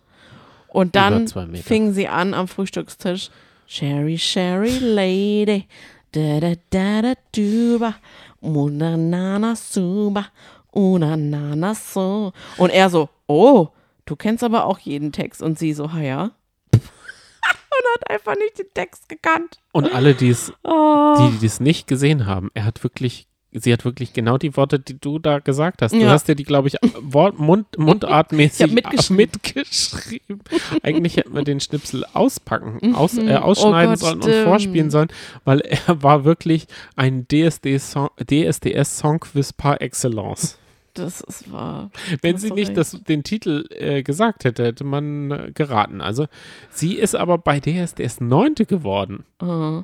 Und dann fing sie an am Frühstückstisch. Sherry, Sherry, Lady. Da, da, da, da, duba. una nana suba, una nana so. Und er so, oh, du kennst aber auch jeden Text. Und sie so, ha ja. Und hat einfach nicht den Text gekannt. Und alle, die es, Oh. die es nicht gesehen haben, er hat wirklich, sie hat wirklich genau die Worte, die du da gesagt hast. Du Ja. hast ja die, glaube ich, Wort, Mund, mundartmäßig mitgeschrieben. mitgeschrieben. Eigentlich hätten wir den Schnipsel auspacken, aus, Mhm. äh, ausschneiden Oh Gott, sollen und stimmt. vorspielen sollen, weil er war wirklich ein DSD-Song, DSDS-Songquiz par excellence. Das ist wahr. Wenn sie nicht recht. das, den Titel äh, gesagt hätte, hätte man äh, geraten. Also sie ist aber bei DSDS Neunte geworden. Ah.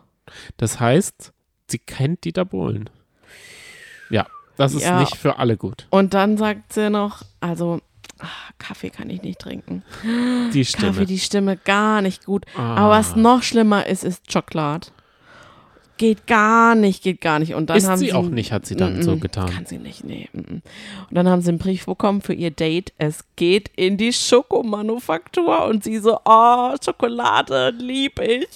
Das heißt, sie kennt Dieter Bohlen. Ja, das ist Ja. nicht für alle gut. Und dann sagt sie noch, also Kaffee kann ich nicht trinken. Die Stimme. Kaffee, die Stimme gar nicht gut. Ah. Aber was noch schlimmer ist, ist Schokolade. Geht gar nicht, geht gar nicht. Und dann ist haben sie auch einen- nicht, hat sie dann Mm-mm, so getan. Kann sie nicht, nee. Und dann haben sie einen Brief bekommen für ihr Date. Es geht in die Schokomanufaktur. Und sie so, oh, Schokolade, lieb ich.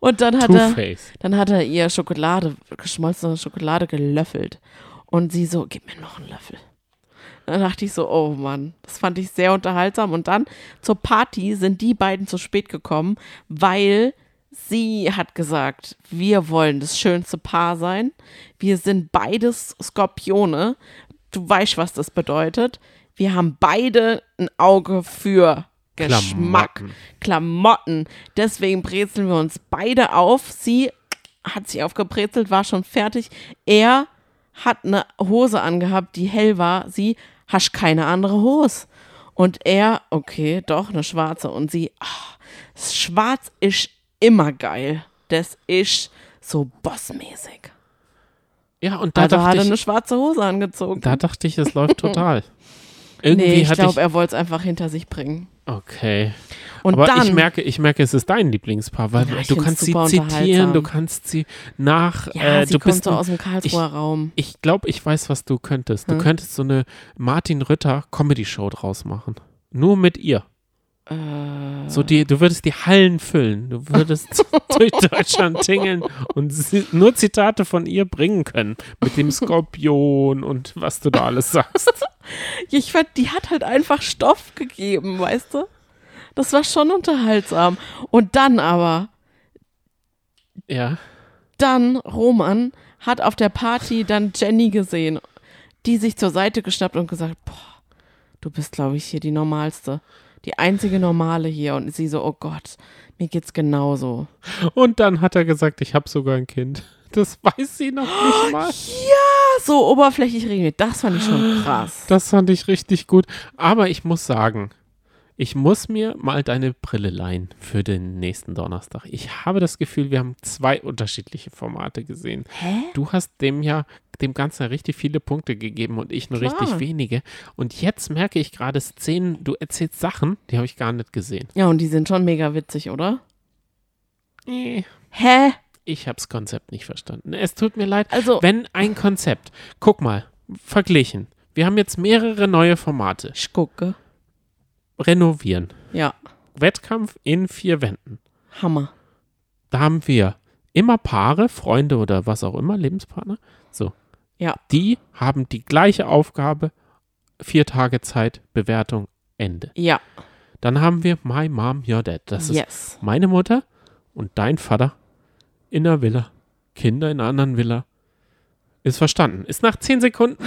Und dann hat er, dann hat er ihr Schokolade, geschmolzene Schokolade gelöffelt. Und sie so, gib mir noch einen Löffel. Dann dachte ich so, oh Mann, das fand ich sehr unterhaltsam. Und dann zur Party sind die beiden zu spät gekommen, weil sie hat gesagt, wir wollen das schönste Paar sein. Wir sind beides Skorpione. Du weißt, was das bedeutet. Wir haben beide ein Auge für Geschmack, Klamotten. Klamotten. Deswegen brezeln wir uns beide auf. Sie hat sich aufgebrezelt, war schon fertig. Er hat eine Hose angehabt, die hell war. Sie, hast keine andere Hose. Und er, okay, doch, eine schwarze. Und sie, ah, schwarz ist immer geil. Das ist so bossmäßig. Ja, und da Also hat dachte er eine ich, schwarze Hose angezogen. da dachte ich, es läuft total. Irgendwie nee, ich glaube, ich, er wollte es einfach hinter sich bringen. okay. Und Aber dann, ich merke, ich merke, es ist dein Lieblingspaar, weil Ja, ich du kannst sie zitieren, du kannst sie nach, ja, äh, sie du kommt bist so aus dem Karlsruher Raum. Ich glaube, ich weiß, was du könntest. Du Hm? könntest so eine Martin Rütter Comedy-Show draus machen. Nur mit ihr. Äh, So die, du würdest die Hallen füllen. Du würdest durch Deutschland tingeln und nur Zitate von ihr bringen können. Mit dem Skorpion und was du da alles sagst. ich fand, die hat halt einfach Stoff gegeben, weißt du? Das war schon unterhaltsam. Und dann aber, Ja. dann Roman hat auf der Party dann Jenny gesehen, die sich zur Seite geschnappt und gesagt, boah, du bist, glaube ich, hier die Normalste. Die einzige Normale hier. Und sie so, oh Gott, mir geht's genauso. Und dann hat er gesagt, ich habe sogar ein Kind. Das weiß sie noch nicht mal. Ja, so oberflächlich reden wir. Das fand ich schon krass. Das fand ich richtig gut. Aber ich muss sagen, ich muss mir mal deine Brille leihen für den nächsten Donnerstag. Ich habe das Gefühl, wir haben zwei unterschiedliche Formate gesehen. Hä? Du hast dem ja dem Ganzen richtig viele Punkte gegeben und ich nur Klar. richtig wenige. Und jetzt merke ich gerade Szenen, du erzählst Sachen, die habe ich gar nicht gesehen. Ja, und die sind schon mega witzig, oder? Nee, Hä? ich habe das Konzept nicht verstanden. Es tut mir leid. Also, Wenn ein Konzept, guck mal, verglichen. Wir haben jetzt mehrere neue Formate. ich gucke. Renovieren. Ja, Wettkampf in vier Wänden. Hammer. Da haben wir immer Paare, Freunde oder was auch immer, Lebenspartner. So. Ja. Die haben die gleiche Aufgabe, vier Tage Zeit, Bewertung, Ende. Ja, Dann haben wir My Mom, Your Dad. Das ist yes. meine Mutter und dein Vater in einer Villa. Kinder in einer anderen Villa. Ist verstanden. Ist nach zehn Sekunden,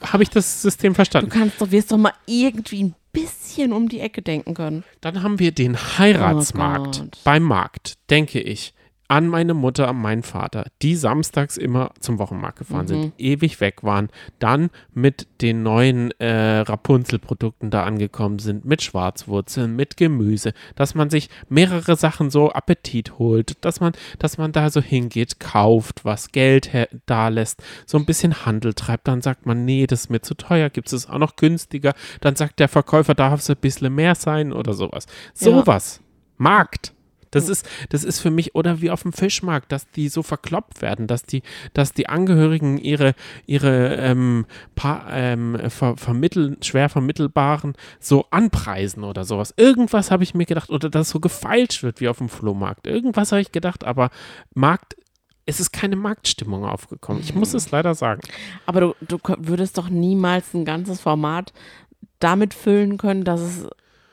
habe ich das System Du verstanden. kannst doch, wirst doch mal irgendwie ein bisschen um die Ecke denken können. Dann haben wir den Heiratsmarkt Oh beim Markt, denke ich, an meine Mutter, an meinen Vater, die samstags immer zum Wochenmarkt gefahren Mhm. sind, ewig weg waren, dann mit den neuen äh, Rapunzel-Produkten da angekommen sind, mit Schwarzwurzeln, mit Gemüse, dass man sich mehrere Sachen so Appetit holt, dass man, dass man da so hingeht, kauft, was Geld da lässt, so ein bisschen Handel treibt, dann sagt man, nee, das ist mir zu teuer, gibt es auch noch günstiger, dann sagt der Verkäufer, darf es ein bisschen mehr sein oder sowas. Sowas. Markt. Das ist, das ist für mich, oder wie auf dem Fischmarkt, dass die so verkloppt werden, dass die, dass die Angehörigen ihre, ihre ähm, pa ähm, ver vermittel schwer vermittelbaren so anpreisen oder sowas. Irgendwas habe ich mir gedacht, oder dass so gefeilscht wird wie auf dem Flohmarkt. Irgendwas habe ich gedacht, aber Markt es ist keine Marktstimmung aufgekommen. Ich muss es leider sagen. Aber du, du würdest doch niemals ein ganzes Format damit füllen können, dass es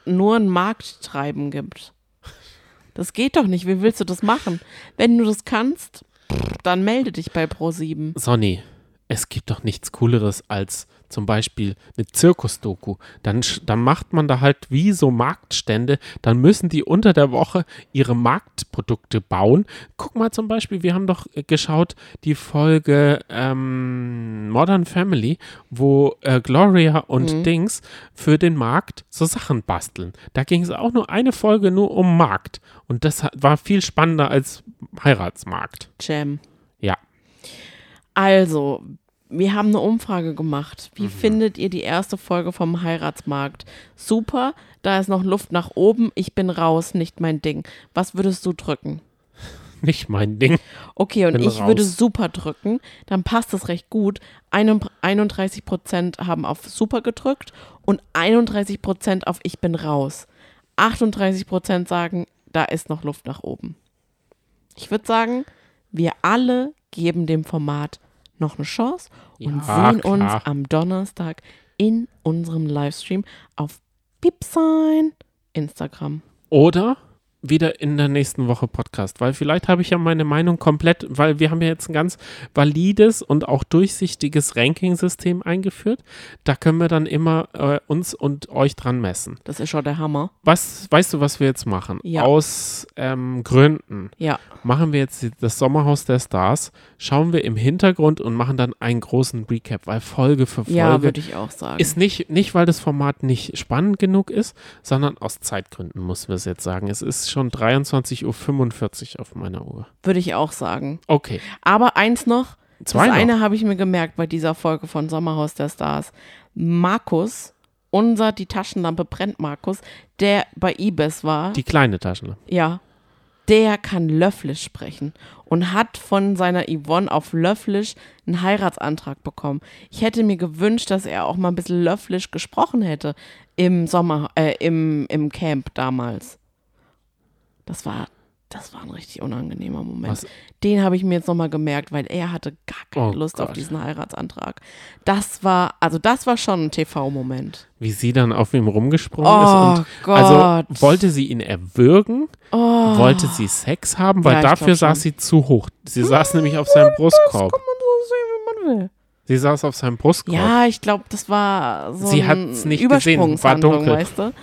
nur ein Markttreiben gibt. Das geht doch nicht. Wie willst du das machen? Wenn du das kannst, dann melde dich bei Pro7. Sonny, es gibt doch nichts Cooleres als zum Beispiel eine Zirkusdoku. Dann, dann macht man da halt wie so Marktstände. Dann müssen die unter der Woche ihre Marktprodukte bauen. Guck mal zum Beispiel, wir haben doch äh, geschaut die Folge ähm, Modern Family, wo äh, Gloria und Dings für den Markt so Sachen basteln. Da ging es auch nur eine Folge nur um Markt. Und das war viel spannender als Heiratsmarkt. Jam. Ja. Also, wir haben eine Umfrage gemacht. Mhm. Wie findet ihr die erste Folge vom Heiratsmarkt? Super, da ist noch Luft nach oben. Ich bin raus, nicht mein Ding. Was würdest du drücken? Nicht mein Ding. Okay, und Bin ich raus. würde super drücken. Dann passt das recht gut. Ein- 31 Prozent haben auf super gedrückt und 31 Prozent auf ich bin raus. 38 Prozent sagen, da ist noch Luft nach oben. Ich würde sagen, wir alle geben dem Format noch eine Chance und Ja, sehen uns klar. am Donnerstag in unserem Livestream auf Piepsein Instagram. Oder wieder in der nächsten Woche Podcast, weil vielleicht habe ich ja meine Meinung komplett, weil wir haben ja jetzt ein ganz valides und auch durchsichtiges Ranking-System eingeführt. Da können wir dann immer äh, uns und euch dran messen. Das ist schon der Hammer. Was, weißt du, was wir jetzt machen? Ja. Aus ähm, Gründen Ja, machen wir jetzt das Sommerhaus der Stars, schauen wir im Hintergrund und machen dann einen großen Recap, weil Folge für Folge ja, würde ich auch sagen. ist nicht, nicht, weil das Format nicht spannend genug ist, sondern aus Zeitgründen, muss wir es jetzt sagen. Es ist schon 23.45 Uhr auf meiner Uhr. Würde ich auch sagen. Okay. Aber eins noch, Zwei das noch. eine habe ich mir gemerkt bei dieser Folge von Sommerhaus der Stars. Markus, unser Die Taschenlampe brennt Markus, der bei Ibis war, Die kleine Taschenlampe. ja, der kann Löfflisch sprechen und hat von seiner Yvonne auf Löfflisch einen Heiratsantrag bekommen. Ich hätte mir gewünscht, dass er auch mal ein bisschen Löfflisch gesprochen hätte im Sommer, äh, im, im Camp damals. Das war, das war ein richtig unangenehmer Moment. Was? Den habe ich mir jetzt nochmal gemerkt, weil er hatte gar keine Oh Lust auf Gott. diesen Heiratsantrag. Das war, also das war schon ein TV-Moment. Wie sie dann auf ihm rumgesprungen Oh ist. Und Gott. Also wollte sie ihn erwürgen? Oh. Wollte sie Sex haben? Weil Ja, dafür saß sie zu hoch. Sie saß nämlich auf seinem Brustkorb. Kann man so sehen, wie man will. Sie saß auf seinem Brustkorb. Ja, ich glaube, das war so Sie hat's nicht gesehen, war dunkel. weißt du?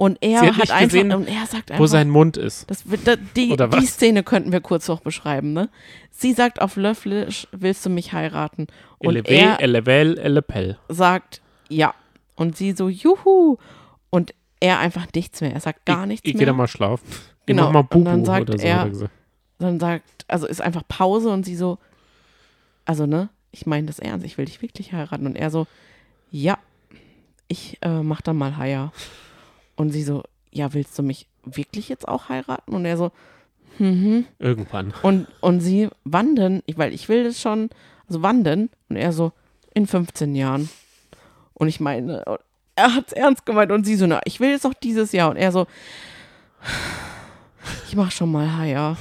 Und er hat hat einfach, gesehen, und er sagt einfach, Wo sein Mund ist. das, da, die, Oder die? Szene könnten wir kurz noch beschreiben, ne? Sie sagt auf Löfflisch, willst du mich heiraten? Und Elevé, er Elevel, Elepel. sagt, ja. Und sie so, juhu. Und er einfach nichts mehr. Er sagt gar ich, nichts Ich mehr. gehe da mal schlafen. Ich Genau. mal Und dann sagt so. er-. Dann sagt, also ist einfach Pause und sie so, also ne, ich meine das ernst, ich will dich wirklich heiraten. Und er so, ja, ich äh, mach dann mal Heier. Und sie so, ja, willst du mich wirklich jetzt auch heiraten? Und er so, mhm. Irgendwann. Und, und sie, wann denn? Ich, weil ich will das schon, also wann denn? Und er so, in 15 Jahren. Und ich meine, er hat es ernst gemeint und sie so, na, ich will jetzt auch dieses Jahr. Und er so, ich mach schon mal Heier.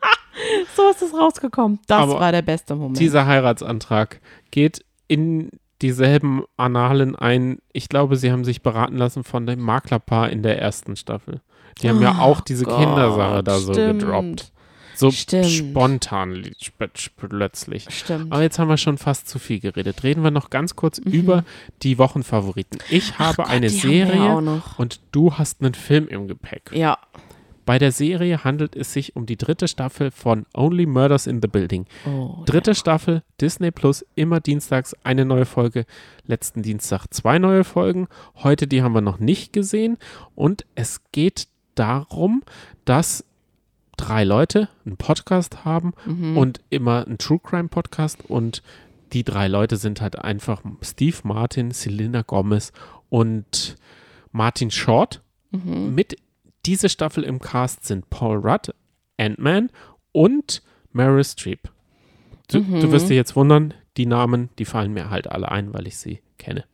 so ist es rausgekommen. Das Aber war der beste Moment. Dieser Heiratsantrag geht in dieselben Annalen ein. Ich glaube, sie haben sich beraten lassen von dem Maklerpaar in der ersten Staffel. Die haben ja Oh auch diese Gott, Kindersache da so stimmt. gedroppt. So Stimmt. spontan li- sp- sp- plötzlich. Stimmt. Aber jetzt haben wir schon fast zu viel geredet. Reden wir noch ganz kurz über die Wochenfavoriten. Ich habe Mhm. Gott, eine ja Serie und du hast einen Film im Gepäck. Ja, Bei der Serie handelt es sich um die dritte Staffel von Only Murders in the Building. oh, Dritte Staffel, Disney Plus, immer dienstags eine neue Folge. Letzten Dienstag zwei neue Folgen. Heute, die haben wir noch nicht gesehen. Und es geht darum, dass drei Leute einen Podcast haben Mhm. und immer einen True Crime Podcast. Und die drei Leute sind halt einfach Steve Martin, Selena Gomez und Martin Short. Mhm. Mit diese Staffel im Cast sind Paul Rudd, Ant-Man und Meryl Streep. Du, Mhm. du wirst dir jetzt wundern, die Namen, die fallen mir halt alle ein, weil ich sie kenne.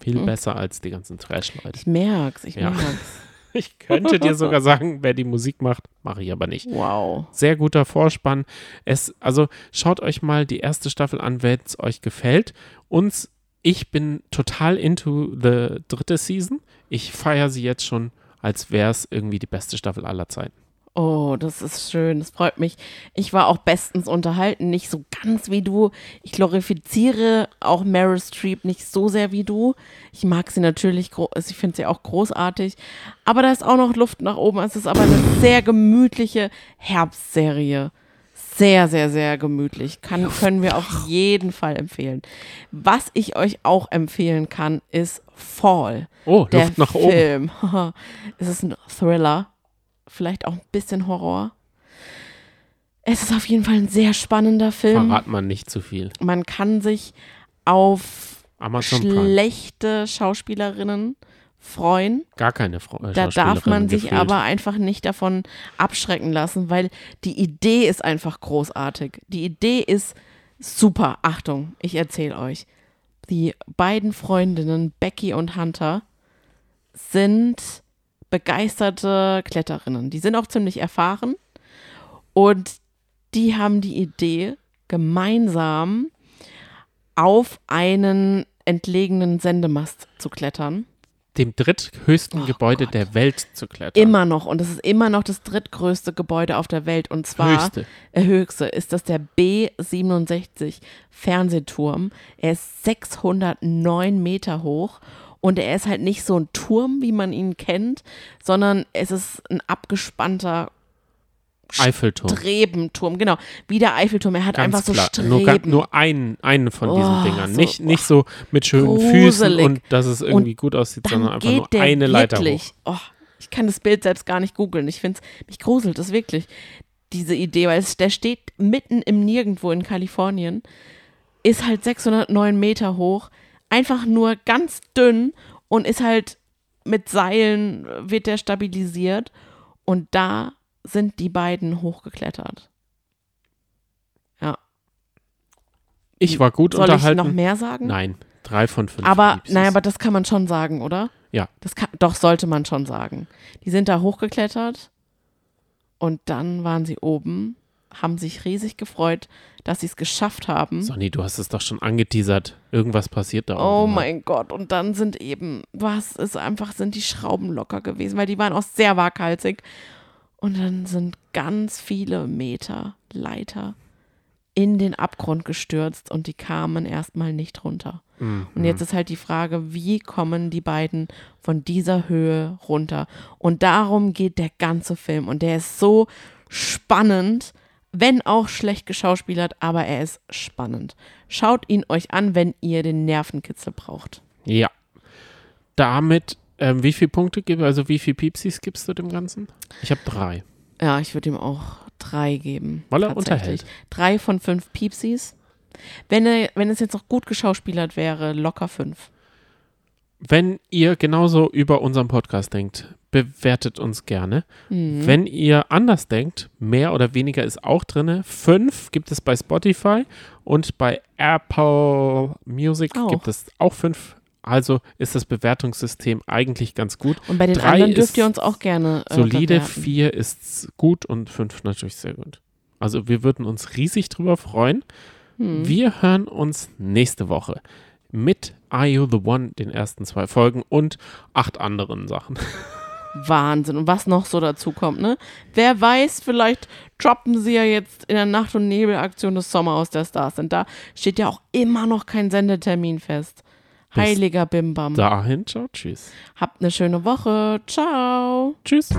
Viel Mhm. besser als die ganzen Trash-Leute. Ich merk's, ich Ja. merk's. Ich könnte dir sogar sagen, wer die Musik macht, mache ich aber nicht. Wow. Sehr guter Vorspann. Es, also schaut euch mal die erste Staffel an, wenn es euch gefällt. Uns, ich bin total into the dritte Season. Ich feiere sie jetzt schon, als wäre es irgendwie die beste Staffel aller Zeiten. Oh, das ist schön, das freut mich. Ich war auch bestens unterhalten, nicht so ganz wie du. Ich glorifiziere auch Meryl Streep nicht so sehr wie du. Ich mag sie natürlich, ich finde sie auch großartig. Aber da ist auch noch Luft nach oben. Es ist aber eine sehr gemütliche Herbstserie. Sehr, sehr, sehr gemütlich. Kann, können wir auf jeden Fall empfehlen. Was ich euch auch empfehlen kann, ist Fall. Oh, der Luft nach Film. oben. es ist ein Thriller vielleicht auch ein bisschen Horror. Es ist auf jeden Fall ein sehr spannender Film. Verrat man nicht zu viel. Man kann sich auf Amazon schlechte Prime. Schauspielerinnen freuen. Gar keine Frau. Äh, da darf man sich gefühlt. aber einfach nicht davon abschrecken lassen, weil die Idee ist einfach großartig. Die Idee ist super. Achtung, ich erzähle euch. Die beiden Freundinnen, Becky und Hunter, sind begeisterte Kletterinnen. Die sind auch ziemlich erfahren und die haben die Idee, gemeinsam auf einen entlegenen Sendemast zu klettern. Dem dritthöchsten oh Gebäude Gott. der Welt zu klettern. Immer noch. Und das ist immer noch das drittgrößte Gebäude auf der Welt. Und zwar höchste. Äh, höchste ist das der B67 Fernsehturm. Er ist 609 Meter hoch und er ist halt nicht so ein Turm, wie man ihn kennt, sondern es ist ein abgespannter Eiffelturm. Strebenturm, genau. Wie der Eiffelturm. Er hat Ganz einfach so klar. Streben. Nur, nur einen, einen von diesen oh, Dingern. So, nicht, nicht so mit schönen gruselig. Füßen und dass es irgendwie und gut aussieht, sondern einfach nur eine Leiter wirklich, hoch. Oh, ich kann das Bild selbst gar nicht googeln. Ich finde es, mich gruselt das wirklich, diese Idee, weil es, der steht mitten im Nirgendwo in Kalifornien, ist halt 609 Meter hoch, einfach nur ganz dünn und ist halt mit Seilen wird der stabilisiert und da sind die beiden hochgeklettert. Ja. Ich war gut Soll unterhalten. Soll ich noch mehr sagen? Nein, drei von fünf. Aber, nein, aber das kann man schon sagen, oder? Ja. Das kann, doch, sollte man schon sagen. Die sind da hochgeklettert und dann waren sie oben haben sich riesig gefreut, dass sie es geschafft haben. Sonny, du hast es doch schon angeteasert. Irgendwas passiert da Oh oben. mein Gott. Und dann sind eben, was ist einfach, sind die Schrauben locker gewesen, weil die waren auch sehr waghalsig. Und dann sind ganz viele Meter Leiter in den Abgrund gestürzt und die kamen erstmal nicht runter. Mhm. Und jetzt ist halt die Frage, wie kommen die beiden von dieser Höhe runter? Und darum geht der ganze Film. Und der ist so spannend wenn auch schlecht geschauspielert, aber er ist spannend. Schaut ihn euch an, wenn ihr den Nervenkitzel braucht. Ja. Damit, ähm, wie viele Punkte gibt also wie viele Piepsis gibst du dem Ganzen? Ich habe drei. Ja, ich würde ihm auch drei geben. Weil er unterhält. Drei von fünf Piepsis. Wenn, er, wenn es jetzt noch gut geschauspielert wäre, locker fünf. Wenn ihr genauso über unseren Podcast denkt, bewertet uns gerne. Mhm. Wenn ihr anders denkt, mehr oder weniger ist auch drin. Fünf gibt es bei Spotify und bei Apple Music auch. gibt es auch fünf. Also ist das Bewertungssystem eigentlich ganz gut. Und bei den Drei anderen dürft ihr uns auch gerne äh, solide, bewerten. vier ist gut und fünf natürlich sehr gut. Also wir würden uns riesig drüber freuen. Mhm. Wir hören uns nächste Woche mit Are You the One, den ersten zwei Folgen und acht anderen Sachen. Wahnsinn. Und was noch so dazu kommt, ne? Wer weiß, vielleicht droppen sie ja jetzt in der Nacht- und Nebelaktion des Sommer aus der Stars. Denn da steht ja auch immer noch kein Sendetermin fest. Bis Heiliger Bimbam. Dahin, ciao, tschüss. Habt eine schöne Woche. Ciao. Tschüss.